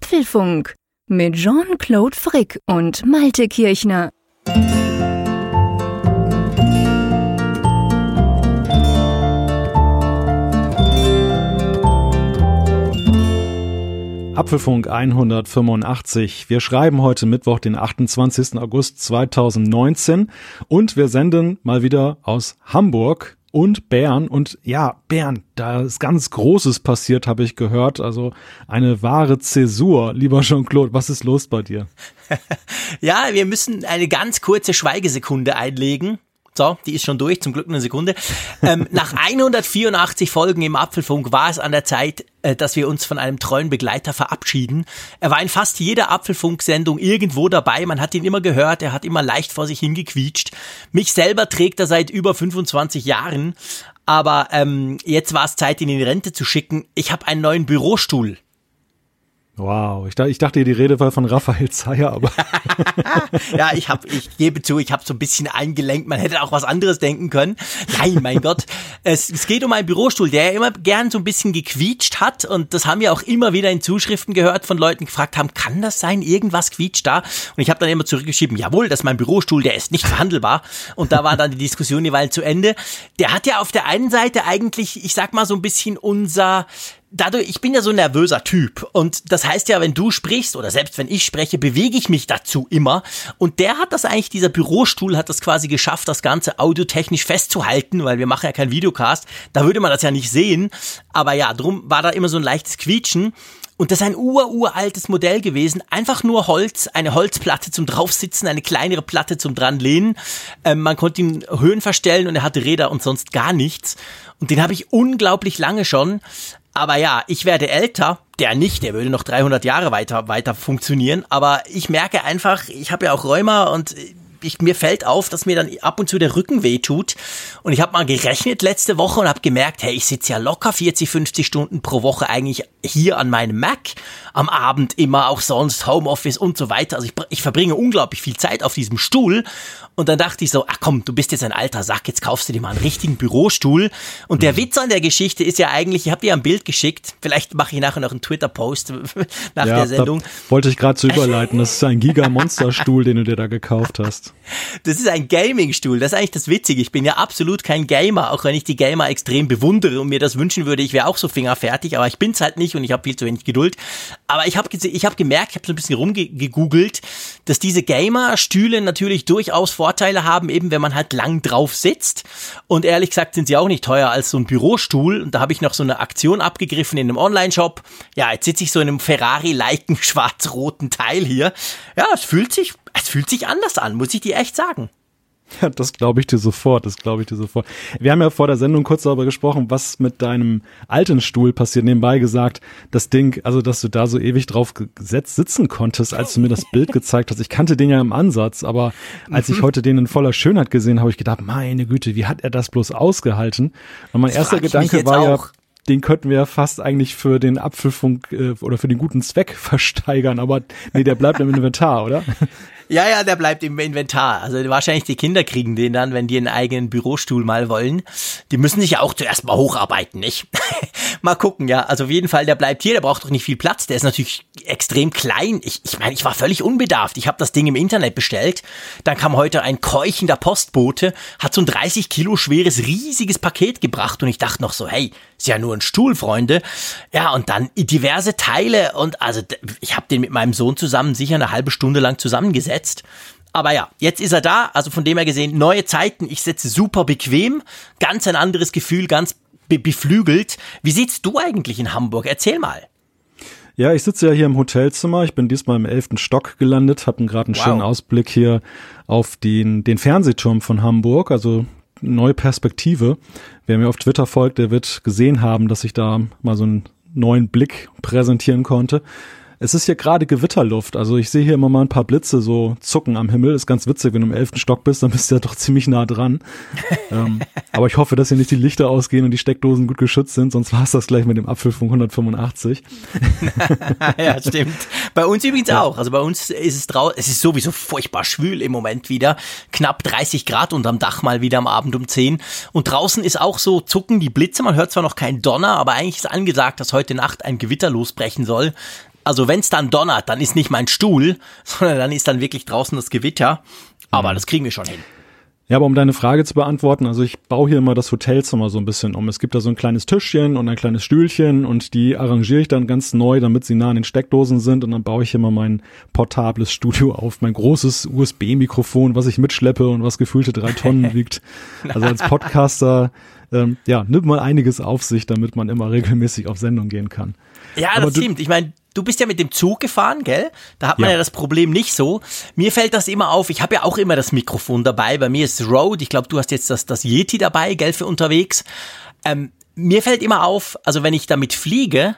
Apfelfunk mit Jean-Claude Frick und Malte Kirchner. Apfelfunk 185. Wir schreiben heute Mittwoch, den 28. August 2019 und wir senden mal wieder aus Hamburg und Bern. Und ja, Bern, da ist ganz Großes passiert, habe ich gehört. Also eine wahre Zäsur. Lieber Jean-Claude, was ist los bei dir? ja, wir müssen eine ganz kurze Schweigesekunde einlegen. So, die ist schon durch, zum Glück eine Sekunde. Ähm, nach 184 Folgen im Apfelfunk war es an der Zeit, äh, dass wir uns von einem treuen Begleiter verabschieden. Er war in fast jeder Apfelfunk-Sendung irgendwo dabei. Man hat ihn immer gehört, er hat immer leicht vor sich hingequietscht. Mich selber trägt er seit über 25 Jahren. Aber ähm, jetzt war es Zeit, ihn in die Rente zu schicken. Ich habe einen neuen Bürostuhl. Wow, ich, ich dachte, die Rede war von Raphael Zeyer, aber. ja, ich habe, ich gebe zu, ich habe so ein bisschen eingelenkt. Man hätte auch was anderes denken können. Nein, mein Gott. Es, es geht um einen Bürostuhl, der immer gern so ein bisschen gequietscht hat. Und das haben wir auch immer wieder in Zuschriften gehört von Leuten gefragt haben, kann das sein? Irgendwas quietscht da? Und ich habe dann immer zurückgeschrieben, jawohl, das ist mein Bürostuhl, der ist nicht verhandelbar. Und da war dann die Diskussion jeweils zu Ende. Der hat ja auf der einen Seite eigentlich, ich sag mal so ein bisschen unser dadurch, ich bin ja so ein nervöser Typ und das heißt ja, wenn du sprichst oder selbst wenn ich spreche, bewege ich mich dazu immer und der hat das eigentlich, dieser Bürostuhl hat das quasi geschafft, das Ganze audiotechnisch festzuhalten, weil wir machen ja keinen Videocast, da würde man das ja nicht sehen, aber ja, drum war da immer so ein leichtes Quietschen und das ist ein ururaltes Modell gewesen. Einfach nur Holz, eine Holzplatte zum draufsitzen, eine kleinere Platte zum dranlehnen. Ähm, man konnte ihn Höhen verstellen und er hatte Räder und sonst gar nichts. Und den habe ich unglaublich lange schon. Aber ja, ich werde älter, der nicht, der würde noch 300 Jahre weiter, weiter funktionieren. Aber ich merke einfach, ich habe ja auch Rheuma und ich, mir fällt auf, dass mir dann ab und zu der Rücken weh tut. Und ich habe mal gerechnet letzte Woche und habe gemerkt, hey, ich sitze ja locker 40, 50 Stunden pro Woche eigentlich hier an meinem Mac. Am Abend immer auch sonst Homeoffice und so weiter. Also ich, ich verbringe unglaublich viel Zeit auf diesem Stuhl. Und dann dachte ich so, ach komm, du bist jetzt ein alter Sack, jetzt kaufst du dir mal einen richtigen Bürostuhl. Und der mhm. Witz an der Geschichte ist ja eigentlich, ich habe dir ein Bild geschickt, vielleicht mache ich nachher noch einen Twitter-Post nach ja, der Sendung. wollte ich gerade zu überleiten, das ist ein Giga-Monster-Stuhl, den du dir da gekauft hast. Das ist ein Gaming-Stuhl, das ist eigentlich das Witzige. Ich bin ja absolut kein Gamer, auch wenn ich die Gamer extrem bewundere und mir das wünschen würde, ich wäre auch so fingerfertig, aber ich bin's halt nicht und ich habe viel zu wenig Geduld. Aber ich habe ich hab gemerkt, ich habe so ein bisschen rumgegoogelt, dass diese Gamer-Stühle natürlich durchaus vor Vorteile haben, eben wenn man halt lang drauf sitzt. Und ehrlich gesagt sind sie auch nicht teuer als so ein Bürostuhl. Und da habe ich noch so eine Aktion abgegriffen in einem Online-Shop. Ja, jetzt sitze ich so in einem Ferrari-leiken schwarz-roten Teil hier. Ja, es fühlt sich, fühlt sich anders an, muss ich dir echt sagen. Ja, das glaube ich dir sofort, das glaube ich dir sofort. Wir haben ja vor der Sendung kurz darüber gesprochen, was mit deinem alten Stuhl passiert. Nebenbei gesagt, das Ding, also dass du da so ewig drauf gesetzt sitzen konntest, als du mir das Bild gezeigt hast. Ich kannte den ja im Ansatz, aber als ich mhm. heute den in voller Schönheit gesehen habe, ich gedacht, meine Güte, wie hat er das bloß ausgehalten? Und mein das erster Gedanke war auch. ja, den könnten wir fast eigentlich für den Apfelfunk äh, oder für den guten Zweck versteigern, aber nee, der bleibt im Inventar, oder? Ja, ja, der bleibt im Inventar. Also wahrscheinlich die Kinder kriegen den dann, wenn die einen eigenen Bürostuhl mal wollen. Die müssen sich ja auch zuerst mal hocharbeiten, nicht? mal gucken, ja. Also auf jeden Fall, der bleibt hier, der braucht doch nicht viel Platz. Der ist natürlich extrem klein. Ich, ich meine, ich war völlig unbedarft. Ich habe das Ding im Internet bestellt. Dann kam heute ein keuchender Postbote, hat so ein 30 Kilo schweres, riesiges Paket gebracht und ich dachte noch so, hey, ist ja nur ein Stuhl, Freunde. Ja, und dann diverse Teile und also ich habe den mit meinem Sohn zusammen sicher eine halbe Stunde lang zusammengesetzt. Aber ja, jetzt ist er da, also von dem her gesehen, neue Zeiten, ich sitze super bequem, ganz ein anderes Gefühl, ganz be beflügelt. Wie sitzt du eigentlich in Hamburg? Erzähl mal. Ja, ich sitze ja hier im Hotelzimmer. Ich bin diesmal im elften Stock gelandet, habe gerade einen wow. schönen Ausblick hier auf den, den Fernsehturm von Hamburg. Also neue Perspektive. Wer mir auf Twitter folgt, der wird gesehen haben, dass ich da mal so einen neuen Blick präsentieren konnte. Es ist hier gerade Gewitterluft. Also ich sehe hier immer mal ein paar Blitze so zucken am Himmel. Ist ganz witzig, wenn du im elften Stock bist, dann bist du ja doch ziemlich nah dran. ähm, aber ich hoffe, dass hier nicht die Lichter ausgehen und die Steckdosen gut geschützt sind, sonst war es das gleich mit dem Apfelfunk 185. ja, stimmt. Bei uns übrigens ja. auch. Also bei uns ist es draußen, es ist sowieso furchtbar schwül im Moment wieder. Knapp 30 Grad unterm Dach mal wieder am Abend um 10. Und draußen ist auch so zucken die Blitze. Man hört zwar noch keinen Donner, aber eigentlich ist angesagt, dass heute Nacht ein Gewitter losbrechen soll. Also wenn es dann donnert, dann ist nicht mein Stuhl, sondern dann ist dann wirklich draußen das Gewitter. Aber mhm. das kriegen wir schon hin. Ja, aber um deine Frage zu beantworten, also ich baue hier immer das Hotelzimmer so ein bisschen um. Es gibt da so ein kleines Tischchen und ein kleines Stühlchen und die arrangiere ich dann ganz neu, damit sie nah an den Steckdosen sind und dann baue ich immer mein portables Studio auf, mein großes USB-Mikrofon, was ich mitschleppe und was gefühlte drei Tonnen wiegt. Also als Podcaster, ähm, ja, nimmt man einiges auf sich, damit man immer regelmäßig auf Sendung gehen kann. Ja, aber das stimmt. Ich meine, du bist ja mit dem Zug gefahren, gell? Da hat man ja, ja das Problem nicht so. Mir fällt das immer auf. Ich habe ja auch immer das Mikrofon dabei. Bei mir ist Rode. Ich glaube, du hast jetzt das, das Yeti dabei, gell, für unterwegs. Ähm, mir fällt immer auf, also wenn ich damit fliege,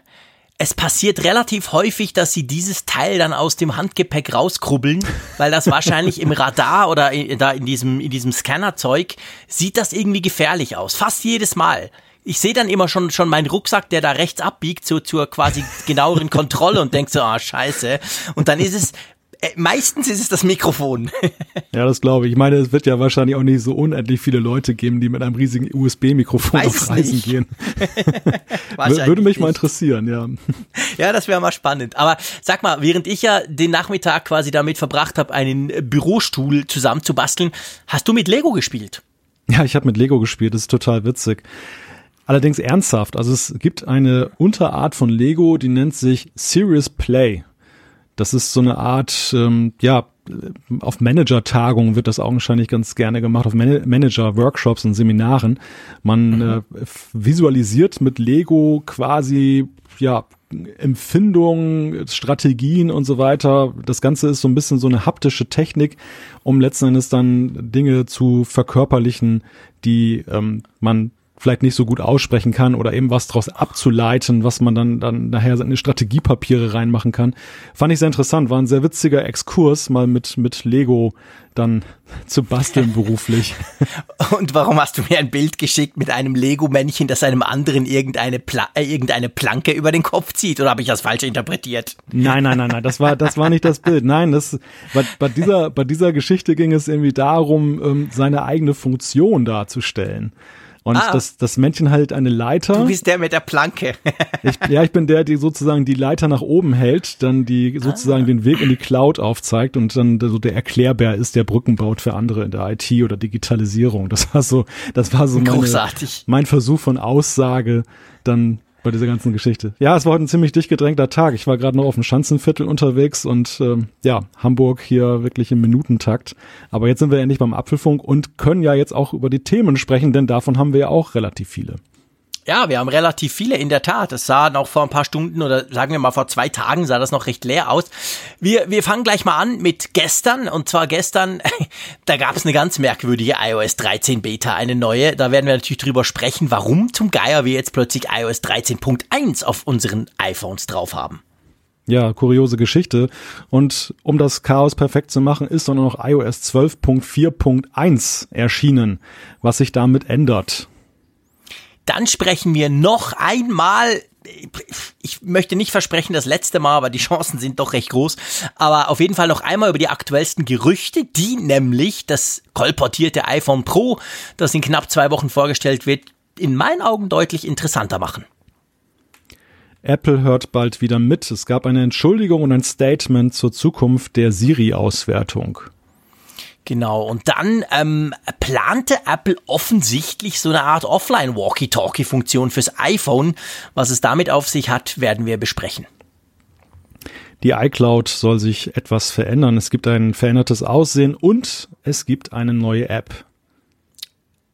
es passiert relativ häufig, dass sie dieses Teil dann aus dem Handgepäck rauskrubbeln, weil das wahrscheinlich im Radar oder in, da in diesem, in diesem Scannerzeug sieht das irgendwie gefährlich aus. Fast jedes Mal ich sehe dann immer schon, schon meinen Rucksack, der da rechts abbiegt, so zur quasi genaueren Kontrolle und denk so, ah, scheiße. Und dann ist es, äh, meistens ist es das Mikrofon. ja, das glaube ich. Ich meine, es wird ja wahrscheinlich auch nicht so unendlich viele Leute geben, die mit einem riesigen USB-Mikrofon auf Reisen nicht. gehen. Würde mich nicht. mal interessieren, ja. Ja, das wäre mal spannend. Aber sag mal, während ich ja den Nachmittag quasi damit verbracht habe, einen Bürostuhl zusammenzubasteln, hast du mit Lego gespielt? Ja, ich habe mit Lego gespielt. Das ist total witzig. Allerdings ernsthaft. Also es gibt eine Unterart von Lego, die nennt sich Serious Play. Das ist so eine Art, ähm, ja, auf Manager-Tagungen wird das augenscheinlich ganz gerne gemacht, auf Man Manager-Workshops und Seminaren. Man mhm. äh, visualisiert mit Lego quasi, ja, Empfindungen, Strategien und so weiter. Das Ganze ist so ein bisschen so eine haptische Technik, um letzten Endes dann Dinge zu verkörperlichen, die ähm, man vielleicht nicht so gut aussprechen kann oder eben was daraus abzuleiten, was man dann, dann nachher in Strategiepapiere reinmachen kann. Fand ich sehr interessant, war ein sehr witziger Exkurs, mal mit, mit Lego dann zu basteln beruflich. Und warum hast du mir ein Bild geschickt mit einem Lego-Männchen, das einem anderen irgendeine, Pla äh, irgendeine Planke über den Kopf zieht? Oder habe ich das falsch interpretiert? Nein, nein, nein, nein, das war, das war nicht das Bild. Nein, das, bei, bei dieser, bei dieser Geschichte ging es irgendwie darum, ähm, seine eigene Funktion darzustellen. Und ah. das, das Männchen halt eine Leiter. Du bist der mit der Planke. ich, ja, ich bin der, die sozusagen die Leiter nach oben hält, dann die sozusagen ah. den Weg in die Cloud aufzeigt und dann so der Erklärbär ist, der Brücken baut für andere in der IT oder Digitalisierung. Das war so, das war so meine, mein Versuch von Aussage, dann bei dieser ganzen Geschichte. Ja, es war heute ein ziemlich dicht gedrängter Tag. Ich war gerade noch auf dem Schanzenviertel unterwegs und ähm, ja, Hamburg hier wirklich im Minutentakt. Aber jetzt sind wir endlich beim Apfelfunk und können ja jetzt auch über die Themen sprechen, denn davon haben wir ja auch relativ viele. Ja, wir haben relativ viele in der Tat. Es sah noch vor ein paar Stunden oder sagen wir mal vor zwei Tagen sah das noch recht leer aus. Wir, wir fangen gleich mal an mit gestern. Und zwar gestern, da gab es eine ganz merkwürdige iOS 13 Beta, eine neue. Da werden wir natürlich drüber sprechen, warum zum Geier wir jetzt plötzlich iOS 13.1 auf unseren iPhones drauf haben. Ja, kuriose Geschichte. Und um das Chaos perfekt zu machen, ist dann noch iOS 12.4.1 erschienen, was sich damit ändert. Dann sprechen wir noch einmal ich möchte nicht versprechen das letzte Mal, aber die Chancen sind doch recht groß. Aber auf jeden Fall noch einmal über die aktuellsten Gerüchte, die nämlich das kolportierte iPhone Pro, das in knapp zwei Wochen vorgestellt wird, in meinen Augen deutlich interessanter machen. Apple hört bald wieder mit. Es gab eine Entschuldigung und ein Statement zur Zukunft der Siri-Auswertung. Genau, und dann ähm, plante Apple offensichtlich so eine Art Offline-Walkie-Talkie-Funktion fürs iPhone. Was es damit auf sich hat, werden wir besprechen. Die iCloud soll sich etwas verändern. Es gibt ein verändertes Aussehen und es gibt eine neue App.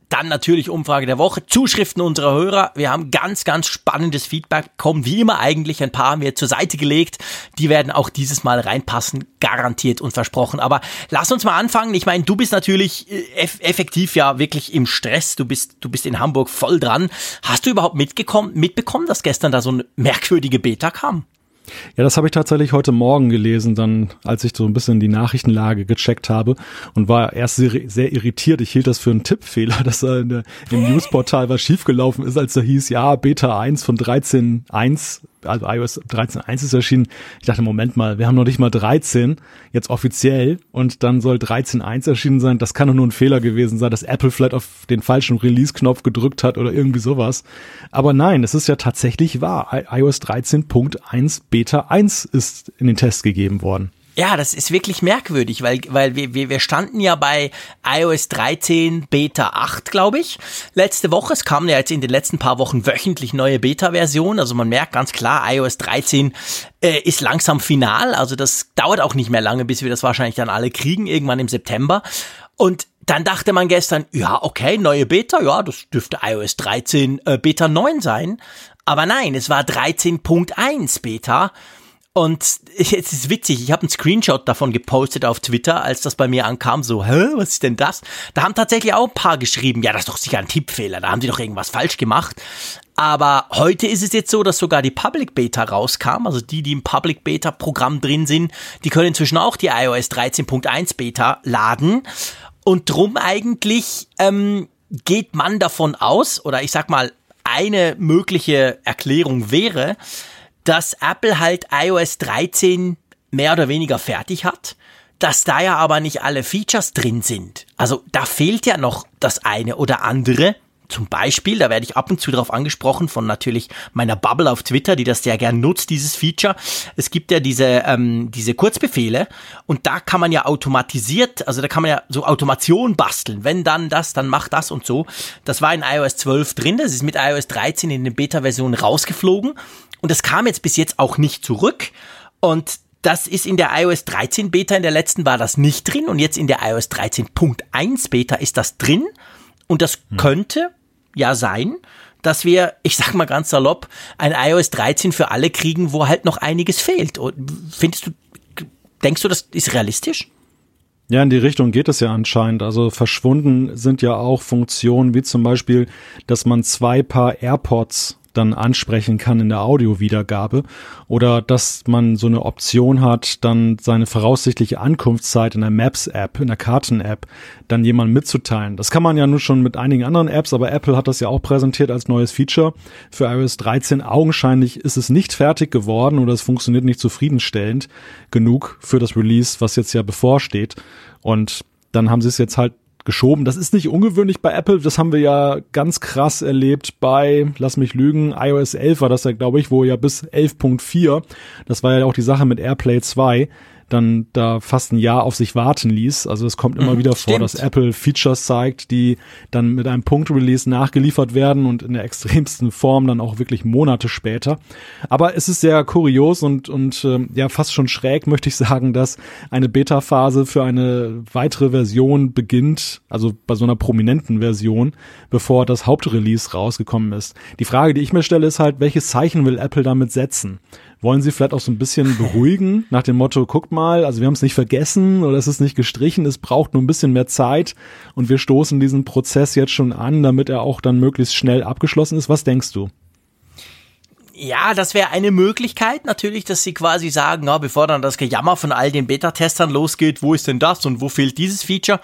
Dann natürlich Umfrage der Woche, Zuschriften unserer Hörer. Wir haben ganz, ganz spannendes Feedback bekommen. Wie immer eigentlich ein paar haben wir zur Seite gelegt. Die werden auch dieses Mal reinpassen, garantiert und versprochen. Aber lass uns mal anfangen. Ich meine, du bist natürlich äh, eff effektiv ja wirklich im Stress. Du bist, du bist in Hamburg voll dran. Hast du überhaupt mitgekommen, mitbekommen, dass gestern da so eine merkwürdige Beta kam? Ja, das habe ich tatsächlich heute Morgen gelesen, dann als ich so ein bisschen die Nachrichtenlage gecheckt habe und war erst sehr, sehr irritiert. Ich hielt das für einen Tippfehler, dass da in der, im Newsportal was schiefgelaufen ist, als da hieß, ja, Beta 1 von 13.1 also iOS 13.1 ist erschienen. Ich dachte, Moment mal, wir haben noch nicht mal 13, jetzt offiziell, und dann soll 13.1 erschienen sein. Das kann doch nur ein Fehler gewesen sein, dass Apple vielleicht auf den falschen Release-Knopf gedrückt hat oder irgendwie sowas. Aber nein, es ist ja tatsächlich wahr. iOS 13.1 Beta 1 ist in den Test gegeben worden. Ja, das ist wirklich merkwürdig, weil, weil wir, wir, wir standen ja bei iOS 13 Beta 8, glaube ich, letzte Woche. Es kamen ja jetzt in den letzten paar Wochen wöchentlich neue Beta-Versionen. Also man merkt ganz klar, iOS 13 äh, ist langsam final. Also das dauert auch nicht mehr lange, bis wir das wahrscheinlich dann alle kriegen, irgendwann im September. Und dann dachte man gestern, ja, okay, neue Beta, ja, das dürfte iOS 13 äh, Beta 9 sein. Aber nein, es war 13.1 Beta. Und jetzt ist witzig, ich habe einen Screenshot davon gepostet auf Twitter, als das bei mir ankam, so, hä, was ist denn das? Da haben tatsächlich auch ein paar geschrieben, ja, das ist doch sicher ein Tippfehler, da haben sie doch irgendwas falsch gemacht. Aber heute ist es jetzt so, dass sogar die Public Beta rauskam, also die, die im Public Beta Programm drin sind, die können inzwischen auch die iOS 13.1 Beta laden. Und drum eigentlich ähm, geht man davon aus, oder ich sag mal, eine mögliche Erklärung wäre, dass Apple halt iOS 13 mehr oder weniger fertig hat, dass da ja aber nicht alle Features drin sind. Also da fehlt ja noch das eine oder andere. Zum Beispiel, da werde ich ab und zu darauf angesprochen von natürlich meiner Bubble auf Twitter, die das sehr gern nutzt, dieses Feature. Es gibt ja diese, ähm, diese Kurzbefehle und da kann man ja automatisiert, also da kann man ja so Automation basteln. Wenn dann das, dann macht das und so. Das war in iOS 12 drin, das ist mit iOS 13 in den Beta-Versionen rausgeflogen und das kam jetzt bis jetzt auch nicht zurück. Und das ist in der iOS 13 Beta, in der letzten war das nicht drin und jetzt in der iOS 13.1 Beta ist das drin. Und das hm. könnte ja sein, dass wir, ich sag mal ganz salopp, ein iOS 13 für alle kriegen, wo halt noch einiges fehlt. Und findest du, denkst du, das ist realistisch? Ja, in die Richtung geht es ja anscheinend. Also verschwunden sind ja auch Funktionen wie zum Beispiel, dass man zwei Paar AirPods dann ansprechen kann in der Audiowiedergabe oder dass man so eine Option hat, dann seine voraussichtliche Ankunftszeit in der Maps-App, in der Karten-App, dann jemandem mitzuteilen. Das kann man ja nun schon mit einigen anderen Apps, aber Apple hat das ja auch präsentiert als neues Feature für iOS 13. Augenscheinlich ist es nicht fertig geworden oder es funktioniert nicht zufriedenstellend genug für das Release, was jetzt ja bevorsteht. Und dann haben sie es jetzt halt geschoben. Das ist nicht ungewöhnlich bei Apple. Das haben wir ja ganz krass erlebt bei, lass mich lügen, iOS 11 war das ja, glaube ich, wo ja bis 11.4, das war ja auch die Sache mit AirPlay 2, dann da fast ein Jahr auf sich warten ließ. Also es kommt immer mhm, wieder stimmt. vor, dass Apple Features zeigt, die dann mit einem Punkt-Release nachgeliefert werden und in der extremsten Form dann auch wirklich Monate später. Aber es ist sehr kurios und, und äh, ja fast schon schräg, möchte ich sagen, dass eine Beta-Phase für eine weitere Version beginnt, also bei so einer prominenten Version, bevor das Hauptrelease rausgekommen ist. Die Frage, die ich mir stelle, ist halt, welches Zeichen will Apple damit setzen? Wollen sie vielleicht auch so ein bisschen beruhigen, nach dem Motto, guckt mal, also wir haben es nicht vergessen oder es ist nicht gestrichen, es braucht nur ein bisschen mehr Zeit und wir stoßen diesen Prozess jetzt schon an, damit er auch dann möglichst schnell abgeschlossen ist. Was denkst du? Ja, das wäre eine Möglichkeit natürlich, dass sie quasi sagen, ja, bevor dann das Gejammer von all den Beta-Testern losgeht, wo ist denn das und wo fehlt dieses Feature?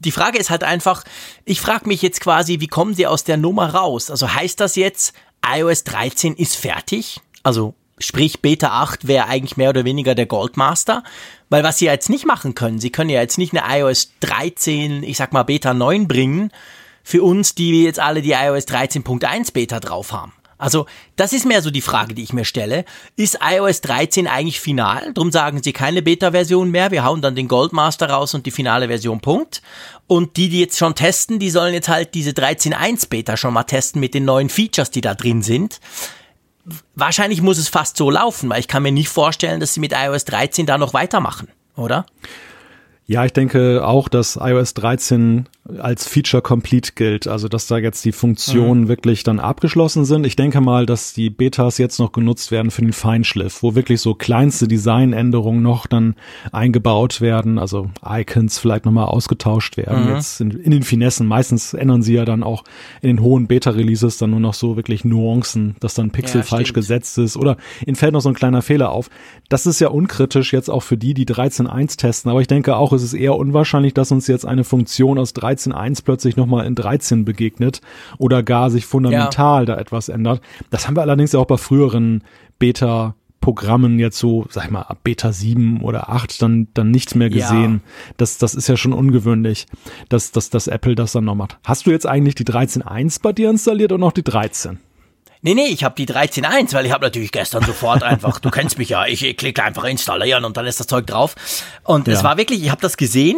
Die Frage ist halt einfach, ich frage mich jetzt quasi, wie kommen sie aus der Nummer raus? Also heißt das jetzt, iOS 13 ist fertig? Also Sprich, Beta 8 wäre eigentlich mehr oder weniger der Goldmaster, weil was sie jetzt nicht machen können, sie können ja jetzt nicht eine iOS 13, ich sag mal Beta 9 bringen, für uns, die jetzt alle die iOS 13.1 Beta drauf haben. Also, das ist mehr so die Frage, die ich mir stelle. Ist iOS 13 eigentlich final? Drum sagen sie keine Beta-Version mehr. Wir hauen dann den Goldmaster raus und die finale Version, Punkt. Und die, die jetzt schon testen, die sollen jetzt halt diese 13.1 Beta schon mal testen mit den neuen Features, die da drin sind wahrscheinlich muss es fast so laufen, weil ich kann mir nicht vorstellen, dass sie mit iOS 13 da noch weitermachen, oder? Ja, ich denke auch, dass iOS 13 als Feature Complete gilt, also dass da jetzt die Funktionen mhm. wirklich dann abgeschlossen sind. Ich denke mal, dass die Betas jetzt noch genutzt werden für den Feinschliff, wo wirklich so kleinste Designänderungen noch dann eingebaut werden, also Icons vielleicht nochmal ausgetauscht werden. Mhm. Jetzt in, in, den Finessen, meistens ändern sie ja dann auch in den hohen Beta-Releases dann nur noch so wirklich Nuancen, dass dann Pixel ja, falsch gesetzt ist oder ihnen fällt noch so ein kleiner Fehler auf. Das ist ja unkritisch jetzt auch für die, die 13.1 testen, aber ich denke auch, es ist eher unwahrscheinlich, dass uns jetzt eine Funktion aus 13 13.1 plötzlich nochmal in 13 begegnet oder gar sich fundamental ja. da etwas ändert. Das haben wir allerdings auch bei früheren Beta Programmen jetzt so, sag ich mal, ab Beta 7 oder 8 dann, dann nichts mehr gesehen. Ja. Das, das ist ja schon ungewöhnlich, dass, dass, dass Apple das dann noch macht. Hast du jetzt eigentlich die 13.1 bei dir installiert oder noch die 13? Nee, nee, ich habe die 13.1, weil ich habe natürlich gestern sofort einfach, du kennst mich ja, ich, klicke einfach installieren und dann ist das Zeug drauf. Und ja. es war wirklich, ich habe das gesehen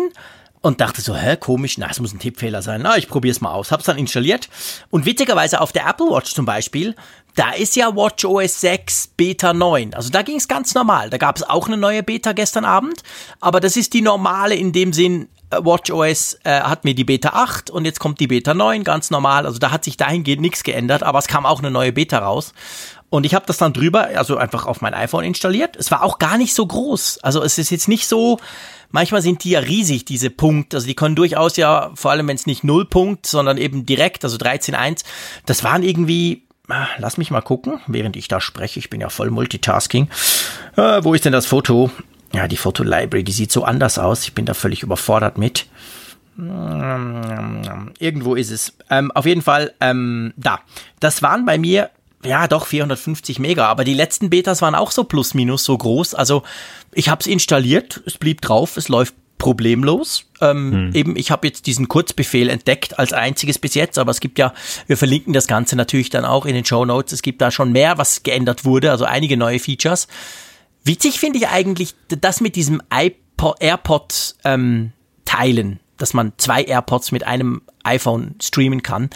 und dachte so, hä, komisch, na, es muss ein Tippfehler sein. Na, ich probier's mal aus. Hab's dann installiert. Und witzigerweise auf der Apple Watch zum Beispiel, da ist ja WatchOS 6 Beta 9. Also da ging's ganz normal. Da gab es auch eine neue Beta gestern Abend. Aber das ist die normale in dem Sinn, äh, WatchOS äh, hat mir die Beta 8 und jetzt kommt die Beta 9, ganz normal. Also da hat sich dahingehend nichts geändert, aber es kam auch eine neue Beta raus. Und ich habe das dann drüber, also einfach auf mein iPhone installiert. Es war auch gar nicht so groß. Also es ist jetzt nicht so, manchmal sind die ja riesig, diese Punkte. Also die können durchaus ja, vor allem wenn es nicht Nullpunkt, sondern eben direkt, also 13.1, das waren irgendwie ah, lass mich mal gucken, während ich da spreche. Ich bin ja voll Multitasking. Äh, wo ist denn das Foto? Ja, die Fotolibrary, die sieht so anders aus. Ich bin da völlig überfordert mit. Irgendwo ist es. Ähm, auf jeden Fall, ähm, da. Das waren bei mir, ja doch, 450 Mega, aber die letzten Betas waren auch so plus minus so groß. Also ich habe es installiert, es blieb drauf, es läuft problemlos. Ähm, hm. Eben, ich habe jetzt diesen Kurzbefehl entdeckt als einziges bis jetzt, aber es gibt ja, wir verlinken das Ganze natürlich dann auch in den Show Notes. Es gibt da schon mehr, was geändert wurde, also einige neue Features. Witzig finde ich eigentlich das mit diesem iPod, AirPod ähm, teilen, dass man zwei AirPods mit einem iPhone streamen kann.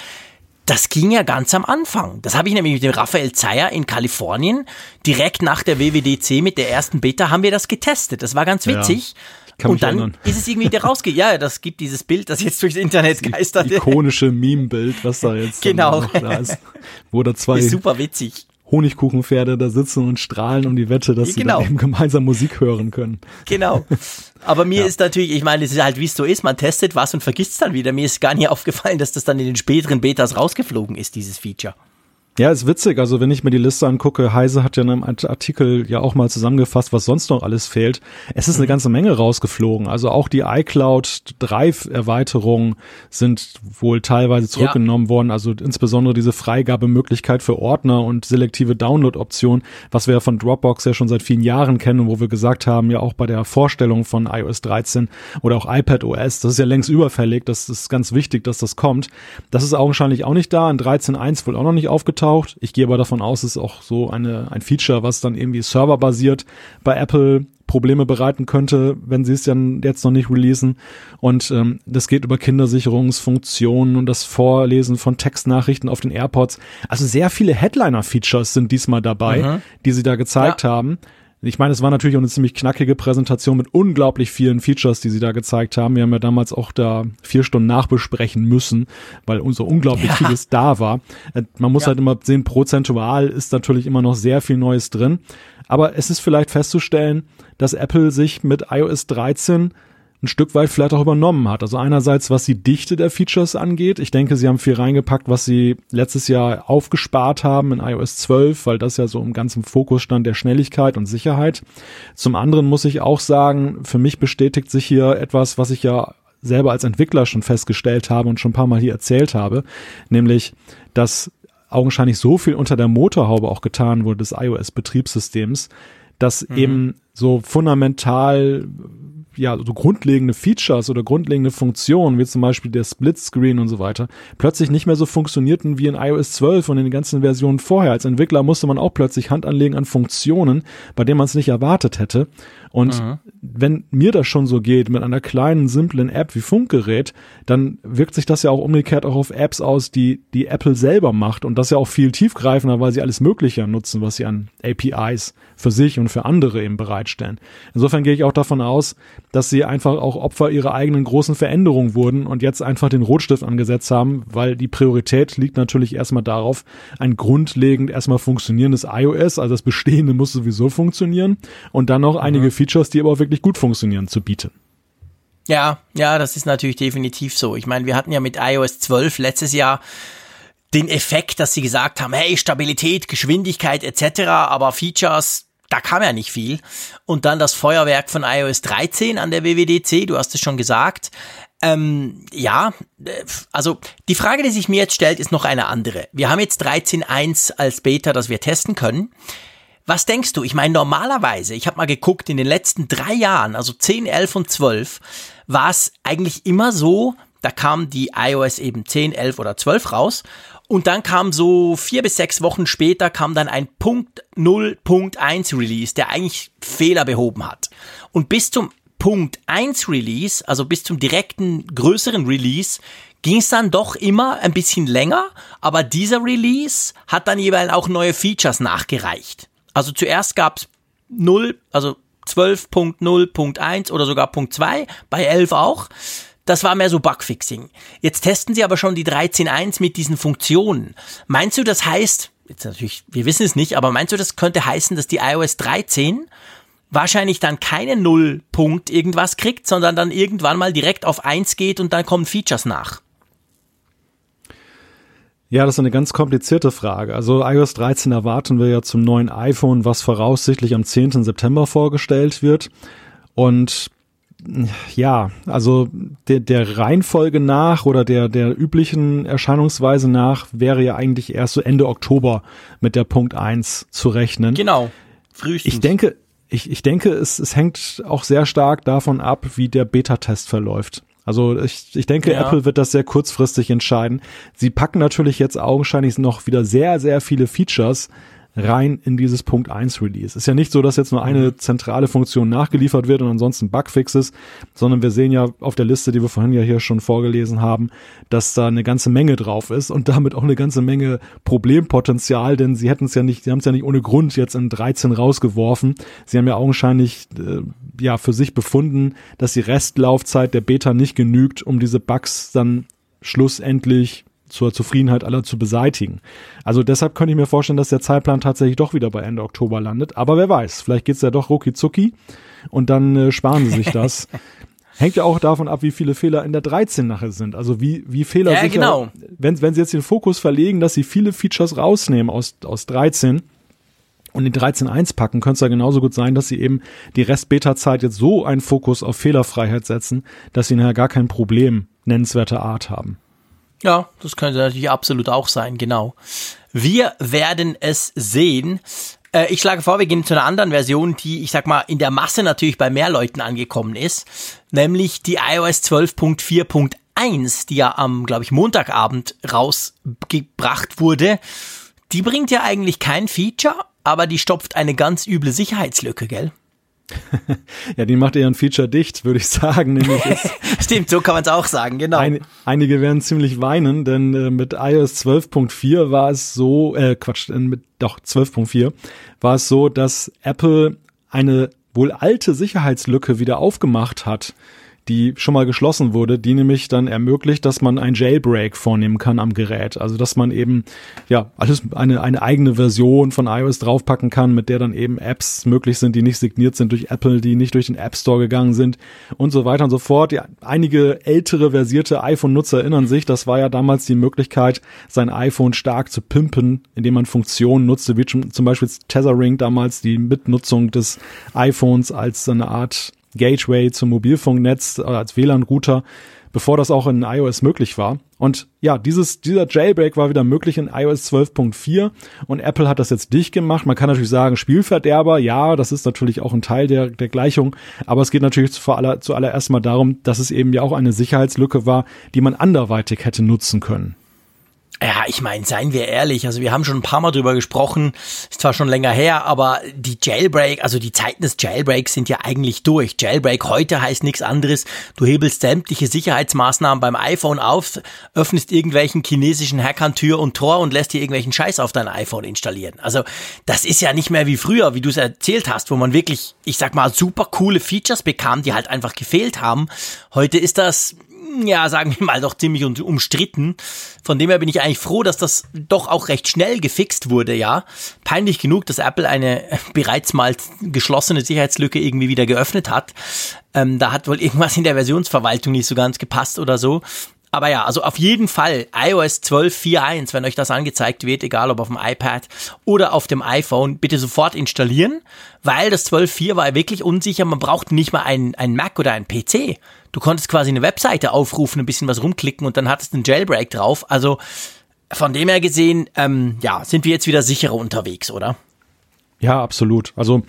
Das ging ja ganz am Anfang. Das habe ich nämlich mit dem Raphael Zeyer in Kalifornien direkt nach der WWDC mit der ersten Beta haben wir das getestet. Das war ganz witzig. Ja. und dann erinnern. ist es irgendwie wieder rausgegangen. Ja, das gibt dieses Bild, das jetzt durchs Internet geistert. Das ikonische Meme-Bild, was da jetzt genau. da ist. Wo da zwei ist super witzig. Honigkuchenpferde da sitzen und strahlen um die Wette, dass genau. sie eben gemeinsam Musik hören können. Genau. Aber mir ja. ist natürlich, ich meine, es ist halt wie es so ist, man testet was und vergisst es dann wieder. Mir ist gar nicht aufgefallen, dass das dann in den späteren Betas rausgeflogen ist, dieses Feature. Ja, ist witzig. Also wenn ich mir die Liste angucke, Heise hat ja in einem Artikel ja auch mal zusammengefasst, was sonst noch alles fehlt. Es ist eine mhm. ganze Menge rausgeflogen. Also auch die iCloud Drive Erweiterungen sind wohl teilweise zurückgenommen ja. worden. Also insbesondere diese Freigabemöglichkeit für Ordner und selektive Download-Option, was wir ja von Dropbox ja schon seit vielen Jahren kennen, wo wir gesagt haben, ja auch bei der Vorstellung von iOS 13 oder auch iPad OS, das ist ja längst überfällig. Das ist ganz wichtig, dass das kommt. Das ist augenscheinlich auch nicht da. In 13.1 wohl auch noch nicht aufgetaucht auftaucht. Ich gehe aber davon aus, es ist auch so eine, ein Feature, was dann irgendwie serverbasiert bei Apple Probleme bereiten könnte, wenn sie es dann jetzt noch nicht releasen. Und ähm, das geht über Kindersicherungsfunktionen und das Vorlesen von Textnachrichten auf den AirPods. Also sehr viele Headliner-Features sind diesmal dabei, mhm. die sie da gezeigt ja. haben. Ich meine, es war natürlich auch eine ziemlich knackige Präsentation mit unglaublich vielen Features, die sie da gezeigt haben. Wir haben ja damals auch da vier Stunden nachbesprechen müssen, weil unser unglaublich ja. vieles da war. Äh, man muss ja. halt immer sehen, prozentual ist natürlich immer noch sehr viel Neues drin. Aber es ist vielleicht festzustellen, dass Apple sich mit iOS 13 ein Stück weit vielleicht auch übernommen hat. Also einerseits, was die Dichte der Features angeht. Ich denke, sie haben viel reingepackt, was sie letztes Jahr aufgespart haben in iOS 12, weil das ja so im ganzen Fokus stand der Schnelligkeit und Sicherheit. Zum anderen muss ich auch sagen, für mich bestätigt sich hier etwas, was ich ja selber als Entwickler schon festgestellt habe und schon ein paar Mal hier erzählt habe, nämlich, dass augenscheinlich so viel unter der Motorhaube auch getan wurde des iOS-Betriebssystems, dass mhm. eben so fundamental ja, so grundlegende Features oder grundlegende Funktionen, wie zum Beispiel der Splitscreen und so weiter, plötzlich nicht mehr so funktionierten wie in iOS 12 und in den ganzen Versionen vorher. Als Entwickler musste man auch plötzlich Hand anlegen an Funktionen, bei denen man es nicht erwartet hätte. Und mhm. wenn mir das schon so geht mit einer kleinen, simplen App wie Funkgerät, dann wirkt sich das ja auch umgekehrt auch auf Apps aus, die, die Apple selber macht und das ja auch viel tiefgreifender, weil sie alles Mögliche nutzen, was sie an APIs für sich und für andere eben bereitstellen. Insofern gehe ich auch davon aus, dass sie einfach auch Opfer ihrer eigenen großen Veränderungen wurden und jetzt einfach den Rotstift angesetzt haben, weil die Priorität liegt natürlich erstmal darauf, ein grundlegend erstmal funktionierendes iOS, also das Bestehende muss sowieso funktionieren und dann noch mhm. Features, die aber auch wirklich gut funktionieren, zu bieten. Ja, ja, das ist natürlich definitiv so. Ich meine, wir hatten ja mit iOS 12 letztes Jahr den Effekt, dass sie gesagt haben, hey, Stabilität, Geschwindigkeit etc., aber Features da kam ja nicht viel. Und dann das Feuerwerk von iOS 13 an der WWDC, du hast es schon gesagt. Ähm, ja, äh, also die Frage, die sich mir jetzt stellt, ist noch eine andere. Wir haben jetzt 13.1 als Beta, das wir testen können. Was denkst du? Ich meine, normalerweise, ich habe mal geguckt, in den letzten drei Jahren, also 10, 11 und 12, war es eigentlich immer so, da kam die iOS eben 10, 11 oder 12 raus und dann kam so vier bis sechs Wochen später kam dann ein Punkt 0.1 Release, der eigentlich Fehler behoben hat. Und bis zum Punkt 1 Release, also bis zum direkten größeren Release, ging es dann doch immer ein bisschen länger, aber dieser Release hat dann jeweils auch neue Features nachgereicht. Also zuerst gab's 0, also 12.0.1 oder sogar Punkt 2, bei 11 auch. Das war mehr so Bugfixing. Jetzt testen sie aber schon die 13.1 mit diesen Funktionen. Meinst du, das heißt, jetzt natürlich, wir wissen es nicht, aber meinst du, das könnte heißen, dass die iOS 13 wahrscheinlich dann keine Nullpunkt irgendwas kriegt, sondern dann irgendwann mal direkt auf 1 geht und dann kommen Features nach? Ja, das ist eine ganz komplizierte Frage. Also iOS 13 erwarten wir ja zum neuen iPhone, was voraussichtlich am 10. September vorgestellt wird. Und ja, also der, der Reihenfolge nach oder der, der üblichen Erscheinungsweise nach wäre ja eigentlich erst so Ende Oktober mit der Punkt 1 zu rechnen. Genau. Frühestens. Ich denke, ich, ich denke, es, es hängt auch sehr stark davon ab, wie der Beta-Test verläuft. Also ich, ich denke, ja. Apple wird das sehr kurzfristig entscheiden. Sie packen natürlich jetzt augenscheinlich noch wieder sehr, sehr viele Features rein in dieses Punkt 1 Release. Ist ja nicht so, dass jetzt nur eine mhm. zentrale Funktion nachgeliefert wird und ansonsten Bugfixes, sondern wir sehen ja auf der Liste, die wir vorhin ja hier schon vorgelesen haben, dass da eine ganze Menge drauf ist und damit auch eine ganze Menge Problempotenzial, denn sie hätten es ja nicht, sie haben es ja nicht ohne Grund jetzt in 13 rausgeworfen. Sie haben ja augenscheinlich äh, ja für sich befunden, dass die Restlaufzeit der Beta nicht genügt, um diese Bugs dann schlussendlich zur Zufriedenheit aller zu beseitigen. Also deshalb könnte ich mir vorstellen, dass der Zeitplan tatsächlich doch wieder bei Ende Oktober landet. Aber wer weiß, vielleicht geht's ja doch rucki zucki und dann äh, sparen sie sich das. Hängt ja auch davon ab, wie viele Fehler in der 13 nachher sind. Also wie, wie Fehler ja, genau. wenn, wenn sie jetzt den Fokus verlegen, dass sie viele Features rausnehmen aus, aus 13 und in 13.1 packen, könnte es ja genauso gut sein, dass sie eben die Rest-Beta-Zeit jetzt so einen Fokus auf Fehlerfreiheit setzen, dass sie nachher gar kein Problem nennenswerter Art haben. Ja, das könnte natürlich absolut auch sein, genau. Wir werden es sehen. Äh, ich schlage vor, wir gehen zu einer anderen Version, die, ich sag mal, in der Masse natürlich bei mehr Leuten angekommen ist, nämlich die iOS 12.4.1, die ja am, glaube ich, Montagabend rausgebracht wurde. Die bringt ja eigentlich kein Feature, aber die stopft eine ganz üble Sicherheitslücke, gell? ja, die macht eher ein Feature dicht, würde ich sagen. Nämlich Stimmt, so kann man es auch sagen, genau. Ein, einige werden ziemlich weinen, denn äh, mit iOS 12.4 war es so, äh, Quatsch, äh, mit doch 12.4 war es so, dass Apple eine wohl alte Sicherheitslücke wieder aufgemacht hat die schon mal geschlossen wurde, die nämlich dann ermöglicht, dass man ein Jailbreak vornehmen kann am Gerät. Also dass man eben ja alles eine, eine eigene Version von iOS draufpacken kann, mit der dann eben Apps möglich sind, die nicht signiert sind durch Apple, die nicht durch den App Store gegangen sind und so weiter und so fort. Ja, einige ältere versierte iPhone-Nutzer erinnern sich, das war ja damals die Möglichkeit, sein iPhone stark zu pimpen, indem man Funktionen nutzte, wie zum Beispiel Tethering damals, die Mitnutzung des iPhones als eine Art Gateway zum Mobilfunknetz äh, als WLAN-Router, bevor das auch in iOS möglich war. Und ja, dieses, dieser Jailbreak war wieder möglich in iOS 12.4 und Apple hat das jetzt dicht gemacht. Man kann natürlich sagen, Spielverderber, ja, das ist natürlich auch ein Teil der, der Gleichung, aber es geht natürlich zu aller, zuallererst mal darum, dass es eben ja auch eine Sicherheitslücke war, die man anderweitig hätte nutzen können. Ja, ich meine, seien wir ehrlich, also wir haben schon ein paar Mal drüber gesprochen, ist zwar schon länger her, aber die Jailbreak, also die Zeiten des Jailbreaks sind ja eigentlich durch. Jailbreak heute heißt nichts anderes, du hebelst sämtliche Sicherheitsmaßnahmen beim iPhone auf, öffnest irgendwelchen chinesischen Hackern Tür und Tor und lässt dir irgendwelchen Scheiß auf dein iPhone installieren. Also das ist ja nicht mehr wie früher, wie du es erzählt hast, wo man wirklich, ich sag mal, super coole Features bekam, die halt einfach gefehlt haben. Heute ist das ja, sagen wir mal, doch ziemlich umstritten. Von dem her bin ich eigentlich froh, dass das doch auch recht schnell gefixt wurde, ja. Peinlich genug, dass Apple eine bereits mal geschlossene Sicherheitslücke irgendwie wieder geöffnet hat. Ähm, da hat wohl irgendwas in der Versionsverwaltung nicht so ganz gepasst oder so. Aber ja, also auf jeden Fall iOS 12.4.1, wenn euch das angezeigt wird, egal ob auf dem iPad oder auf dem iPhone, bitte sofort installieren, weil das 12.4 war wirklich unsicher. Man braucht nicht mal einen, einen Mac oder einen PC. Du konntest quasi eine Webseite aufrufen, ein bisschen was rumklicken und dann hattest du einen Jailbreak drauf. Also von dem her gesehen, ähm, ja, sind wir jetzt wieder sicherer unterwegs, oder? Ja, absolut. Also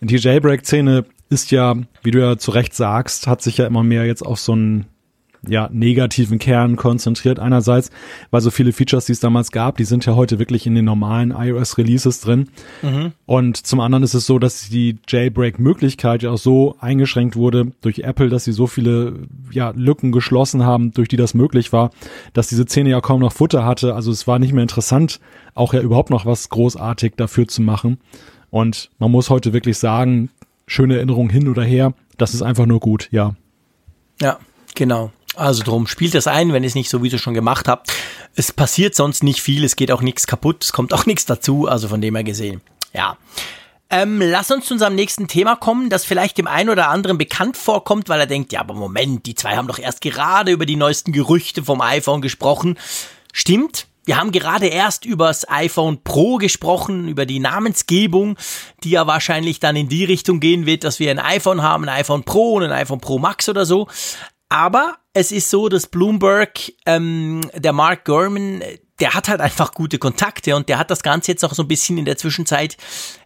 die Jailbreak-Szene ist ja, wie du ja zu Recht sagst, hat sich ja immer mehr jetzt auf so einen ja, negativen Kern konzentriert. Einerseits, weil so viele Features, die es damals gab, die sind ja heute wirklich in den normalen iOS-Releases drin. Mhm. Und zum anderen ist es so, dass die Jailbreak-Möglichkeit ja auch so eingeschränkt wurde durch Apple, dass sie so viele ja, Lücken geschlossen haben, durch die das möglich war, dass diese Szene ja kaum noch Futter hatte. Also es war nicht mehr interessant, auch ja überhaupt noch was großartig dafür zu machen. Und man muss heute wirklich sagen, schöne Erinnerung hin oder her, das ist einfach nur gut, ja. Ja, genau. Also drum, spielt das ein, wenn ihr es nicht sowieso schon gemacht habt. Es passiert sonst nicht viel, es geht auch nichts kaputt, es kommt auch nichts dazu, also von dem her gesehen. Ja. Ähm, lass uns zu unserem nächsten Thema kommen, das vielleicht dem einen oder anderen bekannt vorkommt, weil er denkt, ja, aber Moment, die zwei haben doch erst gerade über die neuesten Gerüchte vom iPhone gesprochen. Stimmt, wir haben gerade erst übers iPhone Pro gesprochen, über die Namensgebung, die ja wahrscheinlich dann in die Richtung gehen wird, dass wir ein iPhone haben, ein iPhone Pro und ein iPhone Pro Max oder so. Aber es ist so, dass Bloomberg, ähm, der Mark Gurman, der hat halt einfach gute Kontakte und der hat das Ganze jetzt auch so ein bisschen in der Zwischenzeit,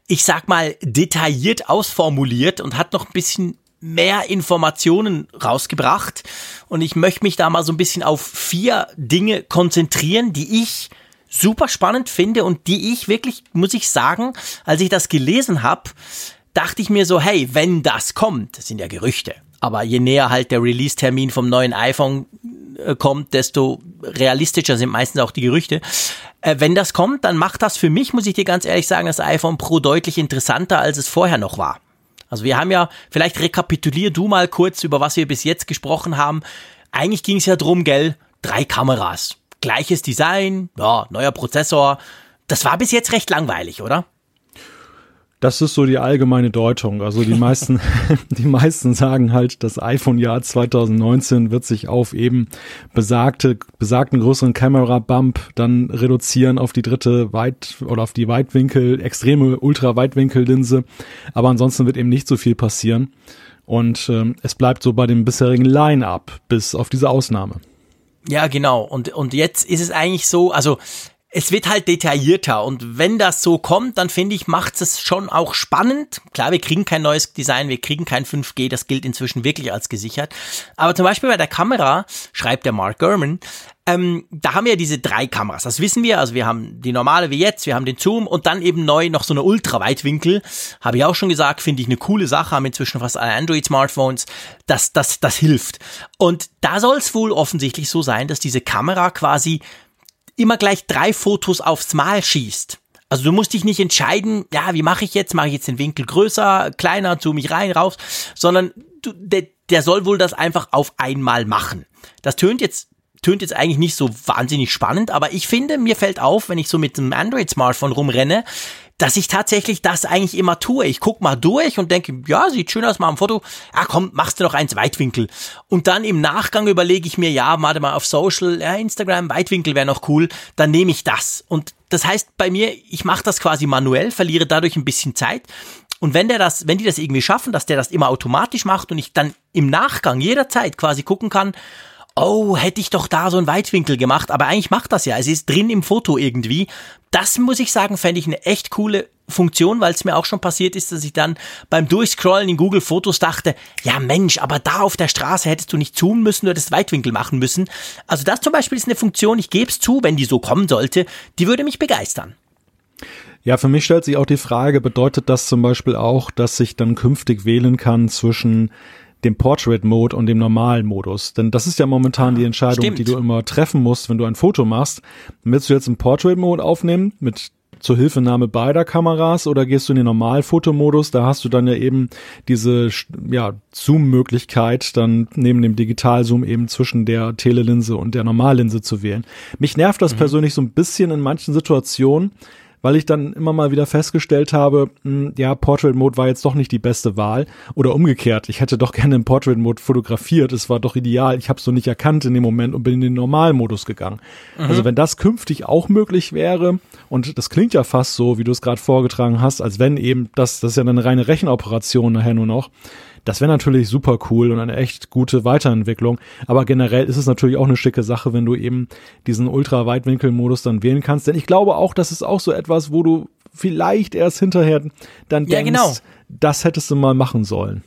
ich sag mal, detailliert ausformuliert und hat noch ein bisschen mehr Informationen rausgebracht. Und ich möchte mich da mal so ein bisschen auf vier Dinge konzentrieren, die ich super spannend finde und die ich wirklich, muss ich sagen, als ich das gelesen habe, dachte ich mir so, hey, wenn das kommt, das sind ja Gerüchte, aber je näher halt der Release-Termin vom neuen iPhone äh, kommt, desto realistischer sind meistens auch die Gerüchte. Äh, wenn das kommt, dann macht das für mich, muss ich dir ganz ehrlich sagen, das iPhone Pro deutlich interessanter, als es vorher noch war. Also wir haben ja, vielleicht rekapitulier du mal kurz, über was wir bis jetzt gesprochen haben. Eigentlich ging es ja drum, gell, drei Kameras, gleiches Design, ja, neuer Prozessor. Das war bis jetzt recht langweilig, oder? Das ist so die allgemeine Deutung. Also die meisten, die meisten sagen halt, das iPhone-Jahr 2019 wird sich auf eben besagte, besagten größeren Camera-Bump dann reduzieren auf die dritte Weit- oder auf die Weitwinkel, extreme Ultra-Weitwinkel-Linse. Aber ansonsten wird eben nicht so viel passieren. Und ähm, es bleibt so bei dem bisherigen Line-Up, bis auf diese Ausnahme. Ja, genau. Und, und jetzt ist es eigentlich so, also es wird halt detaillierter und wenn das so kommt, dann finde ich, macht es schon auch spannend. Klar, wir kriegen kein neues Design, wir kriegen kein 5G, das gilt inzwischen wirklich als gesichert. Aber zum Beispiel bei der Kamera, schreibt der Mark Gurman, ähm, da haben wir ja diese drei Kameras, das wissen wir. Also wir haben die normale wie jetzt, wir haben den Zoom und dann eben neu noch so eine Ultraweitwinkel. Habe ich auch schon gesagt, finde ich eine coole Sache, haben inzwischen fast alle Android-Smartphones. Das, das, das hilft. Und da soll es wohl offensichtlich so sein, dass diese Kamera quasi immer gleich drei Fotos aufs Mal schießt. Also du musst dich nicht entscheiden, ja, wie mache ich jetzt? Mache ich jetzt den Winkel größer, kleiner, zoome ich rein, raus, sondern du, der, der soll wohl das einfach auf einmal machen. Das tönt jetzt tönt jetzt eigentlich nicht so wahnsinnig spannend, aber ich finde, mir fällt auf, wenn ich so mit einem Android-Smartphone rumrenne, dass ich tatsächlich das eigentlich immer tue. Ich guck mal durch und denke, ja, sieht schön aus mal am Foto. Ah, komm, machst du noch eins Weitwinkel. Und dann im Nachgang überlege ich mir, ja, warte mal auf Social, ja, Instagram, Weitwinkel wäre noch cool. Dann nehme ich das. Und das heißt bei mir, ich mache das quasi manuell, verliere dadurch ein bisschen Zeit. Und wenn der das, wenn die das irgendwie schaffen, dass der das immer automatisch macht und ich dann im Nachgang jederzeit quasi gucken kann, oh, hätte ich doch da so einen Weitwinkel gemacht, aber eigentlich macht das ja. Es ist drin im Foto irgendwie. Das muss ich sagen, fände ich eine echt coole Funktion, weil es mir auch schon passiert ist, dass ich dann beim Durchscrollen in Google Fotos dachte, ja Mensch, aber da auf der Straße hättest du nicht zoomen müssen, du hättest Weitwinkel machen müssen. Also das zum Beispiel ist eine Funktion, ich gebe es zu, wenn die so kommen sollte, die würde mich begeistern. Ja, für mich stellt sich auch die Frage, bedeutet das zum Beispiel auch, dass ich dann künftig wählen kann zwischen dem Portrait Mode und dem normalen Modus. Denn das ist ja momentan die Entscheidung, Stimmt. die du immer treffen musst, wenn du ein Foto machst. Willst du jetzt einen Portrait Mode aufnehmen mit zur Hilfenahme beider Kameras oder gehst du in den Normalfotomodus? Da hast du dann ja eben diese ja, Zoom-Möglichkeit, dann neben dem Digitalzoom eben zwischen der Telelinse und der Normallinse zu wählen. Mich nervt das mhm. persönlich so ein bisschen in manchen Situationen, weil ich dann immer mal wieder festgestellt habe, mh, hm, ja, Portrait Mode war jetzt doch nicht die beste Wahl oder umgekehrt. Ich hätte doch gerne im Portrait Mode fotografiert. Es war doch ideal. Ich habe es so nicht erkannt in dem Moment und bin in den Normalmodus gegangen. Mhm. Also wenn das künftig auch möglich wäre und das klingt ja fast so, wie du es gerade vorgetragen hast, als wenn eben das, das ist ja eine reine Rechenoperation nachher nur noch. Das wäre natürlich super cool und eine echt gute Weiterentwicklung. Aber generell ist es natürlich auch eine schicke Sache, wenn du eben diesen Ultra-Weitwinkel-Modus dann wählen kannst. Denn ich glaube auch, das ist auch so etwas, wo du vielleicht erst hinterher dann ja, denkst, genau. das hättest du mal machen sollen.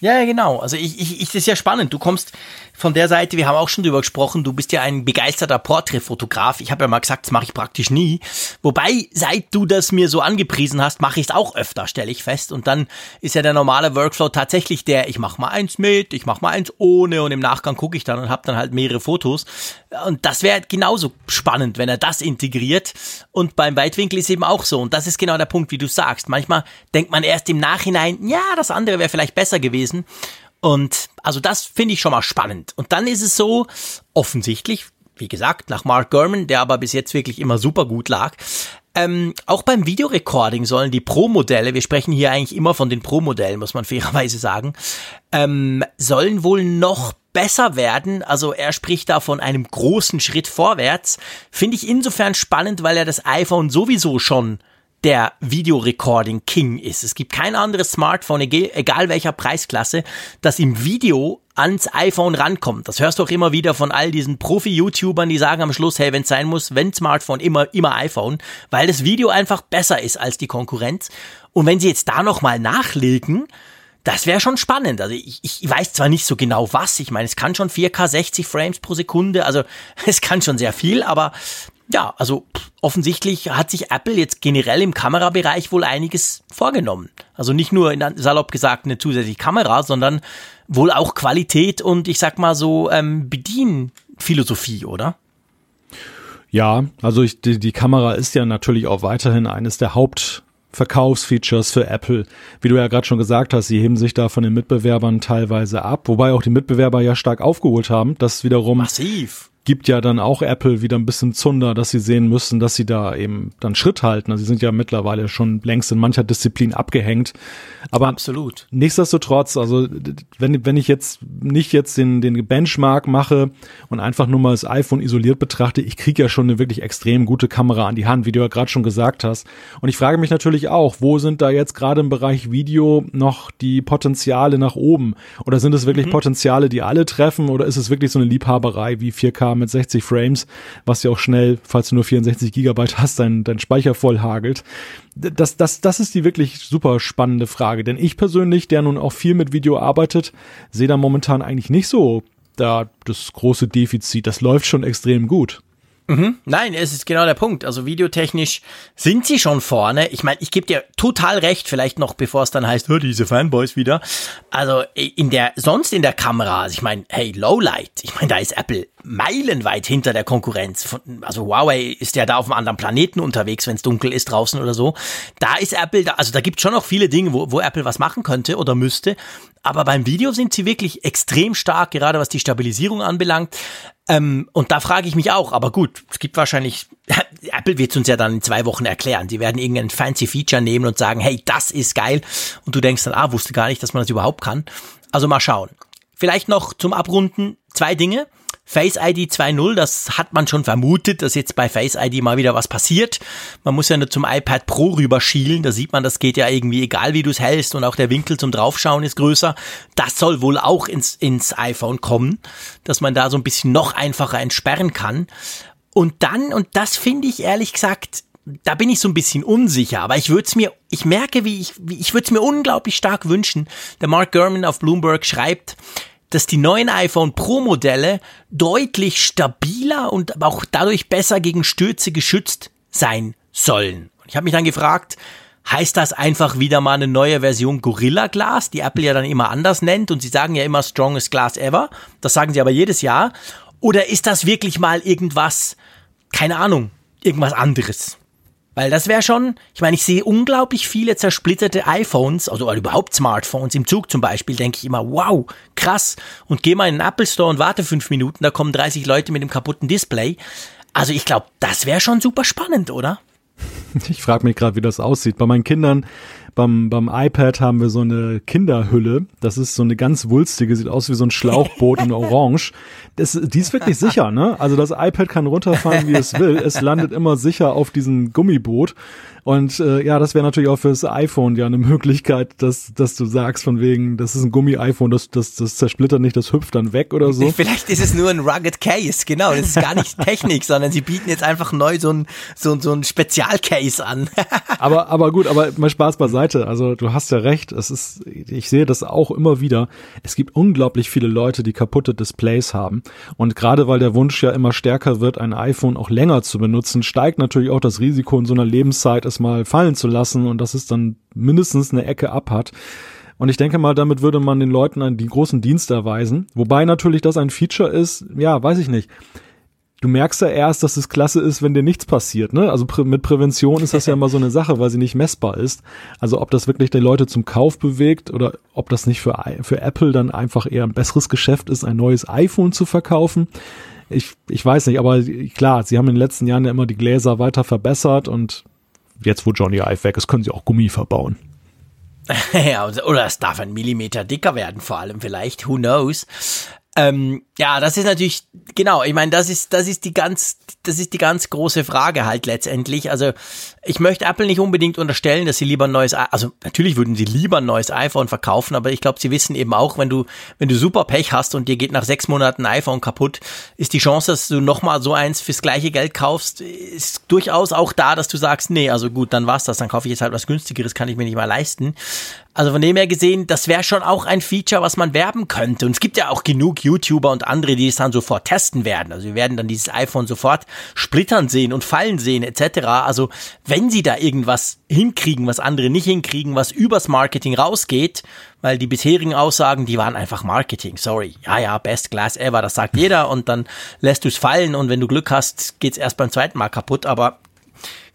Ja, genau. Also ich, ich, ich, das ist ja spannend. Du kommst von der Seite, wir haben auch schon drüber gesprochen, du bist ja ein begeisterter Porträtfotograf. Ich habe ja mal gesagt, das mache ich praktisch nie. Wobei, seit du das mir so angepriesen hast, mache ich es auch öfter, stelle ich fest. Und dann ist ja der normale Workflow tatsächlich der, ich mache mal eins mit, ich mache mal eins ohne und im Nachgang gucke ich dann und habe dann halt mehrere Fotos. Und das wäre genauso spannend, wenn er das integriert. Und beim Weitwinkel ist eben auch so. Und das ist genau der Punkt, wie du sagst. Manchmal denkt man erst im Nachhinein, ja, das andere wäre vielleicht besser gewesen. Und also das finde ich schon mal spannend. Und dann ist es so, offensichtlich, wie gesagt, nach Mark Gurman, der aber bis jetzt wirklich immer super gut lag, ähm, auch beim Videorecording sollen die Pro-Modelle, wir sprechen hier eigentlich immer von den Pro-Modellen, muss man fairerweise sagen, ähm, sollen wohl noch besser werden. Also er spricht da von einem großen Schritt vorwärts. Finde ich insofern spannend, weil er das iPhone sowieso schon der Videorecording King ist. Es gibt kein anderes Smartphone, egal welcher Preisklasse, das im Video ans iPhone rankommt. Das hörst du auch immer wieder von all diesen Profi-YouTubern, die sagen am Schluss, hey, wenn es sein muss, wenn Smartphone, immer, immer iPhone, weil das Video einfach besser ist als die Konkurrenz. Und wenn sie jetzt da nochmal nachlegen, das wäre schon spannend. Also ich, ich weiß zwar nicht so genau was, ich meine, es kann schon 4K 60 Frames pro Sekunde, also es kann schon sehr viel, aber ja, also offensichtlich hat sich Apple jetzt generell im Kamerabereich wohl einiges vorgenommen. Also nicht nur in salopp gesagt eine zusätzliche Kamera, sondern wohl auch Qualität und ich sag mal so ähm, Bedienphilosophie, oder? Ja, also ich, die, die Kamera ist ja natürlich auch weiterhin eines der Hauptverkaufsfeatures für Apple. Wie du ja gerade schon gesagt hast, sie heben sich da von den Mitbewerbern teilweise ab, wobei auch die Mitbewerber ja stark aufgeholt haben. Das wiederum massiv gibt ja dann auch Apple wieder ein bisschen Zunder, dass sie sehen müssen, dass sie da eben dann Schritt halten. Also sie sind ja mittlerweile schon längst in mancher Disziplin abgehängt. Aber absolut. Nichtsdestotrotz, also wenn, wenn ich jetzt nicht jetzt den, den Benchmark mache und einfach nur mal das iPhone isoliert betrachte, ich kriege ja schon eine wirklich extrem gute Kamera an die Hand, wie du ja gerade schon gesagt hast. Und ich frage mich natürlich auch, wo sind da jetzt gerade im Bereich Video noch die Potenziale nach oben? Oder sind es wirklich mhm. Potenziale, die alle treffen? Oder ist es wirklich so eine Liebhaberei wie 4K mit 60 Frames, was ja auch schnell, falls du nur 64 Gigabyte hast, dein, dein Speicher voll. Das, das, das ist die wirklich super spannende Frage. Denn ich persönlich, der nun auch viel mit Video arbeitet, sehe da momentan eigentlich nicht so da das große Defizit. Das läuft schon extrem gut. Mhm. Nein, es ist genau der Punkt. Also videotechnisch sind sie schon vorne. Ich meine, ich gebe dir total recht, vielleicht noch bevor es dann heißt, oh, diese Fanboys wieder. Also in der sonst in der Kamera, also ich meine, hey, Lowlight, ich meine, da ist Apple meilenweit hinter der Konkurrenz. Also Huawei ist ja da auf einem anderen Planeten unterwegs, wenn es dunkel ist draußen oder so. Da ist Apple, da, also da gibt schon noch viele Dinge, wo, wo Apple was machen könnte oder müsste. Aber beim Video sind sie wirklich extrem stark, gerade was die Stabilisierung anbelangt. Ähm, und da frage ich mich auch, aber gut, es gibt wahrscheinlich, Apple wird es uns ja dann in zwei Wochen erklären. Die werden irgendein fancy Feature nehmen und sagen, hey, das ist geil. Und du denkst dann, ah, wusste gar nicht, dass man das überhaupt kann. Also mal schauen. Vielleicht noch zum Abrunden zwei Dinge. Face ID 2.0, das hat man schon vermutet, dass jetzt bei Face ID mal wieder was passiert. Man muss ja nur zum iPad Pro rüberschielen, da sieht man, das geht ja irgendwie egal, wie du es hältst und auch der Winkel zum Draufschauen ist größer. Das soll wohl auch ins, ins iPhone kommen, dass man da so ein bisschen noch einfacher entsperren kann. Und dann, und das finde ich ehrlich gesagt, da bin ich so ein bisschen unsicher, aber ich würde es mir, ich merke, wie ich, wie, ich würde es mir unglaublich stark wünschen. Der Mark Gurman auf Bloomberg schreibt, dass die neuen iPhone Pro Modelle deutlich stabiler und auch dadurch besser gegen Stürze geschützt sein sollen. Ich habe mich dann gefragt, heißt das einfach wieder mal eine neue Version Gorilla Glass, die Apple ja dann immer anders nennt und sie sagen ja immer strongest glass ever. Das sagen sie aber jedes Jahr. Oder ist das wirklich mal irgendwas, keine Ahnung, irgendwas anderes? Weil das wäre schon, ich meine, ich sehe unglaublich viele zersplitterte iPhones, also überhaupt Smartphones, im Zug zum Beispiel, denke ich immer, wow, krass. Und gehe mal in den Apple Store und warte fünf Minuten, da kommen 30 Leute mit dem kaputten Display. Also ich glaube, das wäre schon super spannend, oder? ich frage mich gerade, wie das aussieht. Bei meinen Kindern beim, beim iPad haben wir so eine Kinderhülle. Das ist so eine ganz wulstige, sieht aus wie so ein Schlauchboot in Orange. Das, die ist wirklich sicher, ne? Also das iPad kann runterfahren, wie es will. Es landet immer sicher auf diesem Gummiboot. Und äh, ja, das wäre natürlich auch fürs iPhone ja eine Möglichkeit, dass, dass du sagst von wegen, das ist ein Gummi-iPhone, das, das, das zersplittert nicht, das hüpft dann weg oder so. Vielleicht ist es nur ein Rugged Case, genau. Das ist gar nicht Technik, sondern sie bieten jetzt einfach neu so ein, so, so ein Spezialcase an. aber, aber gut, aber mal Spaß beiseite. Also du hast ja recht. Es ist, ich sehe das auch immer wieder. Es gibt unglaublich viele Leute, die kaputte Displays haben. Und gerade weil der Wunsch ja immer stärker wird, ein iPhone auch länger zu benutzen, steigt natürlich auch das Risiko in so einer Lebenszeit, es mal fallen zu lassen und dass es dann mindestens eine Ecke ab hat. Und ich denke mal, damit würde man den Leuten einen die großen Dienst erweisen. Wobei natürlich das ein Feature ist, ja, weiß ich nicht. Du merkst ja erst, dass es klasse ist, wenn dir nichts passiert, ne? Also prä mit Prävention ist das ja immer so eine Sache, weil sie nicht messbar ist. Also ob das wirklich die Leute zum Kauf bewegt oder ob das nicht für, für Apple dann einfach eher ein besseres Geschäft ist, ein neues iPhone zu verkaufen. Ich, ich weiß nicht, aber klar, sie haben in den letzten Jahren ja immer die Gläser weiter verbessert und jetzt, wo Johnny Ive weg ist, können sie auch Gummi verbauen. ja, oder es darf ein Millimeter dicker werden, vor allem vielleicht, who knows. Ähm, ja, das ist natürlich, genau, ich meine, das ist, das ist die ganz, das ist die ganz große Frage halt letztendlich. Also, ich möchte Apple nicht unbedingt unterstellen, dass sie lieber ein neues, also natürlich würden sie lieber ein neues iPhone verkaufen, aber ich glaube, sie wissen eben auch, wenn du, wenn du super Pech hast und dir geht nach sechs Monaten ein iPhone kaputt, ist die Chance, dass du nochmal so eins fürs gleiche Geld kaufst, ist durchaus auch da, dass du sagst, nee, also gut, dann war's das, dann kaufe ich jetzt halt was günstigeres, kann ich mir nicht mal leisten. Also von dem her gesehen, das wäre schon auch ein Feature, was man werben könnte. Und es gibt ja auch genug YouTuber und andere, die es dann sofort testen werden. Also wir werden dann dieses iPhone sofort splittern sehen und fallen sehen etc. Also wenn sie da irgendwas hinkriegen, was andere nicht hinkriegen, was übers Marketing rausgeht, weil die bisherigen Aussagen, die waren einfach Marketing. Sorry. Ja, ja, best class ever, das sagt jeder und dann lässt du es fallen und wenn du Glück hast, geht's erst beim zweiten Mal kaputt, aber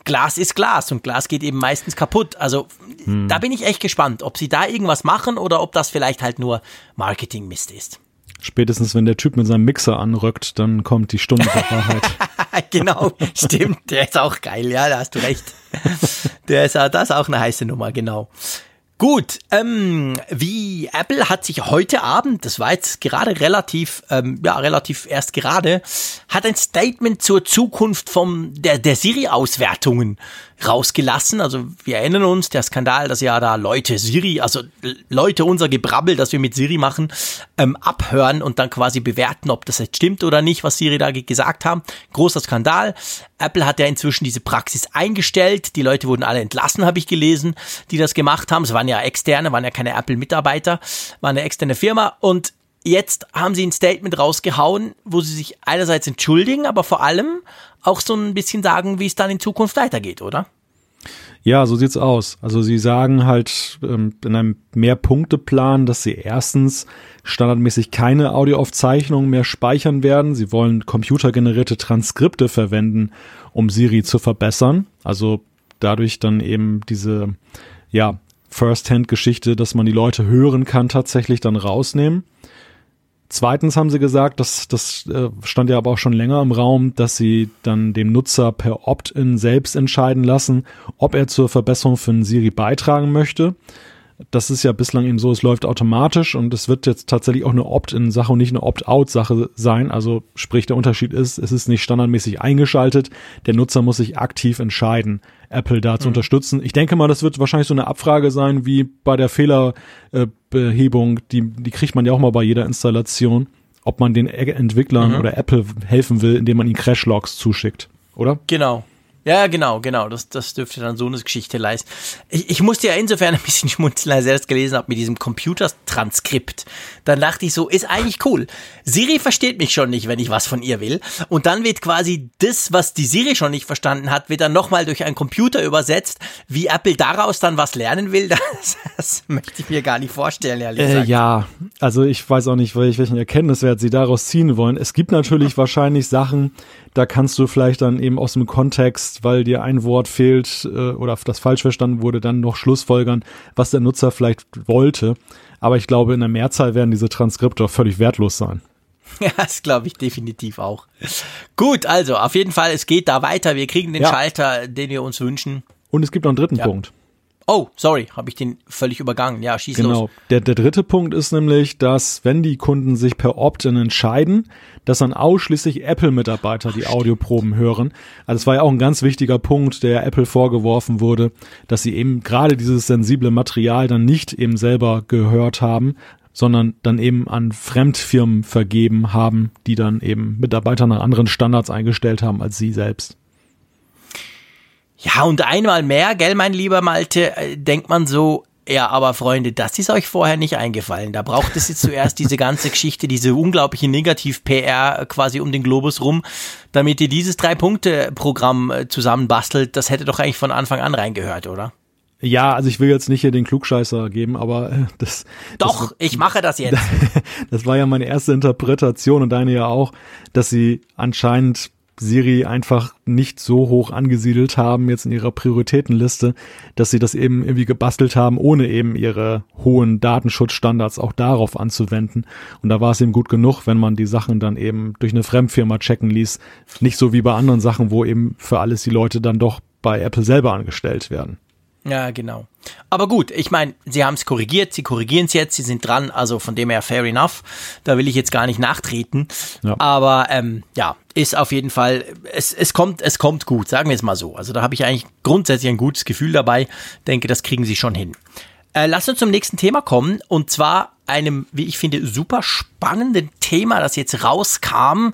Glas ist Glas und Glas geht eben meistens kaputt. Also hm. da bin ich echt gespannt, ob sie da irgendwas machen oder ob das vielleicht halt nur Marketing-Mist ist. Spätestens wenn der Typ mit seinem Mixer anrückt, dann kommt die Stunde der Wahrheit. genau, stimmt. Der ist auch geil, ja, da hast du recht. Der ist, das ist auch eine heiße Nummer, genau. Gut, ähm, wie Apple hat sich heute Abend, das war jetzt gerade relativ, ähm, ja, relativ erst gerade, hat ein Statement zur Zukunft vom, der, der Siri-Auswertungen rausgelassen. Also wir erinnern uns, der Skandal, dass ja da Leute Siri, also Leute unser Gebrabbel, das wir mit Siri machen, ähm, abhören und dann quasi bewerten, ob das jetzt stimmt oder nicht, was Siri da gesagt haben. Großer Skandal. Apple hat ja inzwischen diese Praxis eingestellt. Die Leute wurden alle entlassen, habe ich gelesen, die das gemacht haben. Es waren ja externe, waren ja keine Apple-Mitarbeiter, war eine externe Firma und Jetzt haben sie ein Statement rausgehauen, wo sie sich einerseits entschuldigen, aber vor allem auch so ein bisschen sagen, wie es dann in Zukunft weitergeht, oder? Ja, so sieht's aus. Also sie sagen halt ähm, in einem Mehrpunkteplan, dass sie erstens standardmäßig keine Audioaufzeichnungen mehr speichern werden. Sie wollen computergenerierte Transkripte verwenden, um Siri zu verbessern. Also dadurch dann eben diese ja First-Hand-Geschichte, dass man die Leute hören kann, tatsächlich dann rausnehmen. Zweitens haben sie gesagt, dass das äh, stand ja aber auch schon länger im Raum, dass sie dann dem Nutzer per Opt-in selbst entscheiden lassen, ob er zur Verbesserung von Siri beitragen möchte. Das ist ja bislang eben so, es läuft automatisch und es wird jetzt tatsächlich auch eine Opt-in-Sache und nicht eine Opt-out-Sache sein. Also sprich, der Unterschied ist, es ist nicht standardmäßig eingeschaltet. Der Nutzer muss sich aktiv entscheiden, Apple da zu mhm. unterstützen. Ich denke mal, das wird wahrscheinlich so eine Abfrage sein wie bei der Fehlerbehebung. Die, die kriegt man ja auch mal bei jeder Installation, ob man den Entwicklern mhm. oder Apple helfen will, indem man ihnen Crash-Logs zuschickt, oder? Genau. Ja, genau, genau. Das, das dürfte dann so eine Geschichte leisten. Ich, ich musste ja insofern ein bisschen schmunzeln, als ich das gelesen habe mit diesem Computertranskript. Dann dachte ich so, ist eigentlich cool. Siri versteht mich schon nicht, wenn ich was von ihr will. Und dann wird quasi das, was die Siri schon nicht verstanden hat, wird dann nochmal durch einen Computer übersetzt. Wie Apple daraus dann was lernen will, das, das möchte ich mir gar nicht vorstellen, ehrlich äh, gesagt. Ja, also ich weiß auch nicht, welchen Erkenntniswert sie daraus ziehen wollen. Es gibt natürlich wahrscheinlich Sachen, da kannst du vielleicht dann eben aus dem Kontext, weil dir ein Wort fehlt äh, oder das falsch verstanden wurde, dann noch Schlussfolgern, was der Nutzer vielleicht wollte. Aber ich glaube, in der Mehrzahl werden diese Transkripte völlig wertlos sein. Ja, das glaube ich definitiv auch. Gut, also auf jeden Fall, es geht da weiter. Wir kriegen den ja. Schalter, den wir uns wünschen. Und es gibt noch einen dritten ja. Punkt. Oh, sorry, habe ich den völlig übergangen. Ja, schieß genau. los. Genau. Der, der dritte Punkt ist nämlich, dass wenn die Kunden sich per Opt-in entscheiden, dass dann ausschließlich Apple-Mitarbeiter die Audioproben hören. Also es war ja auch ein ganz wichtiger Punkt, der Apple vorgeworfen wurde, dass sie eben gerade dieses sensible Material dann nicht eben selber gehört haben, sondern dann eben an Fremdfirmen vergeben haben, die dann eben Mitarbeiter nach anderen Standards eingestellt haben als sie selbst. Ja, und einmal mehr, gell, mein lieber Malte, äh, denkt man so, ja, aber Freunde, das ist euch vorher nicht eingefallen. Da braucht es jetzt zuerst diese ganze Geschichte, diese unglaubliche Negativ-PR quasi um den Globus rum, damit ihr dieses Drei-Punkte-Programm äh, zusammenbastelt. Das hätte doch eigentlich von Anfang an reingehört, oder? Ja, also ich will jetzt nicht hier den Klugscheißer geben, aber äh, das. Doch, das, ich mache das jetzt. Das war ja meine erste Interpretation und deine ja auch, dass sie anscheinend Siri einfach nicht so hoch angesiedelt haben jetzt in ihrer Prioritätenliste, dass sie das eben irgendwie gebastelt haben, ohne eben ihre hohen Datenschutzstandards auch darauf anzuwenden. Und da war es eben gut genug, wenn man die Sachen dann eben durch eine Fremdfirma checken ließ. Nicht so wie bei anderen Sachen, wo eben für alles die Leute dann doch bei Apple selber angestellt werden. Ja, genau. Aber gut, ich meine, sie haben es korrigiert, sie korrigieren es jetzt, sie sind dran, also von dem her fair enough. Da will ich jetzt gar nicht nachtreten. Ja. Aber ähm, ja, ist auf jeden Fall, es, es kommt, es kommt gut, sagen wir es mal so. Also da habe ich eigentlich grundsätzlich ein gutes Gefühl dabei. Denke, das kriegen sie schon hin. Äh, lass uns zum nächsten Thema kommen und zwar einem, wie ich finde, super spannenden Thema, das jetzt rauskam.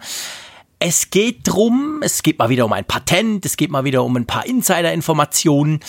Es geht drum, es geht mal wieder um ein Patent, es geht mal wieder um ein paar Insider-Informationen.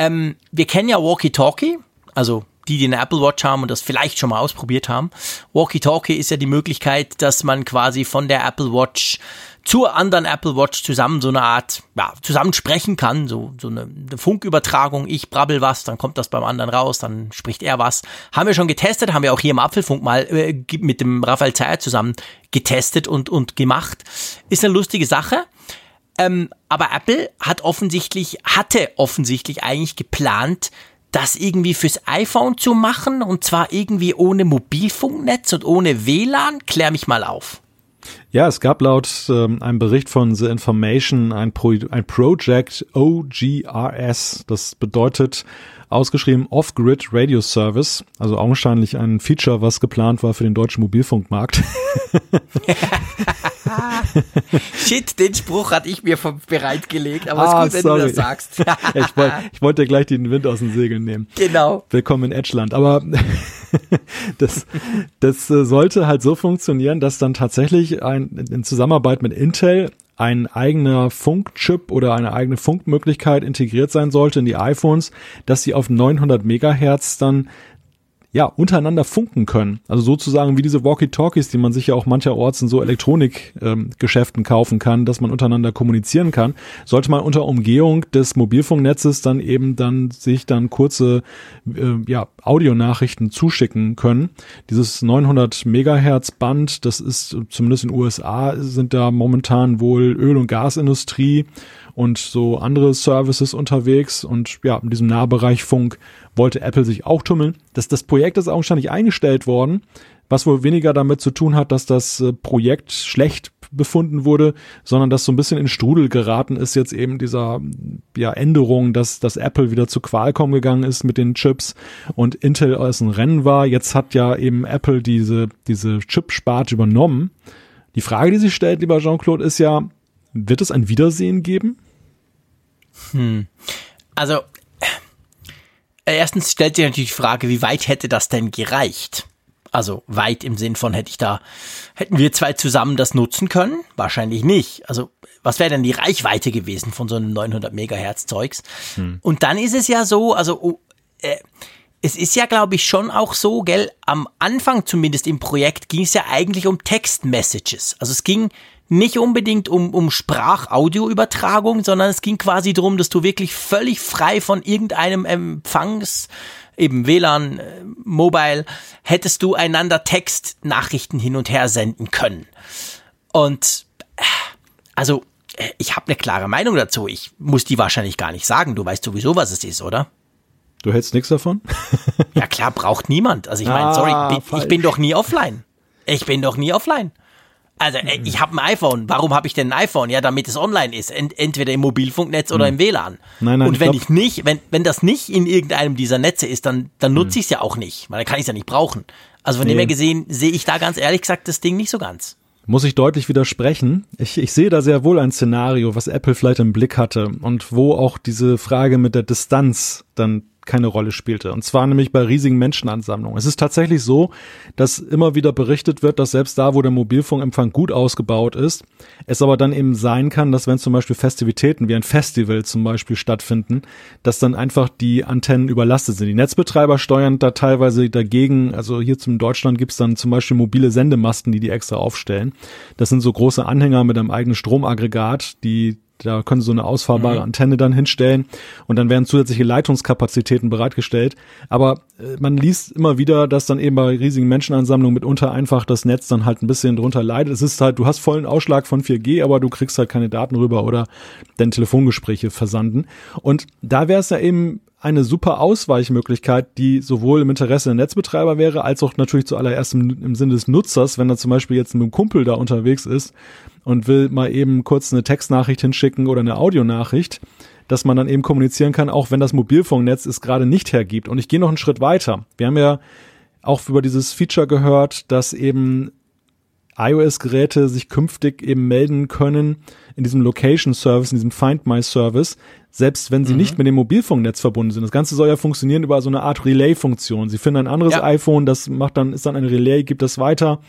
Ähm, wir kennen ja Walkie-Talkie, also die, die eine Apple Watch haben und das vielleicht schon mal ausprobiert haben. Walkie-Talkie ist ja die Möglichkeit, dass man quasi von der Apple Watch zur anderen Apple Watch zusammen so eine Art, ja, zusammen sprechen kann, so, so eine, eine Funkübertragung. Ich brabbel was, dann kommt das beim anderen raus, dann spricht er was. Haben wir schon getestet, haben wir auch hier im Apfelfunk mal äh, mit dem Raphael Zeyer zusammen getestet und, und gemacht. Ist eine lustige Sache. Ähm, aber Apple hat offensichtlich, hatte offensichtlich eigentlich geplant, das irgendwie fürs iPhone zu machen und zwar irgendwie ohne Mobilfunknetz und ohne WLAN. Klär mich mal auf. Ja, es gab laut ähm, einem Bericht von The Information ein, Pro ein Project OGRS. Das bedeutet ausgeschrieben Off-Grid Radio Service, also augenscheinlich ein Feature, was geplant war für den deutschen Mobilfunkmarkt. Shit, den Spruch hatte ich mir bereitgelegt, aber ah, ist gut, wenn sorry. du das sagst. ich wollte ich wollt dir gleich den Wind aus den Segeln nehmen. Genau. Willkommen in Edgeland. Aber das, das äh, sollte halt so funktionieren, dass dann tatsächlich ein, in Zusammenarbeit mit Intel ein eigener Funkchip oder eine eigene Funkmöglichkeit integriert sein sollte in die iPhones, dass sie auf 900 Megahertz dann ja, untereinander funken können. Also sozusagen wie diese Walkie-Talkies, die man sich ja auch mancherorts in so Elektronikgeschäften ähm, kaufen kann, dass man untereinander kommunizieren kann, sollte man unter Umgehung des Mobilfunknetzes dann eben dann sich dann kurze äh, ja, Audionachrichten zuschicken können. Dieses 900 Megahertz Band, das ist zumindest in den USA sind da momentan wohl Öl- und Gasindustrie und so andere Services unterwegs und ja, in diesem Nahbereich Funk wollte Apple sich auch tummeln. Das, das Projekt ist augenscheinlich eingestellt worden, was wohl weniger damit zu tun hat, dass das äh, Projekt schlecht befunden wurde, sondern dass so ein bisschen in Strudel geraten ist jetzt eben dieser ja, Änderung, dass, dass Apple wieder zu Qualcomm gegangen ist mit den Chips und Intel aus dem Rennen war. Jetzt hat ja eben Apple diese, diese Chip-Sparte übernommen. Die Frage, die sich stellt, lieber Jean-Claude, ist ja, wird es ein Wiedersehen geben? Hm. Also, äh, erstens stellt sich natürlich die Frage, wie weit hätte das denn gereicht? Also weit im Sinn von hätte ich da, hätten wir zwei zusammen das nutzen können? Wahrscheinlich nicht. Also was wäre denn die Reichweite gewesen von so einem 900 Megahertz Zeugs? Hm. Und dann ist es ja so, also oh, äh, es ist ja, glaube ich, schon auch so, gell, am Anfang zumindest im Projekt ging es ja eigentlich um Text-Messages. Also es ging nicht unbedingt um, um Sprach-Audio-Übertragung, sondern es ging quasi darum, dass du wirklich völlig frei von irgendeinem Empfangs, eben WLAN, äh, Mobile, hättest du einander Textnachrichten hin und her senden können. Und äh, also, äh, ich habe eine klare Meinung dazu. Ich muss die wahrscheinlich gar nicht sagen. Du weißt sowieso, was es ist, oder? Du hältst nichts davon? ja klar, braucht niemand. Also ich meine, ah, sorry, ich bin doch nie offline. Ich bin doch nie offline. Also äh, ich habe ein iPhone. Warum habe ich denn ein iPhone? Ja, damit es online ist. Ent entweder im Mobilfunknetz oder hm. im WLAN. Nein, nein, Und wenn ich, ich nicht, wenn, wenn das nicht in irgendeinem dieser Netze ist, dann, dann nutze hm. ich es ja auch nicht, weil dann kann ich es ja nicht brauchen. Also von nee. dem her gesehen sehe ich da ganz ehrlich gesagt das Ding nicht so ganz. Muss ich deutlich widersprechen. Ich, ich sehe da sehr wohl ein Szenario, was Apple vielleicht im Blick hatte und wo auch diese Frage mit der Distanz dann keine Rolle spielte. Und zwar nämlich bei riesigen Menschenansammlungen. Es ist tatsächlich so, dass immer wieder berichtet wird, dass selbst da, wo der Mobilfunkempfang gut ausgebaut ist, es aber dann eben sein kann, dass wenn zum Beispiel Festivitäten wie ein Festival zum Beispiel stattfinden, dass dann einfach die Antennen überlastet sind. Die Netzbetreiber steuern da teilweise dagegen. Also hier zum Deutschland gibt's dann zum Beispiel mobile Sendemasten, die die extra aufstellen. Das sind so große Anhänger mit einem eigenen Stromaggregat, die da können sie so eine ausfahrbare mhm. Antenne dann hinstellen und dann werden zusätzliche Leitungskapazitäten bereitgestellt. Aber äh, man liest immer wieder, dass dann eben bei riesigen Menschenansammlungen mitunter einfach das Netz dann halt ein bisschen drunter leidet. Es ist halt, du hast vollen Ausschlag von 4G, aber du kriegst halt keine Daten rüber oder deine Telefongespräche versanden. Und da wäre es ja eben eine super Ausweichmöglichkeit, die sowohl im Interesse der Netzbetreiber wäre, als auch natürlich zuallererst im, im Sinne des Nutzers, wenn er zum Beispiel jetzt mit einem Kumpel da unterwegs ist und will mal eben kurz eine Textnachricht hinschicken oder eine Audionachricht, dass man dann eben kommunizieren kann, auch wenn das Mobilfunknetz es gerade nicht hergibt. Und ich gehe noch einen Schritt weiter. Wir haben ja auch über dieses Feature gehört, dass eben iOS-Geräte sich künftig eben melden können in diesem Location Service, in diesem Find My Service, selbst wenn sie mhm. nicht mit dem Mobilfunknetz verbunden sind. Das Ganze soll ja funktionieren über so eine Art Relay-Funktion. Sie finden ein anderes ja. iPhone, das macht dann, ist dann ein Relay, gibt das weiter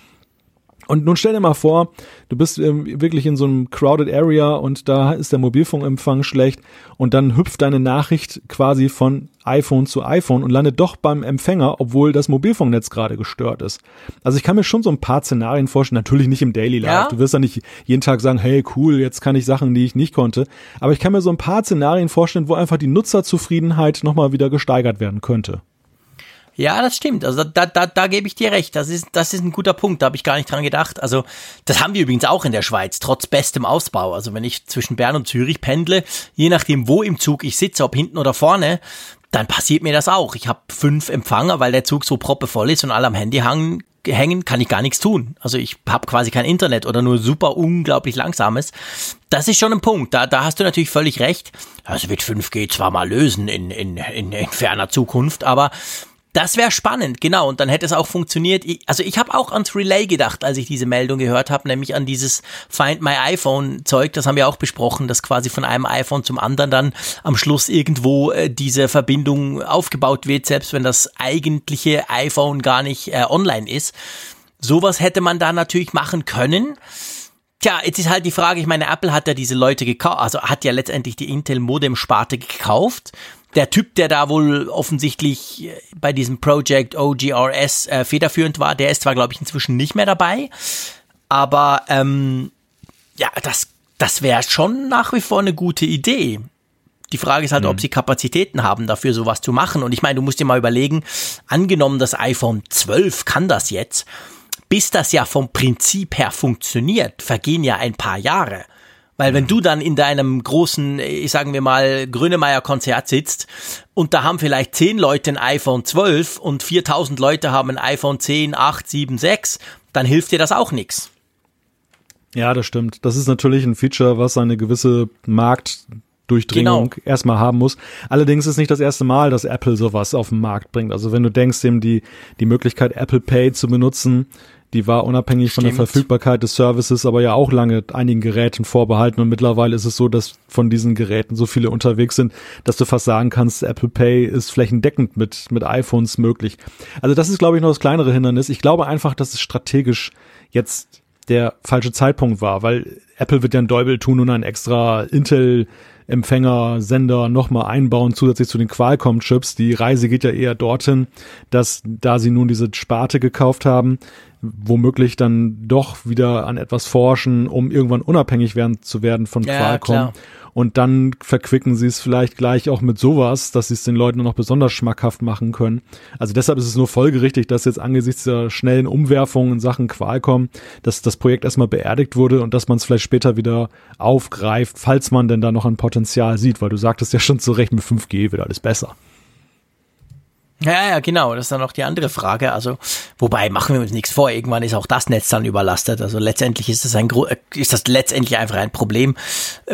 und nun stell dir mal vor, du bist ähm, wirklich in so einem crowded area und da ist der Mobilfunkempfang schlecht und dann hüpft deine Nachricht quasi von iPhone zu iPhone und landet doch beim Empfänger, obwohl das Mobilfunknetz gerade gestört ist. Also ich kann mir schon so ein paar Szenarien vorstellen, natürlich nicht im Daily Life. Ja? Du wirst ja nicht jeden Tag sagen, hey cool, jetzt kann ich Sachen, die ich nicht konnte. Aber ich kann mir so ein paar Szenarien vorstellen, wo einfach die Nutzerzufriedenheit nochmal wieder gesteigert werden könnte. Ja, das stimmt. Also da, da, da gebe ich dir recht. Das ist, das ist ein guter Punkt. Da habe ich gar nicht dran gedacht. Also das haben wir übrigens auch in der Schweiz, trotz bestem Ausbau. Also wenn ich zwischen Bern und Zürich pendle, je nachdem, wo im Zug ich sitze, ob hinten oder vorne, dann passiert mir das auch. Ich habe fünf Empfänger, weil der Zug so proppevoll ist und alle am Handy hangen, hängen, kann ich gar nichts tun. Also ich habe quasi kein Internet oder nur super unglaublich langsames. Das ist schon ein Punkt. Da, da hast du natürlich völlig recht. Also wird 5G zwar mal lösen in, in, in, in ferner Zukunft, aber das wäre spannend, genau. Und dann hätte es auch funktioniert. Also ich habe auch ans Relay gedacht, als ich diese Meldung gehört habe, nämlich an dieses Find My iPhone Zeug. Das haben wir auch besprochen, dass quasi von einem iPhone zum anderen dann am Schluss irgendwo äh, diese Verbindung aufgebaut wird, selbst wenn das eigentliche iPhone gar nicht äh, online ist. Sowas hätte man da natürlich machen können. Tja, jetzt ist halt die Frage, ich meine, Apple hat ja diese Leute gekauft, also hat ja letztendlich die Intel Modem Sparte gekauft der Typ, der da wohl offensichtlich äh, bei diesem Project OGRS äh, federführend war, der ist zwar, glaube ich, inzwischen nicht mehr dabei, aber ähm, ja, das, das wäre schon nach wie vor eine gute Idee. Die Frage ist halt, mhm. ob sie Kapazitäten haben, dafür sowas zu machen. Und ich meine, du musst dir mal überlegen, angenommen, das iPhone 12 kann das jetzt, bis das ja vom Prinzip her funktioniert, vergehen ja ein paar Jahre. Weil wenn du dann in deinem großen, ich sagen wir mal, Grönemeyer-Konzert sitzt und da haben vielleicht zehn Leute ein iPhone 12 und 4000 Leute haben ein iPhone 10, 8, 7, 6, dann hilft dir das auch nichts. Ja, das stimmt. Das ist natürlich ein Feature, was eine gewisse Marktdurchdringung genau. erstmal haben muss. Allerdings ist nicht das erste Mal, dass Apple sowas auf den Markt bringt. Also wenn du denkst, eben die, die Möglichkeit Apple Pay zu benutzen, die war unabhängig Stimmt. von der Verfügbarkeit des Services aber ja auch lange einigen Geräten vorbehalten und mittlerweile ist es so, dass von diesen Geräten so viele unterwegs sind, dass du fast sagen kannst, Apple Pay ist flächendeckend mit, mit iPhones möglich. Also das ist, glaube ich, noch das kleinere Hindernis. Ich glaube einfach, dass es strategisch jetzt der falsche Zeitpunkt war, weil Apple wird ja ein Däubel tun und ein extra Intel Empfänger, Sender nochmal einbauen, zusätzlich zu den Qualcomm-Chips. Die Reise geht ja eher dorthin, dass da sie nun diese Sparte gekauft haben, womöglich dann doch wieder an etwas forschen, um irgendwann unabhängig werden zu werden von ja, Qualcomm. Klar. Und dann verquicken sie es vielleicht gleich auch mit sowas, dass sie es den Leuten noch besonders schmackhaft machen können. Also deshalb ist es nur folgerichtig, dass jetzt angesichts der schnellen Umwerfungen in Sachen Qualcomm, dass das Projekt erstmal beerdigt wurde und dass man es vielleicht später wieder aufgreift, falls man denn da noch ein Potenzial sieht, weil du sagtest ja schon zu Recht, mit 5G wird alles besser. Ja, ja, genau. Das ist dann noch die andere Frage. Also, wobei machen wir uns nichts vor. Irgendwann ist auch das Netz dann überlastet. Also letztendlich ist das ein äh, ist das letztendlich einfach ein Problem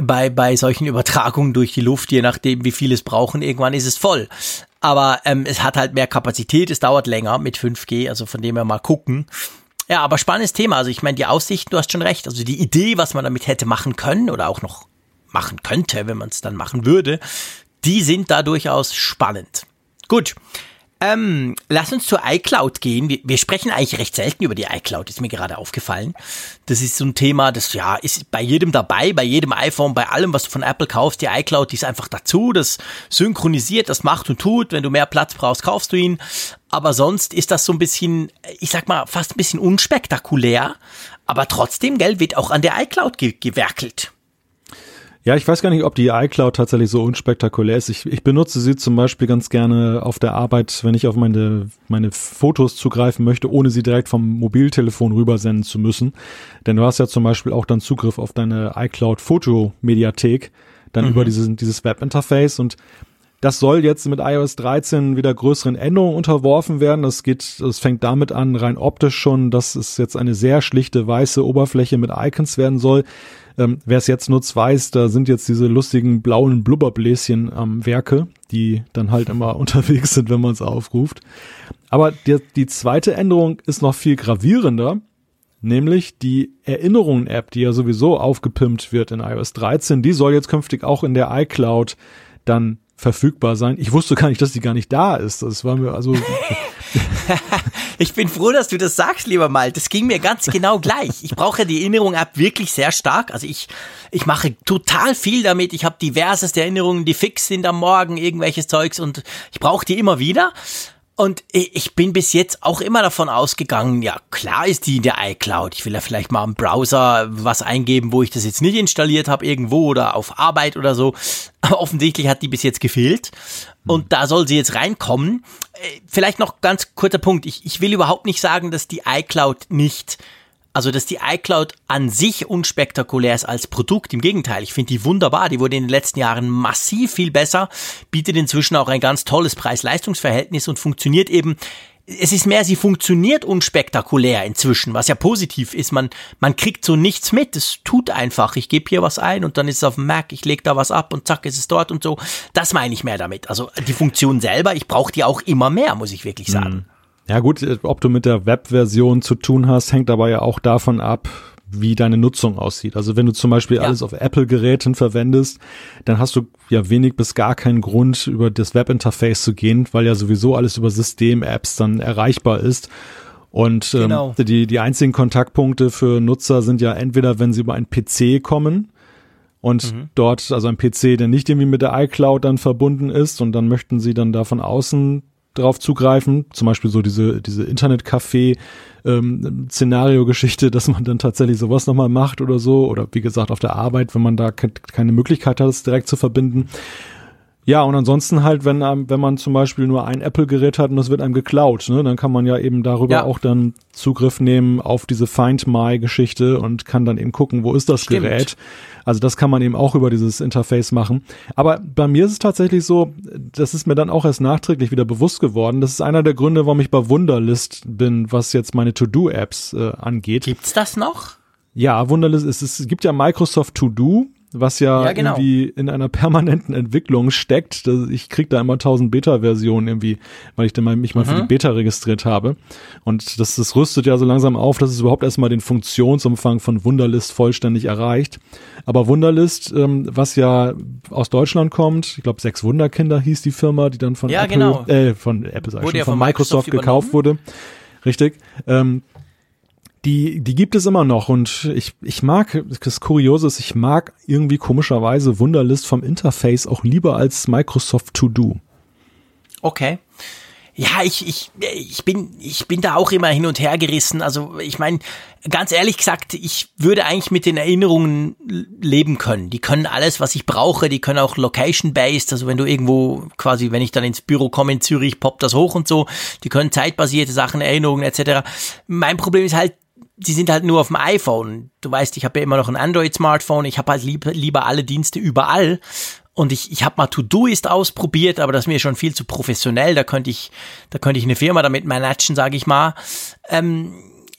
bei bei solchen Übertragungen durch die Luft, je nachdem wie viel es brauchen. Irgendwann ist es voll. Aber ähm, es hat halt mehr Kapazität. Es dauert länger mit 5G. Also von dem her mal gucken. Ja, aber spannendes Thema. Also ich meine, die Aussichten, du hast schon recht. Also die Idee, was man damit hätte machen können oder auch noch machen könnte, wenn man es dann machen würde, die sind da durchaus spannend. Gut. Ähm, lass uns zur iCloud gehen. Wir, wir, sprechen eigentlich recht selten über die iCloud, ist mir gerade aufgefallen. Das ist so ein Thema, das ja ist bei jedem dabei, bei jedem iPhone, bei allem, was du von Apple kaufst. Die iCloud, die ist einfach dazu, das synchronisiert, das macht und tut. Wenn du mehr Platz brauchst, kaufst du ihn. Aber sonst ist das so ein bisschen, ich sag mal, fast ein bisschen unspektakulär. Aber trotzdem, gell, wird auch an der iCloud ge gewerkelt. Ja, ich weiß gar nicht, ob die iCloud tatsächlich so unspektakulär ist. Ich, ich benutze sie zum Beispiel ganz gerne auf der Arbeit, wenn ich auf meine, meine Fotos zugreifen möchte, ohne sie direkt vom Mobiltelefon rübersenden zu müssen. Denn du hast ja zum Beispiel auch dann Zugriff auf deine iCloud Foto-Mediathek, dann mhm. über dieses, dieses Webinterface und das soll jetzt mit iOS 13 wieder größeren Änderungen unterworfen werden. Das geht, das fängt damit an, rein optisch schon, dass es jetzt eine sehr schlichte weiße Oberfläche mit Icons werden soll. Ähm, Wer es jetzt nutzt, weiß, da sind jetzt diese lustigen blauen Blubberbläschen am Werke, die dann halt immer unterwegs sind, wenn man es aufruft. Aber die, die zweite Änderung ist noch viel gravierender, nämlich die Erinnerungen-App, die ja sowieso aufgepimpt wird in iOS 13, die soll jetzt künftig auch in der iCloud dann verfügbar sein. Ich wusste gar nicht, dass die gar nicht da ist. Das war mir also. ich bin froh, dass du das sagst, lieber Mal. Das ging mir ganz genau gleich. Ich brauche die Erinnerung-App wirklich sehr stark. Also ich, ich mache total viel damit. Ich habe diverseste Erinnerungen, die fix sind am Morgen, irgendwelches Zeugs und ich brauche die immer wieder. Und ich bin bis jetzt auch immer davon ausgegangen, ja, klar ist die in der iCloud. Ich will ja vielleicht mal im Browser was eingeben, wo ich das jetzt nicht installiert habe, irgendwo oder auf Arbeit oder so. Aber offensichtlich hat die bis jetzt gefehlt. Und da soll sie jetzt reinkommen. Äh, vielleicht noch ganz kurzer Punkt. Ich, ich will überhaupt nicht sagen, dass die iCloud nicht also, dass die iCloud an sich unspektakulär ist als Produkt. Im Gegenteil, ich finde die wunderbar. Die wurde in den letzten Jahren massiv viel besser, bietet inzwischen auch ein ganz tolles Preis-Leistungs-Verhältnis und funktioniert eben es ist mehr, sie funktioniert unspektakulär inzwischen, was ja positiv ist. Man, man kriegt so nichts mit. Es tut einfach. Ich gebe hier was ein und dann ist es auf dem Mac, ich lege da was ab und zack, ist es dort und so. Das meine ich mehr damit. Also die Funktion selber, ich brauche die auch immer mehr, muss ich wirklich sagen. Ja gut, ob du mit der Web-Version zu tun hast, hängt aber ja auch davon ab, wie deine Nutzung aussieht. Also wenn du zum Beispiel ja. alles auf Apple-Geräten verwendest, dann hast du ja wenig bis gar keinen Grund, über das Webinterface zu gehen, weil ja sowieso alles über System-Apps dann erreichbar ist. Und ähm, genau. die, die einzigen Kontaktpunkte für Nutzer sind ja entweder, wenn sie über einen PC kommen und mhm. dort, also ein PC, der nicht irgendwie mit der iCloud dann verbunden ist und dann möchten sie dann da von außen drauf zugreifen. Zum Beispiel so diese, diese Internetcafé ähm, Szenario-Geschichte, dass man dann tatsächlich sowas nochmal macht oder so. Oder wie gesagt, auf der Arbeit, wenn man da ke keine Möglichkeit hat, es direkt zu verbinden. Ja, und ansonsten halt, wenn, wenn man zum Beispiel nur ein Apple-Gerät hat und das wird einem geklaut, ne, dann kann man ja eben darüber ja. auch dann Zugriff nehmen auf diese Find My-Geschichte und kann dann eben gucken, wo ist das Stimmt. Gerät. Also das kann man eben auch über dieses Interface machen. Aber bei mir ist es tatsächlich so, das ist mir dann auch erst nachträglich wieder bewusst geworden. Das ist einer der Gründe, warum ich bei Wunderlist bin, was jetzt meine To-Do-Apps äh, angeht. Gibt's das noch? Ja, Wunderlist, es, es gibt ja Microsoft To Do, was ja, ja genau. irgendwie in einer permanenten Entwicklung steckt. Ich krieg da immer tausend Beta-Versionen irgendwie, weil ich dann mal, mich mal mhm. für die mhm. Beta registriert habe. Und das, das rüstet ja so langsam auf, dass es überhaupt erstmal den Funktionsumfang von Wunderlist vollständig erreicht. Aber Wunderlist, ähm, was ja aus Deutschland kommt, ich glaube sechs Wunderkinder hieß die Firma, die dann von ja, Apple, genau. äh, von Apple sag ich schon, von, Microsoft, Microsoft gekauft wurde. Richtig. Ähm, die, die gibt es immer noch und ich, ich mag, das Kuriose ist, ich mag irgendwie komischerweise Wunderlist vom Interface auch lieber als Microsoft To Do. Okay. Ja, ich, ich, ich bin, ich bin da auch immer hin und her gerissen. Also, ich meine, ganz ehrlich gesagt, ich würde eigentlich mit den Erinnerungen leben können. Die können alles, was ich brauche. Die können auch location-based. Also, wenn du irgendwo quasi, wenn ich dann ins Büro komme in Zürich, poppt das hoch und so. Die können zeitbasierte Sachen, Erinnerungen etc. Mein Problem ist halt, die sind halt nur auf dem iPhone. Du weißt, ich habe ja immer noch ein Android-Smartphone. Ich habe halt lieb, lieber alle Dienste überall. Und ich, ich habe mal To-Doist ausprobiert, aber das ist mir schon viel zu professionell. Da könnte ich, da könnte ich eine Firma damit managen, sage ich mal. Ähm,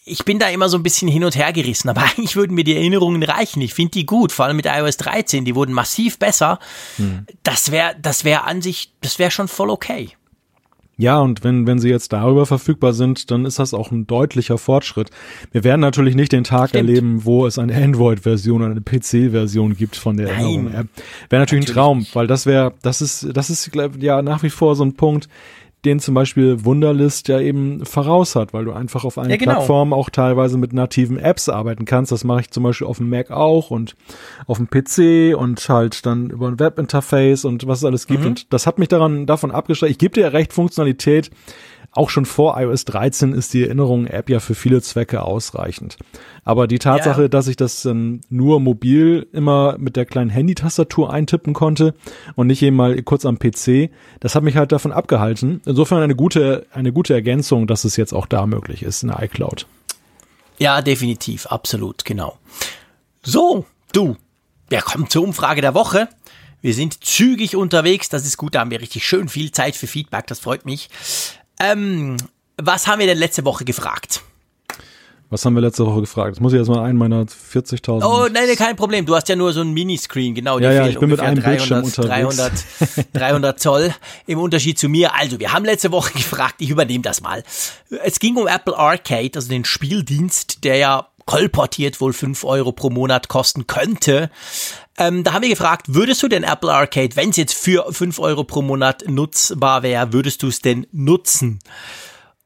ich bin da immer so ein bisschen hin und her gerissen, aber eigentlich würden mir die Erinnerungen reichen. Ich finde die gut, vor allem mit iOS 13, die wurden massiv besser. Hm. Das wäre, das wäre an sich, das wäre schon voll okay. Ja, und wenn, wenn sie jetzt darüber verfügbar sind, dann ist das auch ein deutlicher Fortschritt. Wir werden natürlich nicht den Tag Stimmt. erleben, wo es eine Android-Version oder eine PC-Version gibt von der Erinnerung-App. Wäre natürlich, natürlich, ein Traum, weil das wäre, das ist, das ist ja nach wie vor so ein Punkt, den zum Beispiel Wunderlist ja eben voraus hat, weil du einfach auf einer ja, genau. Plattform auch teilweise mit nativen Apps arbeiten kannst. Das mache ich zum Beispiel auf dem Mac auch und auf dem PC und halt dann über ein Webinterface und was es alles gibt. Mhm. Und das hat mich daran davon abgeschreckt. Ich gebe dir ja recht, Funktionalität auch schon vor iOS 13 ist die Erinnerung-App ja für viele Zwecke ausreichend. Aber die Tatsache, ja. dass ich das dann nur mobil immer mit der kleinen Handy-Tastatur eintippen konnte und nicht eben mal kurz am PC, das hat mich halt davon abgehalten. Insofern eine gute, eine gute Ergänzung, dass es jetzt auch da möglich ist in der iCloud. Ja, definitiv, absolut, genau. So, du, wir kommen zur Umfrage der Woche. Wir sind zügig unterwegs, das ist gut, da haben wir richtig schön viel Zeit für Feedback, das freut mich. Ähm, was haben wir denn letzte Woche gefragt? Was haben wir letzte Woche gefragt? Das muss ich erstmal einen meiner 40.000. Oh, nein, kein Problem. Du hast ja nur so ein Miniscreen, genau. Ja, ja, ich bin mit einem 300, Bildschirm unterwegs. 300, 300 Zoll im Unterschied zu mir. Also, wir haben letzte Woche gefragt, ich übernehme das mal. Es ging um Apple Arcade, also den Spieldienst, der ja kolportiert wohl 5 Euro pro Monat kosten könnte. Ähm, da haben wir gefragt, würdest du den Apple Arcade, wenn es jetzt für 5 Euro pro Monat nutzbar wäre, würdest du es denn nutzen?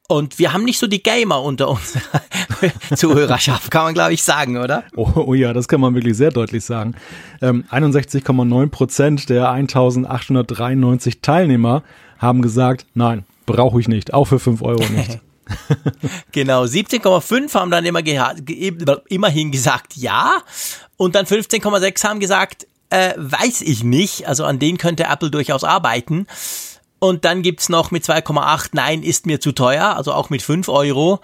Und wir haben nicht so die Gamer unter uns Zuhörerschaft, kann man glaube ich sagen, oder? Oh, oh, ja, das kann man wirklich sehr deutlich sagen. Ähm, 61,9 Prozent der 1893 Teilnehmer haben gesagt, nein, brauche ich nicht, auch für 5 Euro nicht. genau, 17,5 haben dann immer immerhin gesagt ja und dann 15,6 haben gesagt, äh, weiß ich nicht, also an denen könnte Apple durchaus arbeiten. Und dann gibt's noch mit 2,8, nein, ist mir zu teuer, also auch mit 5 Euro.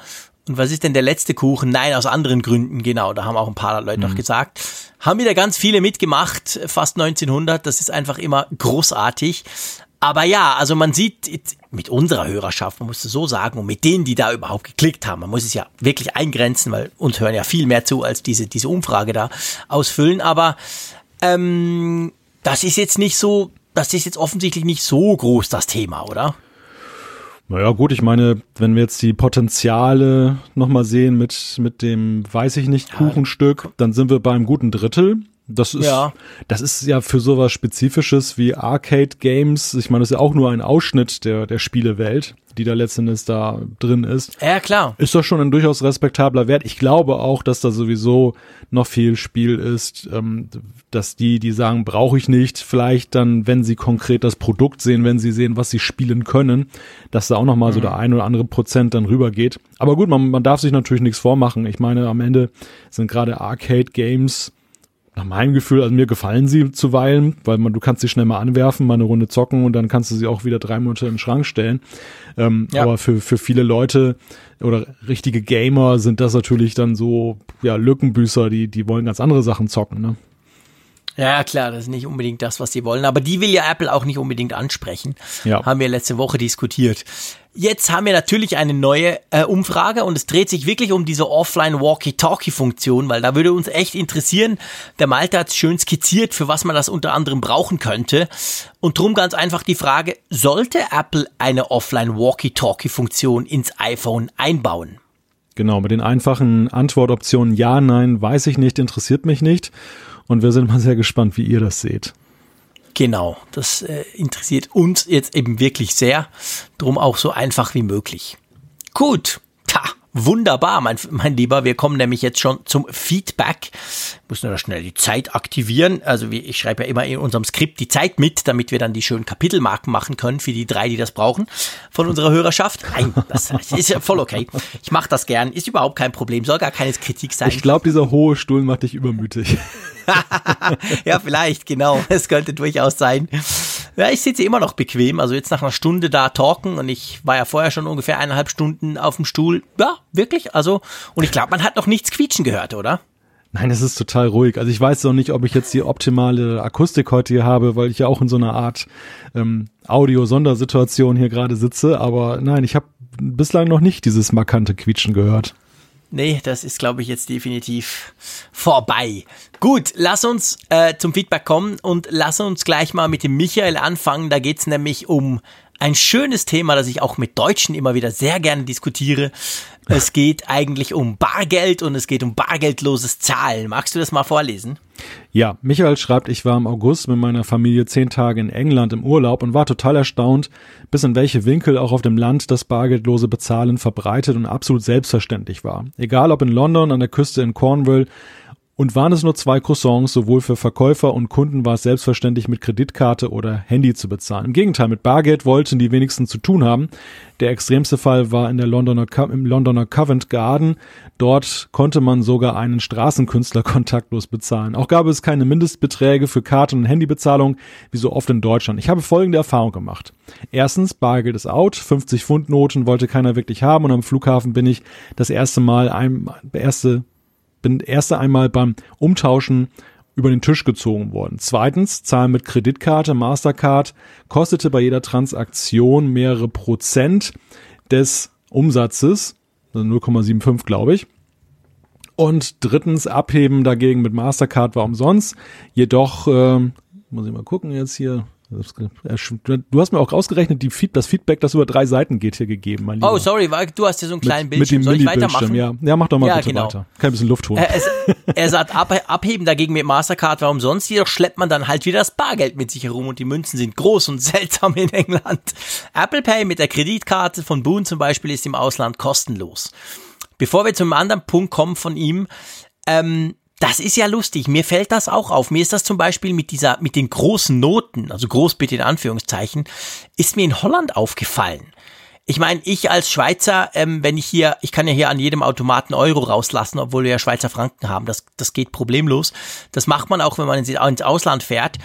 Und was ist denn der letzte Kuchen? Nein, aus anderen Gründen, genau, da haben auch ein paar Leute mhm. noch gesagt. Haben wieder ganz viele mitgemacht, fast 1900, das ist einfach immer großartig. Aber ja, also man sieht mit unserer Hörerschaft, man muss es so sagen, und mit denen, die da überhaupt geklickt haben, man muss es ja wirklich eingrenzen, weil uns hören ja viel mehr zu, als diese, diese Umfrage da ausfüllen. Aber ähm, das ist jetzt nicht so, das ist jetzt offensichtlich nicht so groß, das Thema, oder? Naja, gut, ich meine, wenn wir jetzt die Potenziale nochmal sehen mit, mit dem, weiß ich nicht, Kuchenstück, dann sind wir beim guten Drittel. Das ist, ja. das ist ja für sowas Spezifisches wie Arcade Games. Ich meine, das ist ja auch nur ein Ausschnitt der, der Spielewelt, die da letztendlich da drin ist. Ja, klar. Ist doch schon ein durchaus respektabler Wert. Ich glaube auch, dass da sowieso noch viel Spiel ist, ähm, dass die, die sagen, brauche ich nicht, vielleicht dann, wenn sie konkret das Produkt sehen, wenn sie sehen, was sie spielen können, dass da auch nochmal mhm. so der ein oder andere Prozent dann rübergeht. Aber gut, man, man darf sich natürlich nichts vormachen. Ich meine, am Ende sind gerade Arcade Games nach meinem Gefühl, also mir gefallen sie zuweilen, weil man, du kannst sie schnell mal anwerfen, mal eine Runde zocken und dann kannst du sie auch wieder drei Monate in den Schrank stellen. Ähm, ja. Aber für, für viele Leute oder richtige Gamer sind das natürlich dann so, ja, Lückenbüßer, die, die wollen ganz andere Sachen zocken, ne? Ja, klar, das ist nicht unbedingt das, was sie wollen. Aber die will ja Apple auch nicht unbedingt ansprechen. Ja. Haben wir letzte Woche diskutiert. Jetzt haben wir natürlich eine neue äh, Umfrage und es dreht sich wirklich um diese Offline-Walkie-Talkie-Funktion, weil da würde uns echt interessieren, der Malte hat es schön skizziert, für was man das unter anderem brauchen könnte. Und drum ganz einfach die Frage, sollte Apple eine Offline-Walkie-Talkie-Funktion ins iPhone einbauen? Genau, mit den einfachen Antwortoptionen Ja, Nein, weiß ich nicht, interessiert mich nicht. Und wir sind mal sehr gespannt, wie ihr das seht. Genau, das äh, interessiert uns jetzt eben wirklich sehr. Drum auch so einfach wie möglich. Gut, ta, wunderbar, mein, mein Lieber. Wir kommen nämlich jetzt schon zum Feedback. Muss nur schnell die Zeit aktivieren. Also wie, ich schreibe ja immer in unserem Skript die Zeit mit, damit wir dann die schönen Kapitelmarken machen können für die drei, die das brauchen von unserer Hörerschaft. Nein, das ist ja voll okay. Ich mache das gern, ist überhaupt kein Problem, soll gar keine Kritik sein. Ich glaube, dieser hohe Stuhl macht dich übermütig. ja, vielleicht, genau. Es könnte durchaus sein. Ja, ich sitze immer noch bequem. Also jetzt nach einer Stunde da talken und ich war ja vorher schon ungefähr eineinhalb Stunden auf dem Stuhl. Ja, wirklich. Also, und ich glaube, man hat noch nichts quietschen gehört, oder? Nein, es ist total ruhig. Also ich weiß noch nicht, ob ich jetzt die optimale Akustik heute hier habe, weil ich ja auch in so einer Art ähm, Audio-Sondersituation hier gerade sitze. Aber nein, ich habe bislang noch nicht dieses markante Quietschen gehört. Nee, das ist, glaube ich, jetzt definitiv vorbei. Gut, lass uns äh, zum Feedback kommen und lass uns gleich mal mit dem Michael anfangen. Da geht's nämlich um ein schönes Thema, das ich auch mit Deutschen immer wieder sehr gerne diskutiere. Es geht eigentlich um Bargeld und es geht um bargeldloses Zahlen. Magst du das mal vorlesen? Ja, Michael schreibt, ich war im August mit meiner Familie zehn Tage in England im Urlaub und war total erstaunt, bis in welche Winkel auch auf dem Land das bargeldlose Bezahlen verbreitet und absolut selbstverständlich war. Egal ob in London, an der Küste in Cornwall und waren es nur zwei Croissants, sowohl für Verkäufer und Kunden war es selbstverständlich mit Kreditkarte oder Handy zu bezahlen. Im Gegenteil, mit Bargeld wollten die wenigsten zu tun haben. Der extremste Fall war in der Londoner, im Londoner Covent Garden. Dort konnte man sogar einen Straßenkünstler kontaktlos bezahlen. Auch gab es keine Mindestbeträge für Karten- und Handybezahlung, wie so oft in Deutschland. Ich habe folgende Erfahrung gemacht. Erstens, Bargeld ist out, 50 Pfund Noten wollte keiner wirklich haben und am Flughafen bin ich das erste Mal, ein, erste bin erst einmal beim Umtauschen über den Tisch gezogen worden. Zweitens, Zahlen mit Kreditkarte, Mastercard kostete bei jeder Transaktion mehrere Prozent des Umsatzes, also 0,75 glaube ich. Und drittens, Abheben dagegen mit Mastercard war umsonst. Jedoch, äh, muss ich mal gucken jetzt hier, Du hast mir auch ausgerechnet, die Feed, das Feedback, das über drei Seiten geht, hier gegeben. Mein oh, sorry, du hast hier so einen kleinen mit, Bildschirm. Mit Soll ich weitermachen? Ja. ja, mach doch mal ja, bitte genau. weiter. Kann ein bisschen Luft holen. Er, er sagt, ab, abheben dagegen mit Mastercard war umsonst, jedoch schleppt man dann halt wieder das Bargeld mit sich herum und die Münzen sind groß und seltsam in England. Apple Pay mit der Kreditkarte von Boone zum Beispiel ist im Ausland kostenlos. Bevor wir zum anderen Punkt kommen von ihm, ähm, das ist ja lustig. Mir fällt das auch auf. Mir ist das zum Beispiel mit dieser, mit den großen Noten, also groß bitte in Anführungszeichen, ist mir in Holland aufgefallen. Ich meine, ich als Schweizer, ähm, wenn ich hier, ich kann ja hier an jedem Automaten Euro rauslassen, obwohl wir ja Schweizer Franken haben. Das, das geht problemlos. Das macht man auch, wenn man ins Ausland fährt.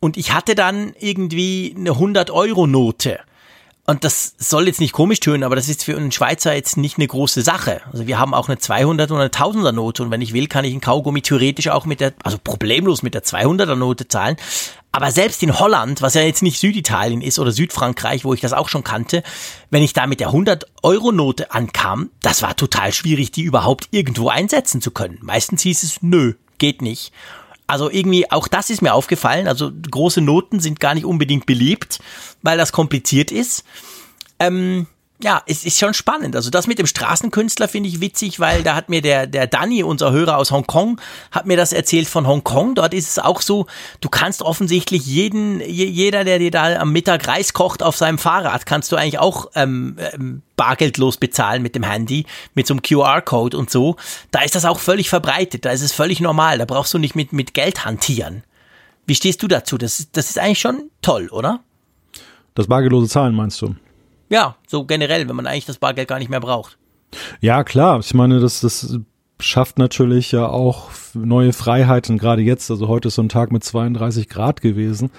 Und ich hatte dann irgendwie eine 100 Euro Note und das soll jetzt nicht komisch tönen, aber das ist für einen Schweizer jetzt nicht eine große Sache. Also wir haben auch eine 200 und eine 1000er Note und wenn ich will, kann ich einen Kaugummi theoretisch auch mit der, also problemlos mit der 200er Note zahlen. Aber selbst in Holland, was ja jetzt nicht Süditalien ist oder Südfrankreich, wo ich das auch schon kannte, wenn ich da mit der 100 Euro Note ankam, das war total schwierig, die überhaupt irgendwo einsetzen zu können. Meistens hieß es, nö, geht nicht. Also irgendwie, auch das ist mir aufgefallen. Also große Noten sind gar nicht unbedingt beliebt, weil das kompliziert ist. Ähm, ja, es ist schon spannend. Also das mit dem Straßenkünstler finde ich witzig, weil da hat mir der, der Danny, unser Hörer aus Hongkong, hat mir das erzählt von Hongkong. Dort ist es auch so, du kannst offensichtlich jeden, jeder, der dir da am Mittag Reis kocht auf seinem Fahrrad, kannst du eigentlich auch ähm, ähm, bargeldlos bezahlen mit dem Handy, mit so einem QR-Code und so. Da ist das auch völlig verbreitet. Da ist es völlig normal. Da brauchst du nicht mit, mit Geld hantieren. Wie stehst du dazu? Das, das ist eigentlich schon toll, oder? Das bargeldlose Zahlen meinst du? Ja, so generell, wenn man eigentlich das Bargeld gar nicht mehr braucht. Ja, klar. Ich meine, das, das schafft natürlich ja auch neue Freiheiten, gerade jetzt. Also heute ist so ein Tag mit 32 Grad gewesen.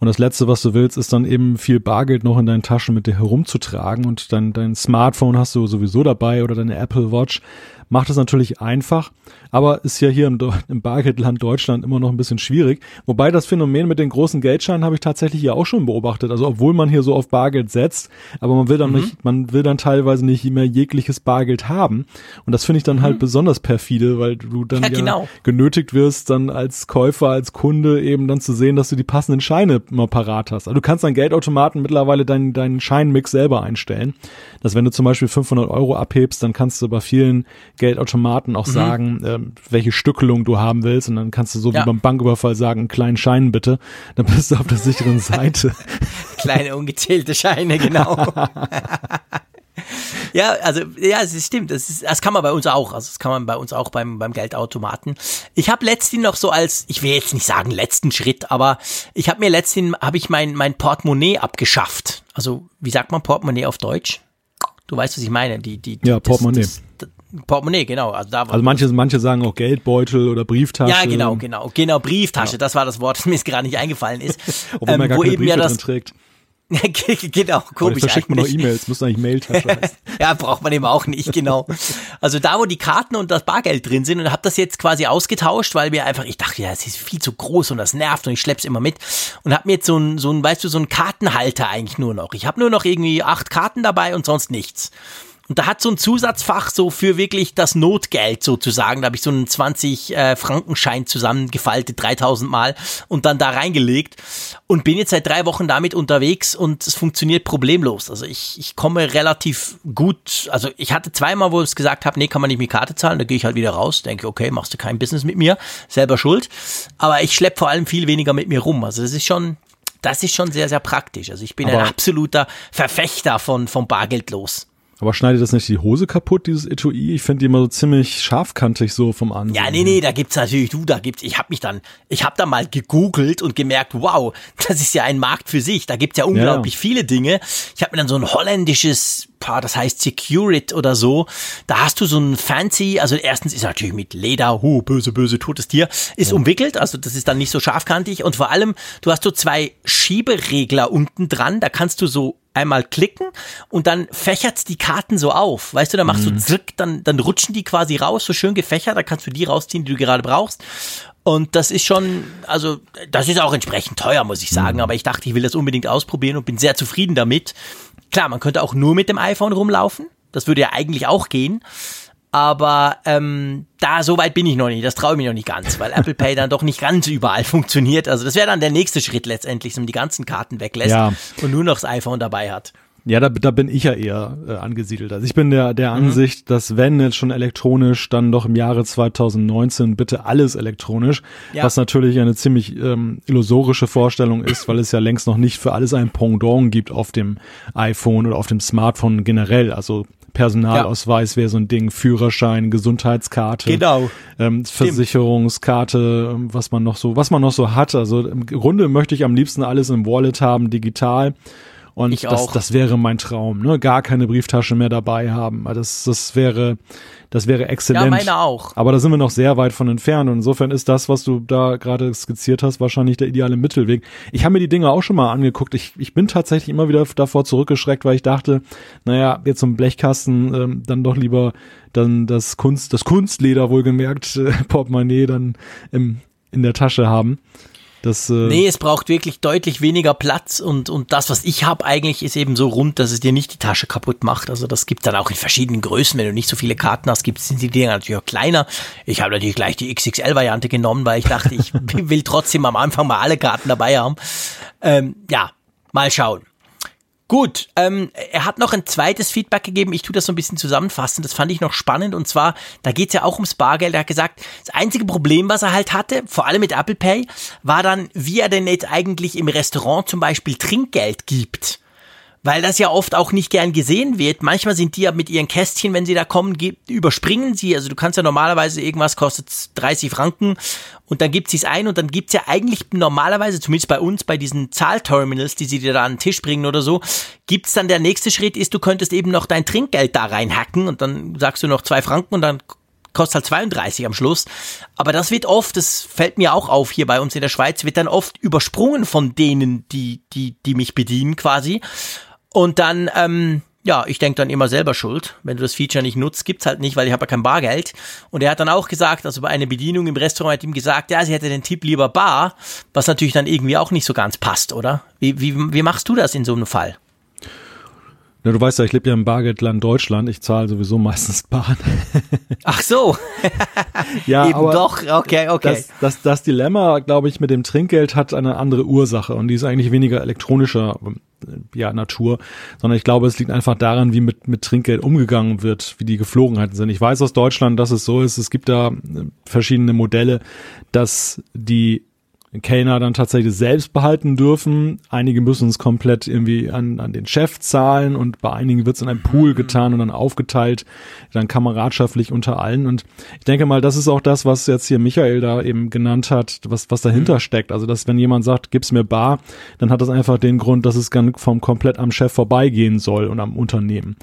Und das Letzte, was du willst, ist dann eben viel Bargeld noch in deinen Taschen mit dir herumzutragen. Und dein, dein Smartphone hast du sowieso dabei oder deine Apple Watch macht es natürlich einfach, aber ist ja hier im, im Bargeldland Deutschland immer noch ein bisschen schwierig. Wobei das Phänomen mit den großen Geldscheinen habe ich tatsächlich ja auch schon beobachtet. Also obwohl man hier so auf Bargeld setzt, aber man will dann mhm. nicht, man will dann teilweise nicht mehr jegliches Bargeld haben. Und das finde ich dann halt mhm. halt besonders perfide, weil du dann ja, genau. genötigt wirst, dann als Käufer, als Kunde eben dann zu sehen, dass du die passenden Scheine immer parat hast. Also du kannst deinen Geldautomaten mittlerweile deinen, deinen Scheinmix selber einstellen. Dass wenn du zum Beispiel 500 Euro abhebst, dann kannst du bei vielen Geldautomaten auch mhm. sagen, äh, welche Stückelung du haben willst und dann kannst du so ja. wie beim Banküberfall sagen, einen kleinen Schein bitte, dann bist du auf der sicheren Seite. Kleine ungezählte Scheine, genau. ja, also ja, es stimmt. Das, ist, das kann man bei uns auch. Also das kann man bei uns auch beim beim Geldautomaten. Ich habe letztens noch so als, ich will jetzt nicht sagen letzten Schritt, aber ich habe mir letztens habe ich mein mein Portemonnaie abgeschafft. Also wie sagt man Portemonnaie auf Deutsch? Du weißt, was ich meine. Die die ja Portemonnaie. Das, das, Portemonnaie, genau. Also, da also manche, manche sagen auch Geldbeutel oder Brieftasche. Ja, genau, genau. Genau, Brieftasche, ja. das war das Wort, das mir jetzt gerade nicht eingefallen ist. Obwohl ähm, man gar wo keine eben Briefe ja das, drin trägt. genau, komisch. Da schickt man noch E-Mails, muss eigentlich Mailtasche heißen. ja, braucht man eben auch nicht, genau. Also da, wo die Karten und das Bargeld drin sind und habe das jetzt quasi ausgetauscht, weil mir einfach, ich dachte, ja, es ist viel zu groß und das nervt und ich schlepp's immer mit und habe mir jetzt so ein, so ein, weißt du, so ein Kartenhalter eigentlich nur noch. Ich habe nur noch irgendwie acht Karten dabei und sonst nichts. Und da hat so ein Zusatzfach so für wirklich das Notgeld sozusagen. Da habe ich so einen 20 äh, Frankenschein zusammengefaltet, 3000 Mal und dann da reingelegt und bin jetzt seit drei Wochen damit unterwegs und es funktioniert problemlos. Also ich, ich komme relativ gut. Also ich hatte zweimal, wo ich gesagt habe, nee, kann man nicht mit Karte zahlen. Da gehe ich halt wieder raus, denke, okay, machst du kein Business mit mir, selber schuld. Aber ich schlepp vor allem viel weniger mit mir rum. Also das ist schon, das ist schon sehr, sehr praktisch. Also ich bin Aber ein absoluter Verfechter von, von Bargeld los. Aber schneidet das nicht die Hose kaputt, dieses Etui? Ich finde die immer so ziemlich scharfkantig so vom Ansehen. Ja, nee, nee, da gibt's natürlich, du, da gibt's, ich habe mich dann, ich habe da mal gegoogelt und gemerkt, wow, das ist ja ein Markt für sich. Da gibt's ja unglaublich ja. viele Dinge. Ich habe mir dann so ein holländisches, paar, das heißt Securit oder so. Da hast du so ein fancy, also erstens ist natürlich mit Leder, hu, böse, böse, totes Tier, ist ja. umwickelt, also das ist dann nicht so scharfkantig und vor allem, du hast so zwei Schieberegler unten dran, da kannst du so einmal klicken und dann fächert die Karten so auf. Weißt du, da machst mhm. du zirk, dann, dann rutschen die quasi raus, so schön gefächert, da kannst du die rausziehen, die du gerade brauchst. Und das ist schon, also das ist auch entsprechend teuer, muss ich sagen. Mhm. Aber ich dachte, ich will das unbedingt ausprobieren und bin sehr zufrieden damit. Klar, man könnte auch nur mit dem iPhone rumlaufen. Das würde ja eigentlich auch gehen. Aber ähm, da so weit bin ich noch nicht. Das traue ich mich noch nicht ganz, weil Apple Pay dann doch nicht ganz überall funktioniert. Also das wäre dann der nächste Schritt letztendlich, dass man die ganzen Karten weglässt ja. und nur noch das iPhone dabei hat. Ja, da, da bin ich ja eher äh, angesiedelt. Also ich bin der, der mhm. Ansicht, dass wenn jetzt schon elektronisch, dann doch im Jahre 2019 bitte alles elektronisch, ja. was natürlich eine ziemlich ähm, illusorische Vorstellung ist, weil es ja längst noch nicht für alles ein Pendant gibt auf dem iPhone oder auf dem Smartphone generell. Also Personalausweis ja. wäre so ein Ding, Führerschein, Gesundheitskarte, genau. ähm, Versicherungskarte, ähm, was man noch so, was man noch so hat. Also im Grunde möchte ich am liebsten alles im Wallet haben, digital. Und ich das, auch. das wäre mein Traum, ne? Gar keine Brieftasche mehr dabei haben. Das, das wäre, das wäre exzellent. Ja, meine auch. Aber da sind wir noch sehr weit von entfernt. Und insofern ist das, was du da gerade skizziert hast, wahrscheinlich der ideale Mittelweg. Ich habe mir die Dinge auch schon mal angeguckt. Ich, ich bin tatsächlich immer wieder davor zurückgeschreckt, weil ich dachte, naja, jetzt zum Blechkasten ähm, dann doch lieber dann das Kunst, das Kunstleder wohlgemerkt, äh, Portemonnaie dann im, in der Tasche haben. Das, äh nee, es braucht wirklich deutlich weniger Platz und, und das, was ich habe, eigentlich ist eben so rund, dass es dir nicht die Tasche kaputt macht. Also das gibt dann auch in verschiedenen Größen. Wenn du nicht so viele Karten hast, gibt sind die Dinger natürlich auch kleiner. Ich habe natürlich gleich die XXL-Variante genommen, weil ich dachte, ich will trotzdem am Anfang mal alle Karten dabei haben. Ähm, ja, mal schauen. Gut, ähm, er hat noch ein zweites Feedback gegeben. Ich tue das so ein bisschen zusammenfassen. Das fand ich noch spannend. Und zwar, da geht's ja auch ums Bargeld. Er hat gesagt, das einzige Problem, was er halt hatte, vor allem mit Apple Pay, war dann, wie er denn jetzt eigentlich im Restaurant zum Beispiel Trinkgeld gibt weil das ja oft auch nicht gern gesehen wird. Manchmal sind die ja mit ihren Kästchen, wenn sie da kommen, überspringen sie. Also du kannst ja normalerweise irgendwas kostet 30 Franken und dann gibt sie es ein und dann gibt's ja eigentlich normalerweise, zumindest bei uns, bei diesen Zahlterminals, die sie dir da an den Tisch bringen oder so, gibt's dann der nächste Schritt ist, du könntest eben noch dein Trinkgeld da reinhacken und dann sagst du noch zwei Franken und dann kostet halt 32 am Schluss. Aber das wird oft, das fällt mir auch auf hier bei uns in der Schweiz, wird dann oft übersprungen von denen, die, die, die mich bedienen quasi. Und dann, ähm, ja, ich denke dann immer selber schuld. Wenn du das Feature nicht nutzt, gibt's halt nicht, weil ich habe ja kein Bargeld. Und er hat dann auch gesagt, also bei einer Bedienung im Restaurant hat ihm gesagt, ja, sie hätte den Tipp lieber bar, was natürlich dann irgendwie auch nicht so ganz passt, oder? Wie, wie, wie machst du das in so einem Fall? Ja, du weißt ja, ich lebe ja im Bargeldland Deutschland. Ich zahle sowieso meistens Bahn. Ach so. ja, Eben aber doch. Okay, okay. Das, das, das Dilemma, glaube ich, mit dem Trinkgeld hat eine andere Ursache und die ist eigentlich weniger elektronischer äh, ja, Natur, sondern ich glaube, es liegt einfach daran, wie mit, mit Trinkgeld umgegangen wird, wie die Geflogenheiten sind. Ich weiß aus Deutschland, dass es so ist. Es gibt da äh, verschiedene Modelle, dass die Kellner dann tatsächlich selbst behalten dürfen. Einige müssen es komplett irgendwie an, an den Chef zahlen und bei einigen wird es in einem Pool mhm. getan und dann aufgeteilt, dann kameradschaftlich unter allen. Und ich denke mal, das ist auch das, was jetzt hier Michael da eben genannt hat, was, was dahinter mhm. steckt. Also, dass wenn jemand sagt, gib's mir bar, dann hat das einfach den Grund, dass es dann vom komplett am Chef vorbeigehen soll und am Unternehmen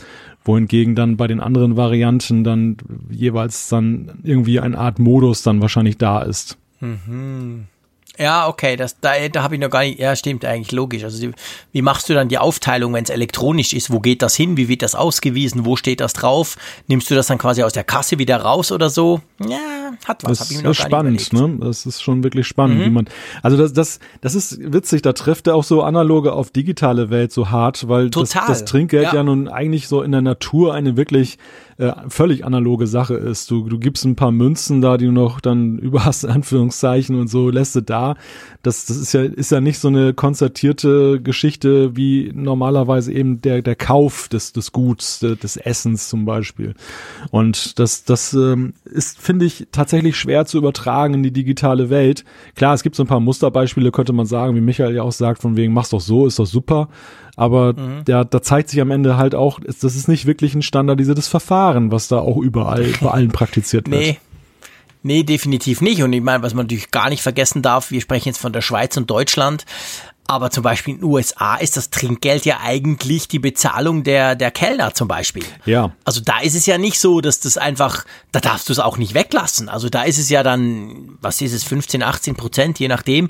wohingegen dann bei den anderen Varianten dann jeweils dann irgendwie eine Art Modus dann wahrscheinlich da ist. Mhm. Ja, okay, das, da, da habe ich noch gar nicht, ja, stimmt eigentlich, logisch. Also wie machst du dann die Aufteilung, wenn es elektronisch ist? Wo geht das hin? Wie wird das ausgewiesen? Wo steht das drauf? Nimmst du das dann quasi aus der Kasse wieder raus oder so? Ja, hat was. Das ist spannend, ne? Das ist schon wirklich spannend, mhm. wie man, also das, das, das ist witzig, da trifft er auch so analoge auf digitale Welt so hart, weil das, das, Trinkgeld ja. ja nun eigentlich so in der Natur eine wirklich äh, völlig analoge Sache ist. Du, du gibst ein paar Münzen da, die du noch dann über hast, Anführungszeichen und so, lässt du da. Das, das ist ja, ist ja nicht so eine konzertierte Geschichte wie normalerweise eben der, der Kauf des, des Guts, des Essens zum Beispiel. Und das, das ähm, ist, finde ich, tatsächlich schwer zu übertragen in die digitale Welt. Klar, es gibt so ein paar Musterbeispiele, könnte man sagen, wie Michael ja auch sagt, von wegen, mach's doch so, ist doch super. Aber mhm. der, da zeigt sich am Ende halt auch, das ist nicht wirklich ein standardisiertes Verfahren, was da auch überall bei allen praktiziert wird. Nee. Nee, definitiv nicht. Und ich meine, was man natürlich gar nicht vergessen darf, wir sprechen jetzt von der Schweiz und Deutschland, aber zum Beispiel in den USA ist das Trinkgeld ja eigentlich die Bezahlung der, der Kellner zum Beispiel. Ja. Also da ist es ja nicht so, dass das einfach, da darfst du es auch nicht weglassen. Also da ist es ja dann, was ist es, 15, 18 Prozent, je nachdem.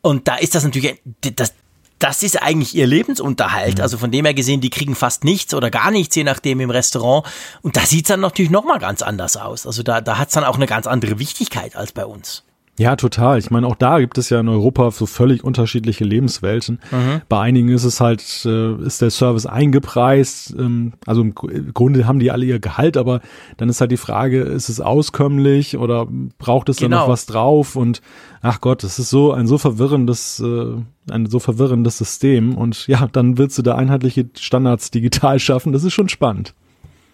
Und da ist das natürlich, das, das ist eigentlich ihr Lebensunterhalt. Mhm. Also von dem her gesehen, die kriegen fast nichts oder gar nichts, je nachdem im Restaurant. Und da sieht's dann natürlich nochmal ganz anders aus. Also da, da hat's dann auch eine ganz andere Wichtigkeit als bei uns. Ja, total. Ich meine, auch da gibt es ja in Europa so völlig unterschiedliche Lebenswelten. Mhm. Bei einigen ist es halt, äh, ist der Service eingepreist. Ähm, also im Grunde haben die alle ihr Gehalt, aber dann ist halt die Frage, ist es auskömmlich oder braucht es genau. da noch genau. was drauf? Und ach Gott, es ist so ein so verwirrendes, äh, ein so verwirrendes System. Und ja, dann willst du da einheitliche Standards digital schaffen. Das ist schon spannend.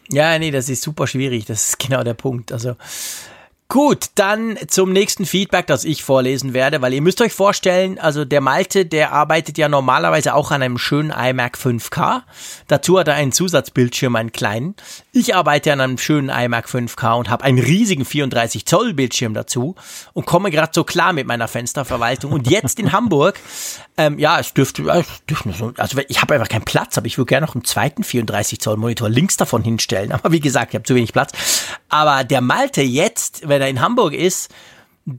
Ja, nee, das ist super schwierig. Das ist genau der Punkt. Also Gut, dann zum nächsten Feedback, das ich vorlesen werde, weil ihr müsst euch vorstellen, also der Malte, der arbeitet ja normalerweise auch an einem schönen iMac 5K. Dazu hat er einen Zusatzbildschirm, einen kleinen. Ich arbeite an einem schönen iMac 5K und habe einen riesigen 34 Zoll Bildschirm dazu und komme gerade so klar mit meiner Fensterverwaltung. Und jetzt in Hamburg, ähm, ja, es dürfte, also ich habe einfach keinen Platz, aber ich würde gerne noch einen zweiten 34 Zoll Monitor links davon hinstellen. Aber wie gesagt, ich habe zu wenig Platz. Aber der Malte jetzt, wenn er in Hamburg ist,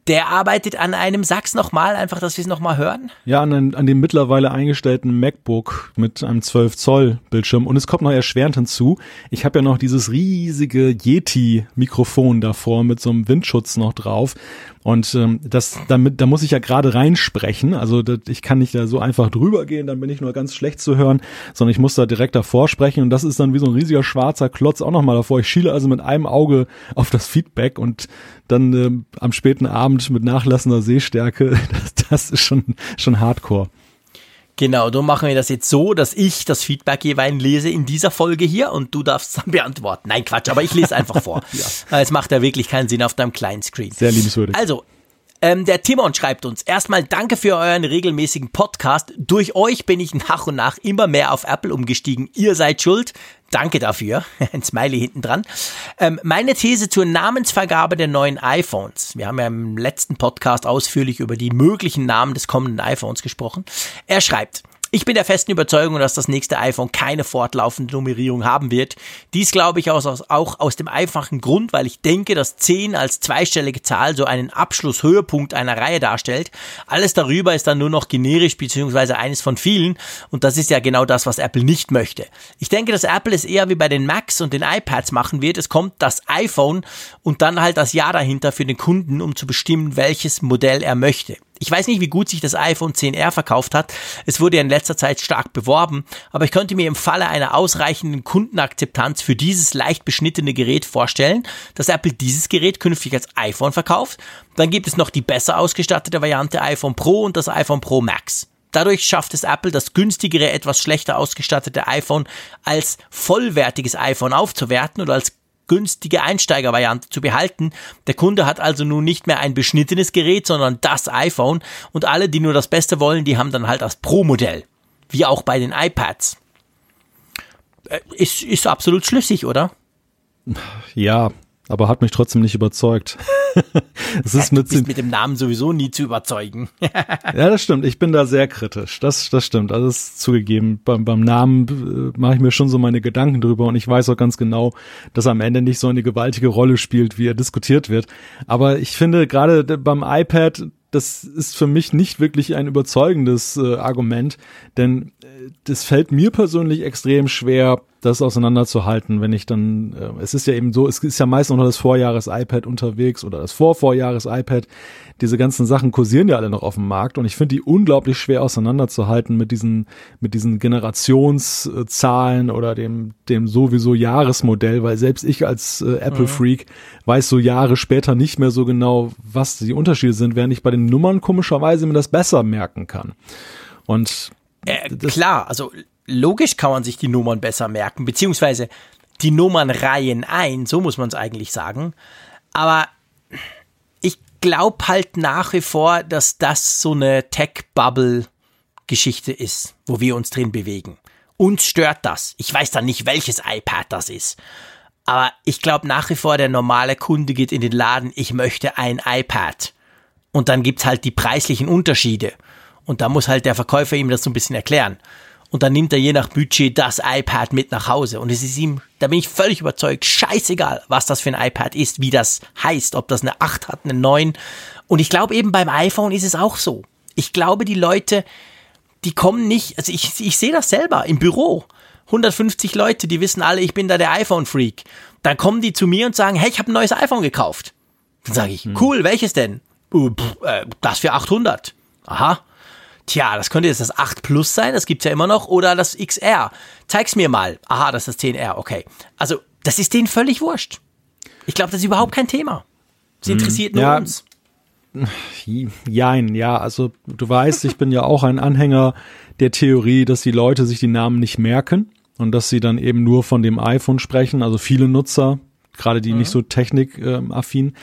der arbeitet an einem, sag's nochmal, einfach, dass wir es nochmal hören. Ja, an, an dem mittlerweile eingestellten MacBook mit einem 12 Zoll Bildschirm. Und es kommt noch erschwerend hinzu, ich habe ja noch dieses riesige Yeti-Mikrofon davor mit so einem Windschutz noch drauf. Und ähm, das, damit, da muss ich ja gerade reinsprechen. Also das, ich kann nicht da so einfach drüber gehen, dann bin ich nur ganz schlecht zu hören, sondern ich muss da direkt davor sprechen. Und das ist dann wie so ein riesiger schwarzer Klotz auch nochmal davor. Ich schiele also mit einem Auge auf das Feedback und dann ähm, am späten Abend mit nachlassender Sehstärke, das, das ist schon, schon hardcore. Genau, dann machen wir das jetzt so, dass ich das Feedback jeweils lese in dieser Folge hier und du darfst es dann beantworten. Nein, Quatsch, aber ich lese einfach vor. ja. Es macht ja wirklich keinen Sinn auf deinem kleinen Screen. Sehr liebenswürdig. Also, ähm, der Timon schreibt uns, erstmal danke für euren regelmäßigen Podcast. Durch euch bin ich nach und nach immer mehr auf Apple umgestiegen. Ihr seid schuld. Danke dafür. Ein Smiley hinten dran. Ähm, meine These zur Namensvergabe der neuen iPhones. Wir haben ja im letzten Podcast ausführlich über die möglichen Namen des kommenden iPhones gesprochen. Er schreibt, ich bin der festen Überzeugung, dass das nächste iPhone keine fortlaufende Nummerierung haben wird. Dies glaube ich auch aus, auch aus dem einfachen Grund, weil ich denke, dass 10 als zweistellige Zahl so einen Abschlusshöhepunkt einer Reihe darstellt. Alles darüber ist dann nur noch generisch beziehungsweise eines von vielen und das ist ja genau das, was Apple nicht möchte. Ich denke, dass Apple es eher wie bei den Macs und den iPads machen wird. Es kommt das iPhone und dann halt das Jahr dahinter für den Kunden, um zu bestimmen, welches Modell er möchte. Ich weiß nicht, wie gut sich das iPhone 10R verkauft hat. Es wurde ja in letzter Zeit stark beworben, aber ich könnte mir im Falle einer ausreichenden Kundenakzeptanz für dieses leicht beschnittene Gerät vorstellen, dass Apple dieses Gerät künftig als iPhone verkauft. Dann gibt es noch die besser ausgestattete Variante iPhone Pro und das iPhone Pro Max. Dadurch schafft es Apple, das günstigere, etwas schlechter ausgestattete iPhone als vollwertiges iPhone aufzuwerten oder als günstige Einsteigervariante zu behalten. Der Kunde hat also nun nicht mehr ein beschnittenes Gerät, sondern das iPhone und alle, die nur das Beste wollen, die haben dann halt das Pro-Modell. Wie auch bei den iPads. Äh, ist, ist absolut schlüssig, oder? Ja, aber hat mich trotzdem nicht überzeugt. es ist mit, mit dem Namen sowieso nie zu überzeugen. ja, das stimmt. Ich bin da sehr kritisch. Das, das stimmt. Also ist zugegeben. Beim, beim Namen äh, mache ich mir schon so meine Gedanken drüber und ich weiß auch ganz genau, dass er am Ende nicht so eine gewaltige Rolle spielt, wie er diskutiert wird. Aber ich finde gerade beim iPad das ist für mich nicht wirklich ein überzeugendes äh, Argument, denn äh, das fällt mir persönlich extrem schwer, das auseinanderzuhalten, wenn ich dann, äh, es ist ja eben so, es ist ja meist noch das Vorjahres-iPad unterwegs oder das Vorvorjahres-iPad. Diese ganzen Sachen kursieren ja alle noch auf dem Markt und ich finde die unglaublich schwer auseinanderzuhalten mit diesen, mit diesen Generationszahlen oder dem, dem sowieso Jahresmodell, weil selbst ich als äh, Apple-Freak mhm. weiß so Jahre später nicht mehr so genau, was die Unterschiede sind, während ich bei den Nummern komischerweise mir das besser merken kann. Und äh, klar, also logisch kann man sich die Nummern besser merken, beziehungsweise die Nummern reihen ein, so muss man es eigentlich sagen. Aber ich glaube halt nach wie vor, dass das so eine Tech-Bubble-Geschichte ist, wo wir uns drin bewegen. Uns stört das. Ich weiß dann nicht, welches iPad das ist. Aber ich glaube nach wie vor, der normale Kunde geht in den Laden, ich möchte ein iPad. Und dann gibt's halt die preislichen Unterschiede. Und da muss halt der Verkäufer ihm das so ein bisschen erklären und dann nimmt er je nach Budget das iPad mit nach Hause. Und es ist ihm, da bin ich völlig überzeugt, scheißegal, was das für ein iPad ist, wie das heißt, ob das eine 8 hat, eine 9. Und ich glaube eben beim iPhone ist es auch so. Ich glaube, die Leute, die kommen nicht, also ich, ich sehe das selber im Büro. 150 Leute, die wissen alle, ich bin da der iPhone-Freak. Dann kommen die zu mir und sagen, hey, ich habe ein neues iPhone gekauft. Dann sage ich, hm. cool, welches denn? Pff, äh, das für 800. Aha, Tja, das könnte jetzt das 8 Plus sein, das gibt's ja immer noch, oder das XR. Zeig's mir mal. Aha, das ist das 10R, okay. Also, das ist denen völlig wurscht. Ich glaube, das ist überhaupt kein Thema. Sie hm, interessiert nur ja. uns. Jein, ja, also du weißt, ich bin ja auch ein Anhänger der Theorie, dass die Leute sich die Namen nicht merken und dass sie dann eben nur von dem iPhone sprechen, also viele Nutzer, gerade die mhm. nicht so technikaffin.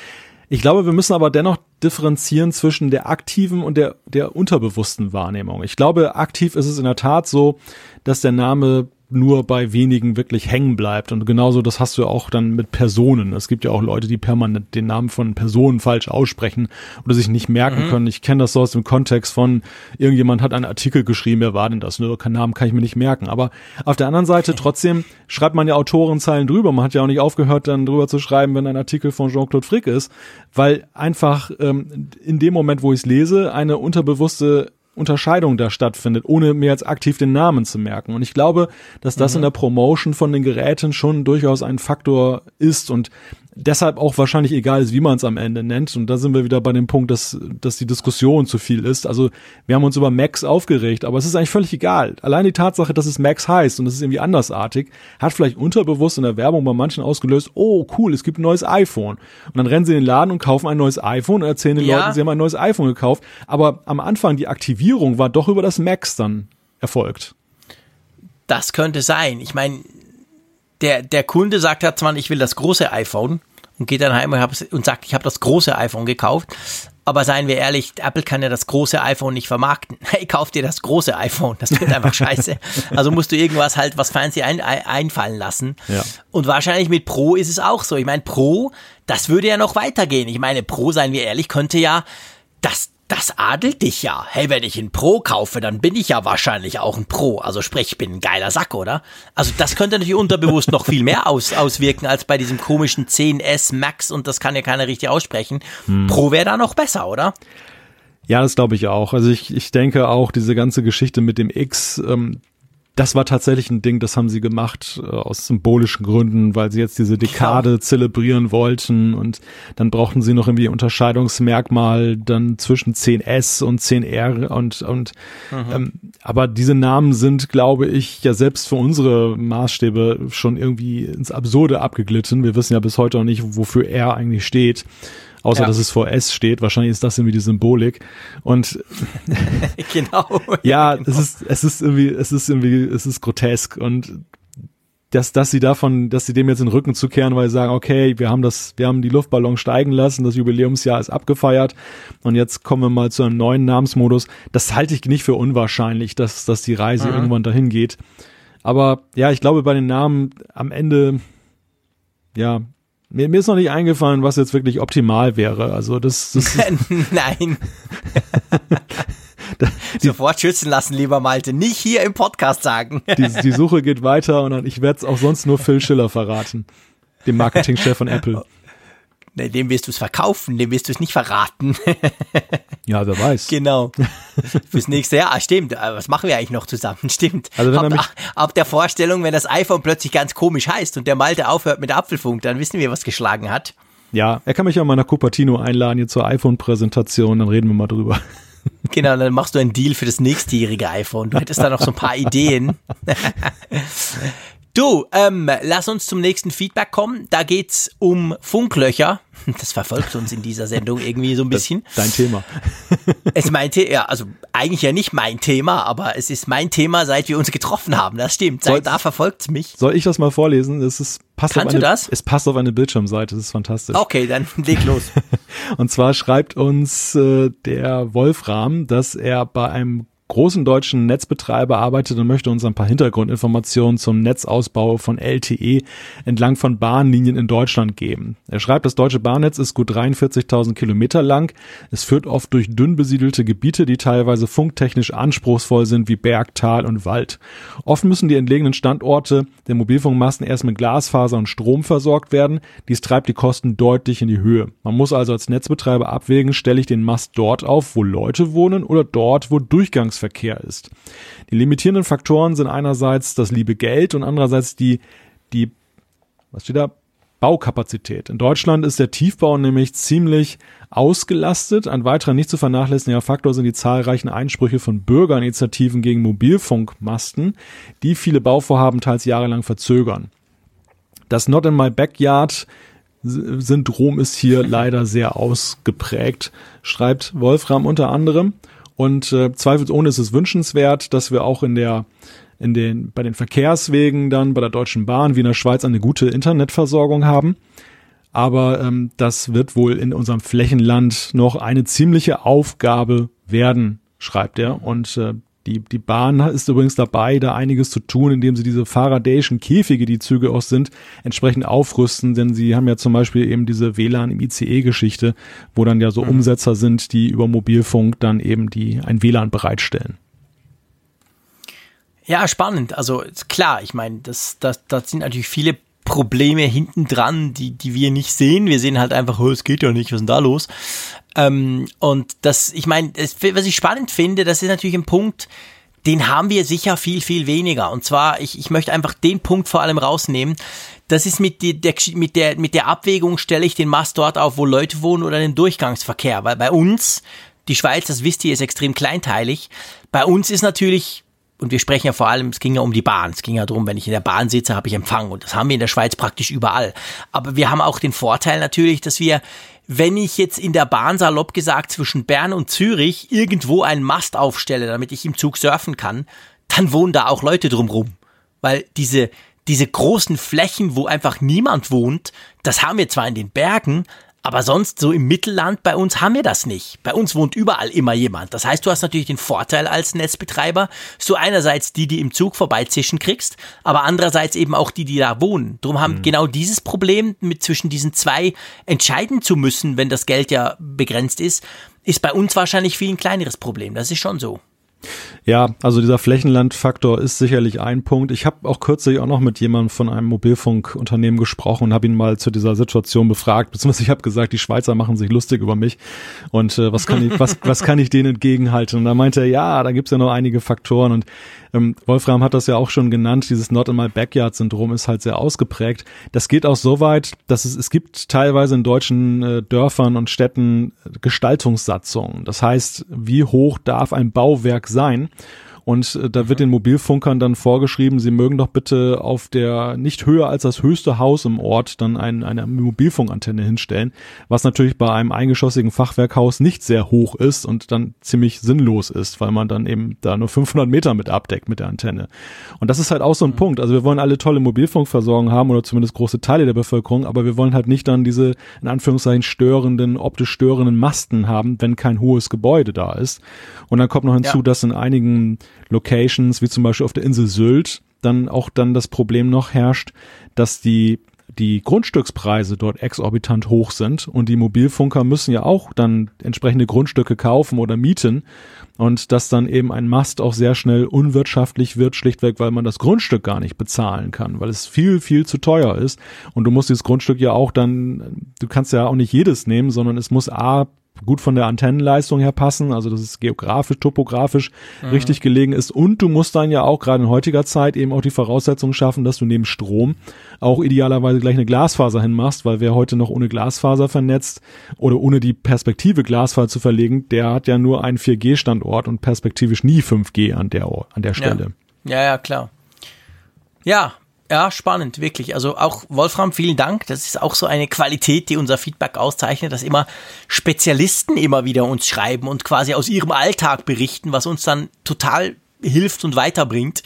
Ich glaube, wir müssen aber dennoch differenzieren zwischen der aktiven und der, der unterbewussten Wahrnehmung. Ich glaube, aktiv ist es in der Tat so, dass der Name nur bei wenigen wirklich hängen bleibt. Und genauso, das hast du auch dann mit Personen. Es gibt ja auch Leute, die permanent den Namen von Personen falsch aussprechen oder sich nicht merken mhm. können. Ich kenne das so aus dem Kontext von, irgendjemand hat einen Artikel geschrieben, wer war denn das? Nur keinen Namen kann ich mir nicht merken. Aber auf der anderen Seite, trotzdem schreibt man ja Autorenzeilen drüber. Man hat ja auch nicht aufgehört, dann drüber zu schreiben, wenn ein Artikel von Jean-Claude Frick ist, weil einfach ähm, in dem Moment, wo ich es lese, eine unterbewusste Unterscheidung da stattfindet, ohne mir jetzt aktiv den Namen zu merken. Und ich glaube, dass das mhm. in der Promotion von den Geräten schon durchaus ein Faktor ist und deshalb auch wahrscheinlich egal ist, wie man es am Ende nennt. Und da sind wir wieder bei dem Punkt, dass, dass die Diskussion zu viel ist. Also wir haben uns über Max aufgeregt, aber es ist eigentlich völlig egal. Allein die Tatsache, dass es Max heißt und es ist irgendwie andersartig, hat vielleicht unterbewusst in der Werbung bei manchen ausgelöst, oh cool, es gibt ein neues iPhone. Und dann rennen sie in den Laden und kaufen ein neues iPhone und erzählen den ja. Leuten, sie haben ein neues iPhone gekauft. Aber am Anfang die Aktivierung war doch über das Max dann erfolgt. Das könnte sein. Ich meine, der, der Kunde sagt ja zwar, ich will das große iPhone und geht dann heim und, und sagt, ich habe das große iPhone gekauft. Aber seien wir ehrlich, Apple kann ja das große iPhone nicht vermarkten. Hey, kauf dir das große iPhone. Das wird einfach scheiße. Also musst du irgendwas halt, was fancy ein, einfallen lassen. Ja. Und wahrscheinlich mit Pro ist es auch so. Ich meine, Pro, das würde ja noch weitergehen. Ich meine, Pro, seien wir ehrlich, könnte ja das, das adelt dich ja. Hey, wenn ich ein Pro kaufe, dann bin ich ja wahrscheinlich auch ein Pro. Also sprich, ich bin ein geiler Sack, oder? Also das könnte natürlich unterbewusst noch viel mehr aus, auswirken als bei diesem komischen 10S Max und das kann ja keiner richtig aussprechen. Hm. Pro wäre da noch besser, oder? Ja, das glaube ich auch. Also ich, ich denke auch, diese ganze Geschichte mit dem X, ähm, das war tatsächlich ein Ding, das haben sie gemacht äh, aus symbolischen Gründen, weil sie jetzt diese Dekade ja. zelebrieren wollten und dann brauchten sie noch irgendwie Unterscheidungsmerkmal dann zwischen 10S und 10R und und mhm. ähm, aber diese Namen sind, glaube ich, ja selbst für unsere Maßstäbe schon irgendwie ins Absurde abgeglitten. Wir wissen ja bis heute auch nicht, wofür R eigentlich steht außer ja. dass es vor S steht. Wahrscheinlich ist das irgendwie die Symbolik. Und genau. ja, genau. es ist, es ist irgendwie, es ist irgendwie, es ist grotesk und dass, dass sie davon, dass sie dem jetzt den Rücken zukehren, weil sie sagen, okay, wir haben das, wir haben die Luftballon steigen lassen, das Jubiläumsjahr ist abgefeiert und jetzt kommen wir mal zu einem neuen Namensmodus. Das halte ich nicht für unwahrscheinlich, dass, dass die Reise mhm. irgendwann dahin geht. Aber ja, ich glaube, bei den Namen am Ende, ja, mir, mir ist noch nicht eingefallen, was jetzt wirklich optimal wäre. Also das, das Nein. Sofort schützen lassen, lieber Malte. Nicht hier im Podcast sagen. die, die Suche geht weiter und ich werde es auch sonst nur Phil Schiller verraten, dem Marketingchef von Apple. Nee, dem wirst du es verkaufen, dem wirst du es nicht verraten. ja, wer weiß. Genau. Fürs nächste Jahr, ah, stimmt. Was machen wir eigentlich noch zusammen? Stimmt. Also wenn ab, ab der Vorstellung, wenn das iPhone plötzlich ganz komisch heißt und der Malte aufhört mit Apfelfunk, dann wissen wir, was geschlagen hat. Ja, er kann mich ja mal nach Cupertino einladen hier zur iPhone-Präsentation, dann reden wir mal drüber. Genau, dann machst du einen Deal für das nächstjährige iPhone. Du hättest da noch so ein paar Ideen. Du, ähm, lass uns zum nächsten Feedback kommen. Da geht's um Funklöcher. Das verfolgt uns in dieser Sendung irgendwie so ein bisschen. dein Thema. es meinte, ja, also eigentlich ja nicht mein Thema, aber es ist mein Thema, seit wir uns getroffen haben. Das stimmt. Seit soll, da verfolgt's mich. Soll ich das mal vorlesen? Es ist passt Kannst auf eine, du das? Es passt auf eine Bildschirmseite. Das ist fantastisch. Okay, dann leg los. Und zwar schreibt uns äh, der Wolfram, dass er bei einem großen deutschen Netzbetreiber arbeitet und möchte uns ein paar Hintergrundinformationen zum Netzausbau von LTE entlang von Bahnlinien in Deutschland geben. Er schreibt, das deutsche Bahnnetz ist gut 43.000 Kilometer lang. Es führt oft durch dünn besiedelte Gebiete, die teilweise funktechnisch anspruchsvoll sind wie Berg, Tal und Wald. Oft müssen die entlegenen Standorte der Mobilfunkmasten erst mit Glasfaser und Strom versorgt werden. Dies treibt die Kosten deutlich in die Höhe. Man muss also als Netzbetreiber abwägen, stelle ich den Mast dort auf, wo Leute wohnen oder dort, wo Durchgangs Zahlungsverkehr ist. Die limitierenden Faktoren sind einerseits das liebe Geld und andererseits die, die, was steht da? Baukapazität. In Deutschland ist der Tiefbau nämlich ziemlich ausgelastet. Ein weiterer nicht zu vernachlässigender Faktor sind die zahlreichen Einsprüche von Bürgerinitiativen gegen Mobilfunkmasten, die viele Bauvorhaben teils jahrelang verzögern. Das Not in my backyard Syndrom ist hier leider sehr ausgeprägt, schreibt Wolfram unter anderem. Und äh, zweifelsohne ist es wünschenswert, dass wir auch in der in den, bei den Verkehrswegen dann bei der Deutschen Bahn wie in der Schweiz eine gute Internetversorgung haben. Aber ähm, das wird wohl in unserem Flächenland noch eine ziemliche Aufgabe werden, schreibt er. Und äh, die, die Bahn ist übrigens dabei, da einiges zu tun, indem sie diese Faradayschen Käfige, die Züge aus sind, entsprechend aufrüsten, denn sie haben ja zum Beispiel eben diese WLAN im ICE-Geschichte, wo dann ja so mhm. Umsetzer sind, die über Mobilfunk dann eben die ein WLAN bereitstellen. Ja, spannend. Also klar, ich meine, das, das, das sind natürlich viele Probleme hinten dran, die, die wir nicht sehen. Wir sehen halt einfach, oh, es geht ja nicht, was ist denn da los? Ähm, und das, ich meine, was ich spannend finde, das ist natürlich ein Punkt, den haben wir sicher viel, viel weniger. Und zwar, ich, ich möchte einfach den Punkt vor allem rausnehmen. Das ist mit, der, mit, der, mit der Abwägung, stelle ich den Mast dort auf, wo Leute wohnen oder den Durchgangsverkehr. Weil bei uns, die Schweiz, das wisst ihr, ist extrem kleinteilig. Bei uns ist natürlich und wir sprechen ja vor allem, es ging ja um die Bahn. Es ging ja darum, wenn ich in der Bahn sitze, habe ich Empfang. Und das haben wir in der Schweiz praktisch überall. Aber wir haben auch den Vorteil natürlich, dass wir wenn ich jetzt in der Bahn salopp gesagt zwischen Bern und Zürich irgendwo einen Mast aufstelle, damit ich im Zug surfen kann, dann wohnen da auch Leute drumrum. Weil diese, diese großen Flächen, wo einfach niemand wohnt, das haben wir zwar in den Bergen, aber sonst so im Mittelland bei uns haben wir das nicht. Bei uns wohnt überall immer jemand. Das heißt, du hast natürlich den Vorteil als Netzbetreiber, so einerseits die, die im Zug vorbeizischen kriegst, aber andererseits eben auch die, die da wohnen. Drum haben mhm. genau dieses Problem mit zwischen diesen zwei entscheiden zu müssen, wenn das Geld ja begrenzt ist, ist bei uns wahrscheinlich viel ein kleineres Problem. Das ist schon so. Ja, also dieser Flächenlandfaktor ist sicherlich ein Punkt. Ich habe auch kürzlich auch noch mit jemandem von einem Mobilfunkunternehmen gesprochen und habe ihn mal zu dieser Situation befragt, beziehungsweise ich habe gesagt, die Schweizer machen sich lustig über mich und äh, was kann ich, was, was kann ich denen entgegenhalten? Und da meinte er, ja, da gibt's ja noch einige Faktoren und ähm, Wolfram hat das ja auch schon genannt, dieses Not in my backyard Syndrom ist halt sehr ausgeprägt. Das geht auch so weit, dass es, es gibt teilweise in deutschen äh, Dörfern und Städten Gestaltungssatzungen. Das heißt, wie hoch darf ein Bauwerk sein? Und äh, da wird den Mobilfunkern dann vorgeschrieben, sie mögen doch bitte auf der nicht höher als das höchste Haus im Ort dann ein, eine Mobilfunkantenne hinstellen, was natürlich bei einem eingeschossigen Fachwerkhaus nicht sehr hoch ist und dann ziemlich sinnlos ist, weil man dann eben da nur 500 Meter mit abdeckt mit der Antenne. Und das ist halt auch so ein mhm. Punkt. Also wir wollen alle tolle Mobilfunkversorgung haben oder zumindest große Teile der Bevölkerung, aber wir wollen halt nicht dann diese in Anführungszeichen störenden, optisch störenden Masten haben, wenn kein hohes Gebäude da ist. Und dann kommt noch hinzu, ja. dass in einigen Locations, wie zum Beispiel auf der Insel Sylt, dann auch dann das Problem noch herrscht, dass die die Grundstückspreise dort exorbitant hoch sind und die Mobilfunker müssen ja auch dann entsprechende Grundstücke kaufen oder mieten und dass dann eben ein Mast auch sehr schnell unwirtschaftlich wird, schlichtweg, weil man das Grundstück gar nicht bezahlen kann, weil es viel, viel zu teuer ist. Und du musst dieses Grundstück ja auch dann, du kannst ja auch nicht jedes nehmen, sondern es muss A gut von der Antennenleistung her passen, also dass es geografisch, topografisch mhm. richtig gelegen ist. Und du musst dann ja auch gerade in heutiger Zeit eben auch die Voraussetzungen schaffen, dass du neben Strom auch idealerweise gleich eine Glasfaser hinmachst, weil wer heute noch ohne Glasfaser vernetzt oder ohne die Perspektive Glasfaser zu verlegen, der hat ja nur einen 4G-Standort und perspektivisch nie 5G an der, an der Stelle. Ja, ja, ja klar. Ja, ja, spannend, wirklich. Also auch Wolfram, vielen Dank. Das ist auch so eine Qualität, die unser Feedback auszeichnet, dass immer Spezialisten immer wieder uns schreiben und quasi aus ihrem Alltag berichten, was uns dann total hilft und weiterbringt.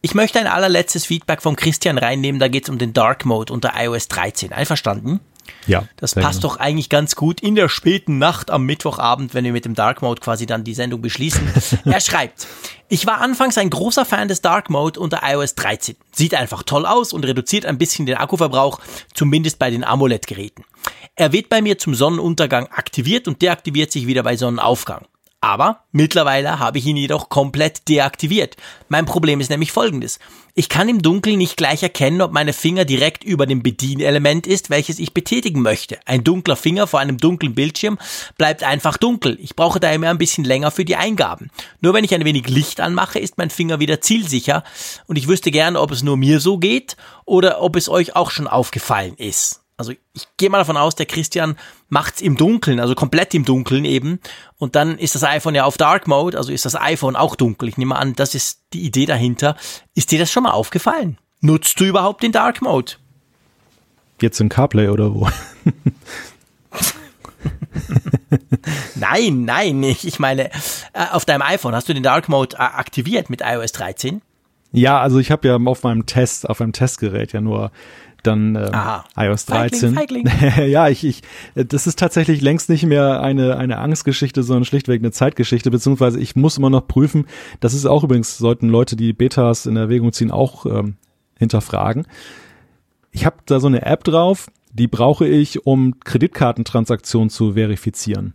Ich möchte ein allerletztes Feedback von Christian reinnehmen, da geht es um den Dark Mode unter iOS 13. Einverstanden? Ja. Das passt genau. doch eigentlich ganz gut in der späten Nacht am Mittwochabend, wenn wir mit dem Dark Mode quasi dann die Sendung beschließen. er schreibt, ich war anfangs ein großer Fan des Dark Mode unter iOS 13. Sieht einfach toll aus und reduziert ein bisschen den Akkuverbrauch, zumindest bei den AMOLED-Geräten. Er wird bei mir zum Sonnenuntergang aktiviert und deaktiviert sich wieder bei Sonnenaufgang. Aber mittlerweile habe ich ihn jedoch komplett deaktiviert. Mein Problem ist nämlich folgendes. Ich kann im Dunkeln nicht gleich erkennen, ob meine Finger direkt über dem Bedienelement ist, welches ich betätigen möchte. Ein dunkler Finger vor einem dunklen Bildschirm bleibt einfach dunkel. Ich brauche daher immer ein bisschen länger für die Eingaben. Nur wenn ich ein wenig Licht anmache, ist mein Finger wieder zielsicher und ich wüsste gerne, ob es nur mir so geht oder ob es euch auch schon aufgefallen ist. Also ich gehe mal davon aus, der Christian macht's im Dunkeln, also komplett im Dunkeln eben. Und dann ist das iPhone ja auf Dark Mode, also ist das iPhone auch dunkel. Ich nehme an, das ist die Idee dahinter. Ist dir das schon mal aufgefallen? Nutzt du überhaupt den Dark Mode? Jetzt in CarPlay oder wo? nein, nein, ich meine, äh, auf deinem iPhone hast du den Dark Mode äh, aktiviert mit iOS 13? Ja, also ich habe ja auf meinem Test, auf meinem Testgerät ja nur dann äh, iOS 13. Feigling, Feigling. ja, ich, ich, das ist tatsächlich längst nicht mehr eine, eine Angstgeschichte, sondern schlichtweg eine Zeitgeschichte, beziehungsweise ich muss immer noch prüfen, das ist auch übrigens, sollten Leute, die Betas in Erwägung ziehen, auch ähm, hinterfragen. Ich habe da so eine App drauf, die brauche ich, um Kreditkartentransaktionen zu verifizieren.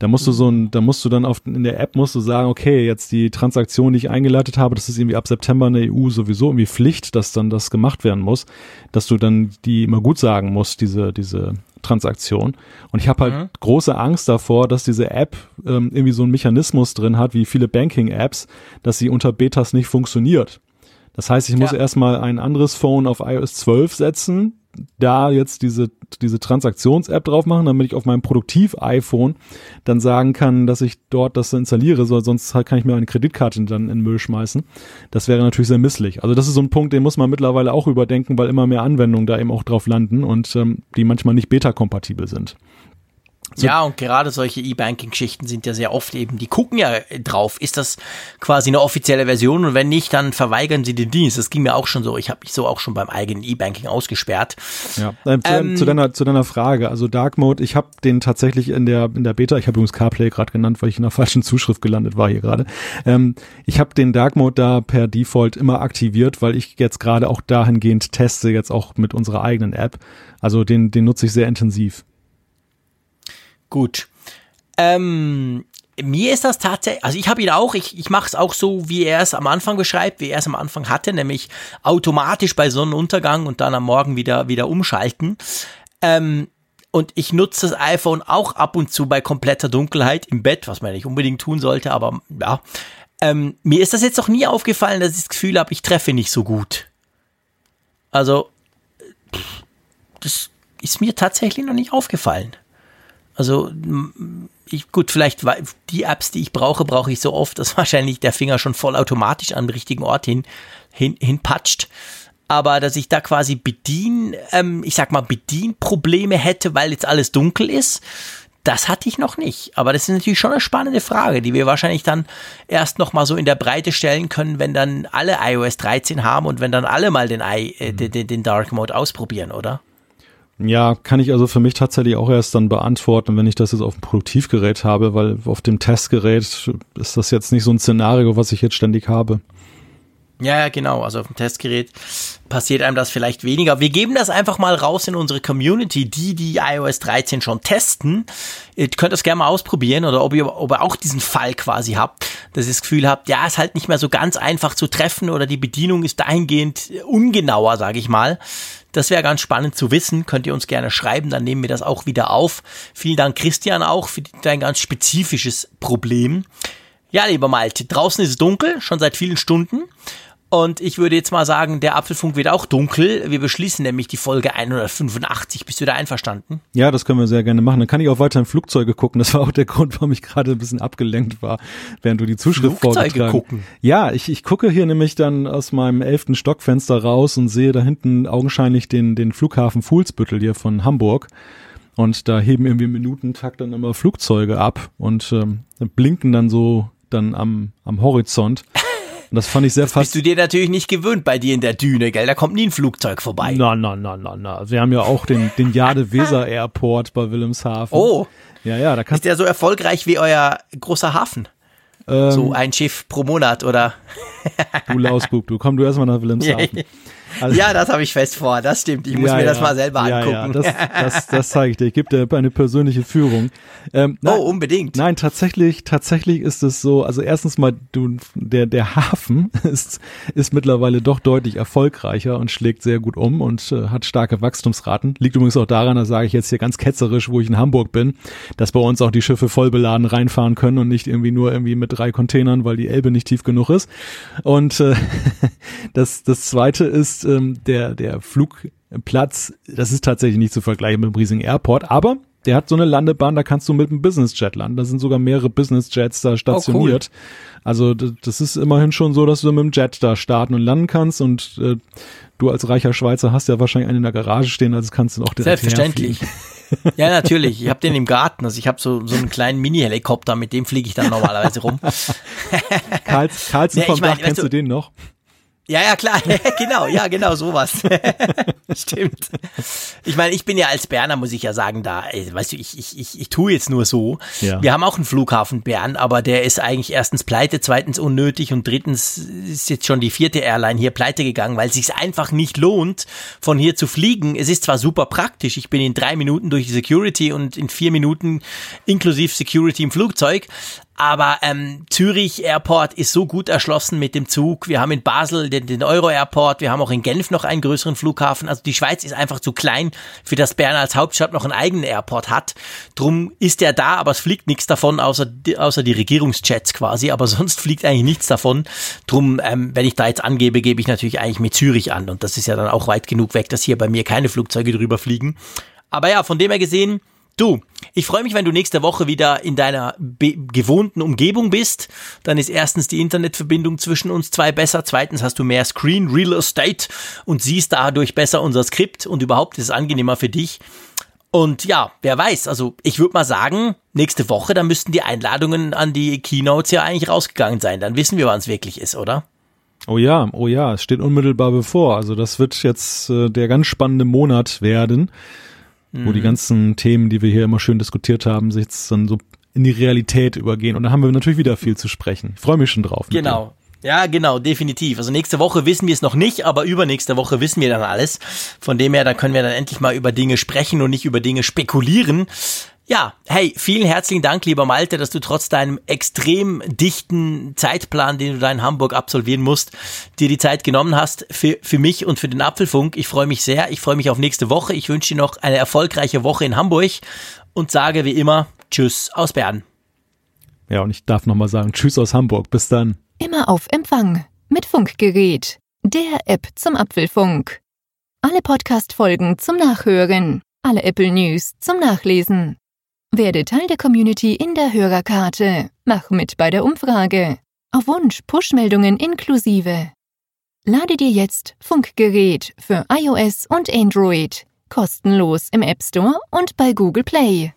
Da musst du so ein, da musst du dann auf, in der App musst du sagen, okay, jetzt die Transaktion, die ich eingeleitet habe, das ist irgendwie ab September in der EU sowieso irgendwie Pflicht, dass dann das gemacht werden muss, dass du dann die immer gut sagen musst, diese, diese Transaktion. Und ich habe halt mhm. große Angst davor, dass diese App ähm, irgendwie so einen Mechanismus drin hat, wie viele Banking-Apps, dass sie unter Betas nicht funktioniert. Das heißt, ich muss ja. erstmal ein anderes Phone auf iOS 12 setzen, da jetzt diese, diese Transaktions-App drauf machen, damit ich auf meinem Produktiv-iPhone dann sagen kann, dass ich dort das installiere, so, sonst kann ich mir eine Kreditkarte dann in den Müll schmeißen. Das wäre natürlich sehr misslich. Also das ist so ein Punkt, den muss man mittlerweile auch überdenken, weil immer mehr Anwendungen da eben auch drauf landen und ähm, die manchmal nicht beta-kompatibel sind. So. Ja, und gerade solche E-Banking-Geschichten sind ja sehr oft eben, die gucken ja drauf, ist das quasi eine offizielle Version und wenn nicht, dann verweigern sie den Dienst. Das ging mir auch schon so. Ich habe mich so auch schon beim eigenen E-Banking ausgesperrt. Ja, ähm, zu, ähm, zu, deiner, zu deiner Frage, also Dark Mode, ich habe den tatsächlich in der, in der Beta, ich habe übrigens CarPlay gerade genannt, weil ich in der falschen Zuschrift gelandet war hier gerade. Ähm, ich habe den Dark Mode da per Default immer aktiviert, weil ich jetzt gerade auch dahingehend teste, jetzt auch mit unserer eigenen App. Also den, den nutze ich sehr intensiv. Gut. Ähm, mir ist das tatsächlich, also ich habe ihn auch, ich, ich mache es auch so, wie er es am Anfang beschreibt, wie er es am Anfang hatte, nämlich automatisch bei Sonnenuntergang und dann am Morgen wieder, wieder umschalten. Ähm, und ich nutze das iPhone auch ab und zu bei kompletter Dunkelheit im Bett, was man nicht unbedingt tun sollte, aber ja. Ähm, mir ist das jetzt noch nie aufgefallen, dass ich das Gefühl habe, ich treffe nicht so gut. Also, das ist mir tatsächlich noch nicht aufgefallen. Also ich, gut, vielleicht die Apps, die ich brauche, brauche ich so oft, dass wahrscheinlich der Finger schon vollautomatisch an den richtigen Ort hin, hin, hinpatscht. Aber dass ich da quasi bedien, ähm, ich sag mal, Bedienprobleme hätte, weil jetzt alles dunkel ist, das hatte ich noch nicht. Aber das ist natürlich schon eine spannende Frage, die wir wahrscheinlich dann erst noch mal so in der Breite stellen können, wenn dann alle iOS 13 haben und wenn dann alle mal den, I, äh, den, den Dark Mode ausprobieren, oder? Ja, kann ich also für mich tatsächlich auch erst dann beantworten, wenn ich das jetzt auf dem Produktivgerät habe, weil auf dem Testgerät ist das jetzt nicht so ein Szenario, was ich jetzt ständig habe. Ja, genau. Also auf dem Testgerät passiert einem das vielleicht weniger. Wir geben das einfach mal raus in unsere Community, die die iOS 13 schon testen. Ihr könnt das gerne mal ausprobieren oder ob ihr, ob ihr auch diesen Fall quasi habt, dass ihr das Gefühl habt, ja, ist halt nicht mehr so ganz einfach zu treffen oder die Bedienung ist dahingehend ungenauer, sage ich mal. Das wäre ganz spannend zu wissen. Könnt ihr uns gerne schreiben, dann nehmen wir das auch wieder auf. Vielen Dank, Christian, auch für dein ganz spezifisches Problem. Ja, lieber Malte, draußen ist es dunkel, schon seit vielen Stunden. Und ich würde jetzt mal sagen, der Apfelfunk wird auch dunkel. Wir beschließen nämlich die Folge 185. Bist du da einverstanden? Ja, das können wir sehr gerne machen. Dann kann ich auch weiter in Flugzeuge gucken. Das war auch der Grund, warum ich gerade ein bisschen abgelenkt war, während du die Zuschrift Flugzeuge vorgetragen gucken. Ja, ich, ich gucke hier nämlich dann aus meinem elften Stockfenster raus und sehe da hinten augenscheinlich den, den Flughafen Fuhlsbüttel hier von Hamburg. Und da heben irgendwie im Minutentakt dann immer Flugzeuge ab und ähm, blinken dann so dann am, am Horizont. Und das fand ich sehr fast. Bist du dir natürlich nicht gewöhnt bei dir in der Düne, gell? Da kommt nie ein Flugzeug vorbei. Na, na, na, na, na. Wir haben ja auch den, den Jade Weser Airport bei Wilhelmshaven. Oh. Ja, ja, da kannst Ist der so erfolgreich wie euer großer Hafen? Ähm, so ein Schiff pro Monat, oder? du Lausbub, du komm du erstmal nach Wilhelmshaven. Also, ja, das habe ich fest vor, das stimmt. Ich muss ja, mir das mal selber ja, angucken. Ja, das, das, das zeige ich dir. Ich gebe dir eine persönliche Führung. Ähm, nein, oh, unbedingt. Nein, tatsächlich, tatsächlich ist es so, also erstens mal, du, der, der Hafen ist, ist mittlerweile doch deutlich erfolgreicher und schlägt sehr gut um und äh, hat starke Wachstumsraten. Liegt übrigens auch daran, da sage ich jetzt hier ganz ketzerisch, wo ich in Hamburg bin, dass bei uns auch die Schiffe voll beladen reinfahren können und nicht irgendwie nur irgendwie mit drei Containern, weil die Elbe nicht tief genug ist. Und äh, das, das zweite ist, ähm, der, der Flugplatz, das ist tatsächlich nicht zu vergleichen mit dem riesigen Airport, aber der hat so eine Landebahn, da kannst du mit einem Businessjet landen. Da sind sogar mehrere Businessjets da stationiert. Oh, cool. Also das ist immerhin schon so, dass du mit dem Jet da starten und landen kannst und äh, du als reicher Schweizer hast ja wahrscheinlich einen in der Garage stehen, also kannst du auch direkt Selbstverständlich. ja, natürlich. Ich habe den im Garten. Also ich habe so, so einen kleinen Mini-Helikopter, mit dem fliege ich dann normalerweise rum. Karls, Karlsen nee, vom Dach, kennst du den noch? Ja, ja, klar, genau, ja, genau, sowas. Stimmt. Ich meine, ich bin ja als Berner, muss ich ja sagen, da, weißt du, ich, ich, ich, ich tue jetzt nur so. Ja. Wir haben auch einen Flughafen Bern, aber der ist eigentlich erstens pleite, zweitens unnötig und drittens ist jetzt schon die vierte Airline hier pleite gegangen, weil es sich einfach nicht lohnt, von hier zu fliegen. Es ist zwar super praktisch, ich bin in drei Minuten durch die Security und in vier Minuten inklusive Security im Flugzeug, aber ähm, Zürich Airport ist so gut erschlossen mit dem Zug. Wir haben in Basel den, den Euro Airport. Wir haben auch in Genf noch einen größeren Flughafen. Also die Schweiz ist einfach zu klein, für das Bern als Hauptstadt noch einen eigenen Airport hat. Drum ist er da, aber es fliegt nichts davon, außer, außer die Regierungsjets quasi. Aber sonst fliegt eigentlich nichts davon. Drum, ähm, wenn ich da jetzt angebe, gebe ich natürlich eigentlich mit Zürich an. Und das ist ja dann auch weit genug weg, dass hier bei mir keine Flugzeuge drüber fliegen. Aber ja, von dem her gesehen, Du, ich freue mich, wenn du nächste Woche wieder in deiner gewohnten Umgebung bist. Dann ist erstens die Internetverbindung zwischen uns zwei besser. Zweitens hast du mehr Screen Real Estate und siehst dadurch besser unser Skript und überhaupt ist es angenehmer für dich. Und ja, wer weiß, also ich würde mal sagen, nächste Woche, da müssten die Einladungen an die Keynotes ja eigentlich rausgegangen sein. Dann wissen wir, wann es wirklich ist, oder? Oh ja, oh ja, es steht unmittelbar bevor. Also das wird jetzt äh, der ganz spannende Monat werden mhm. wo die mhm. ganzen Themen, die wir hier immer schön diskutiert haben, sich jetzt dann so in die Realität übergehen. Und da haben wir natürlich wieder viel zu sprechen. Ich freue mich schon drauf. Genau. Ja, genau, definitiv. Also nächste Woche wissen wir es noch nicht, aber übernächste Woche wissen wir dann alles. Von dem her, da können wir dann endlich mal über Dinge sprechen und nicht über Dinge spekulieren. Ja, hey, vielen herzlichen Dank, lieber Malte, dass du trotz deinem extrem dichten Zeitplan, den du da in Hamburg absolvieren musst, dir die Zeit genommen hast für, für mich und für den Apfelfunk. Ich freue mich sehr. Ich freue mich auf nächste Woche. Ich wünsche dir noch eine erfolgreiche Woche in Hamburg und sage wie immer Tschüss aus Bern. Ja, und ich darf nochmal sagen Tschüss aus Hamburg. Bis dann. Immer auf Empfang mit Funkgerät, der App zum Apfelfunk. Alle Podcast-Folgen zum Nachhören, alle Apple News zum Nachlesen. Werde Teil der Community in der Hörerkarte. Mach mit bei der Umfrage. Auf Wunsch Push-Meldungen inklusive. Lade dir jetzt Funkgerät für iOS und Android kostenlos im App Store und bei Google Play.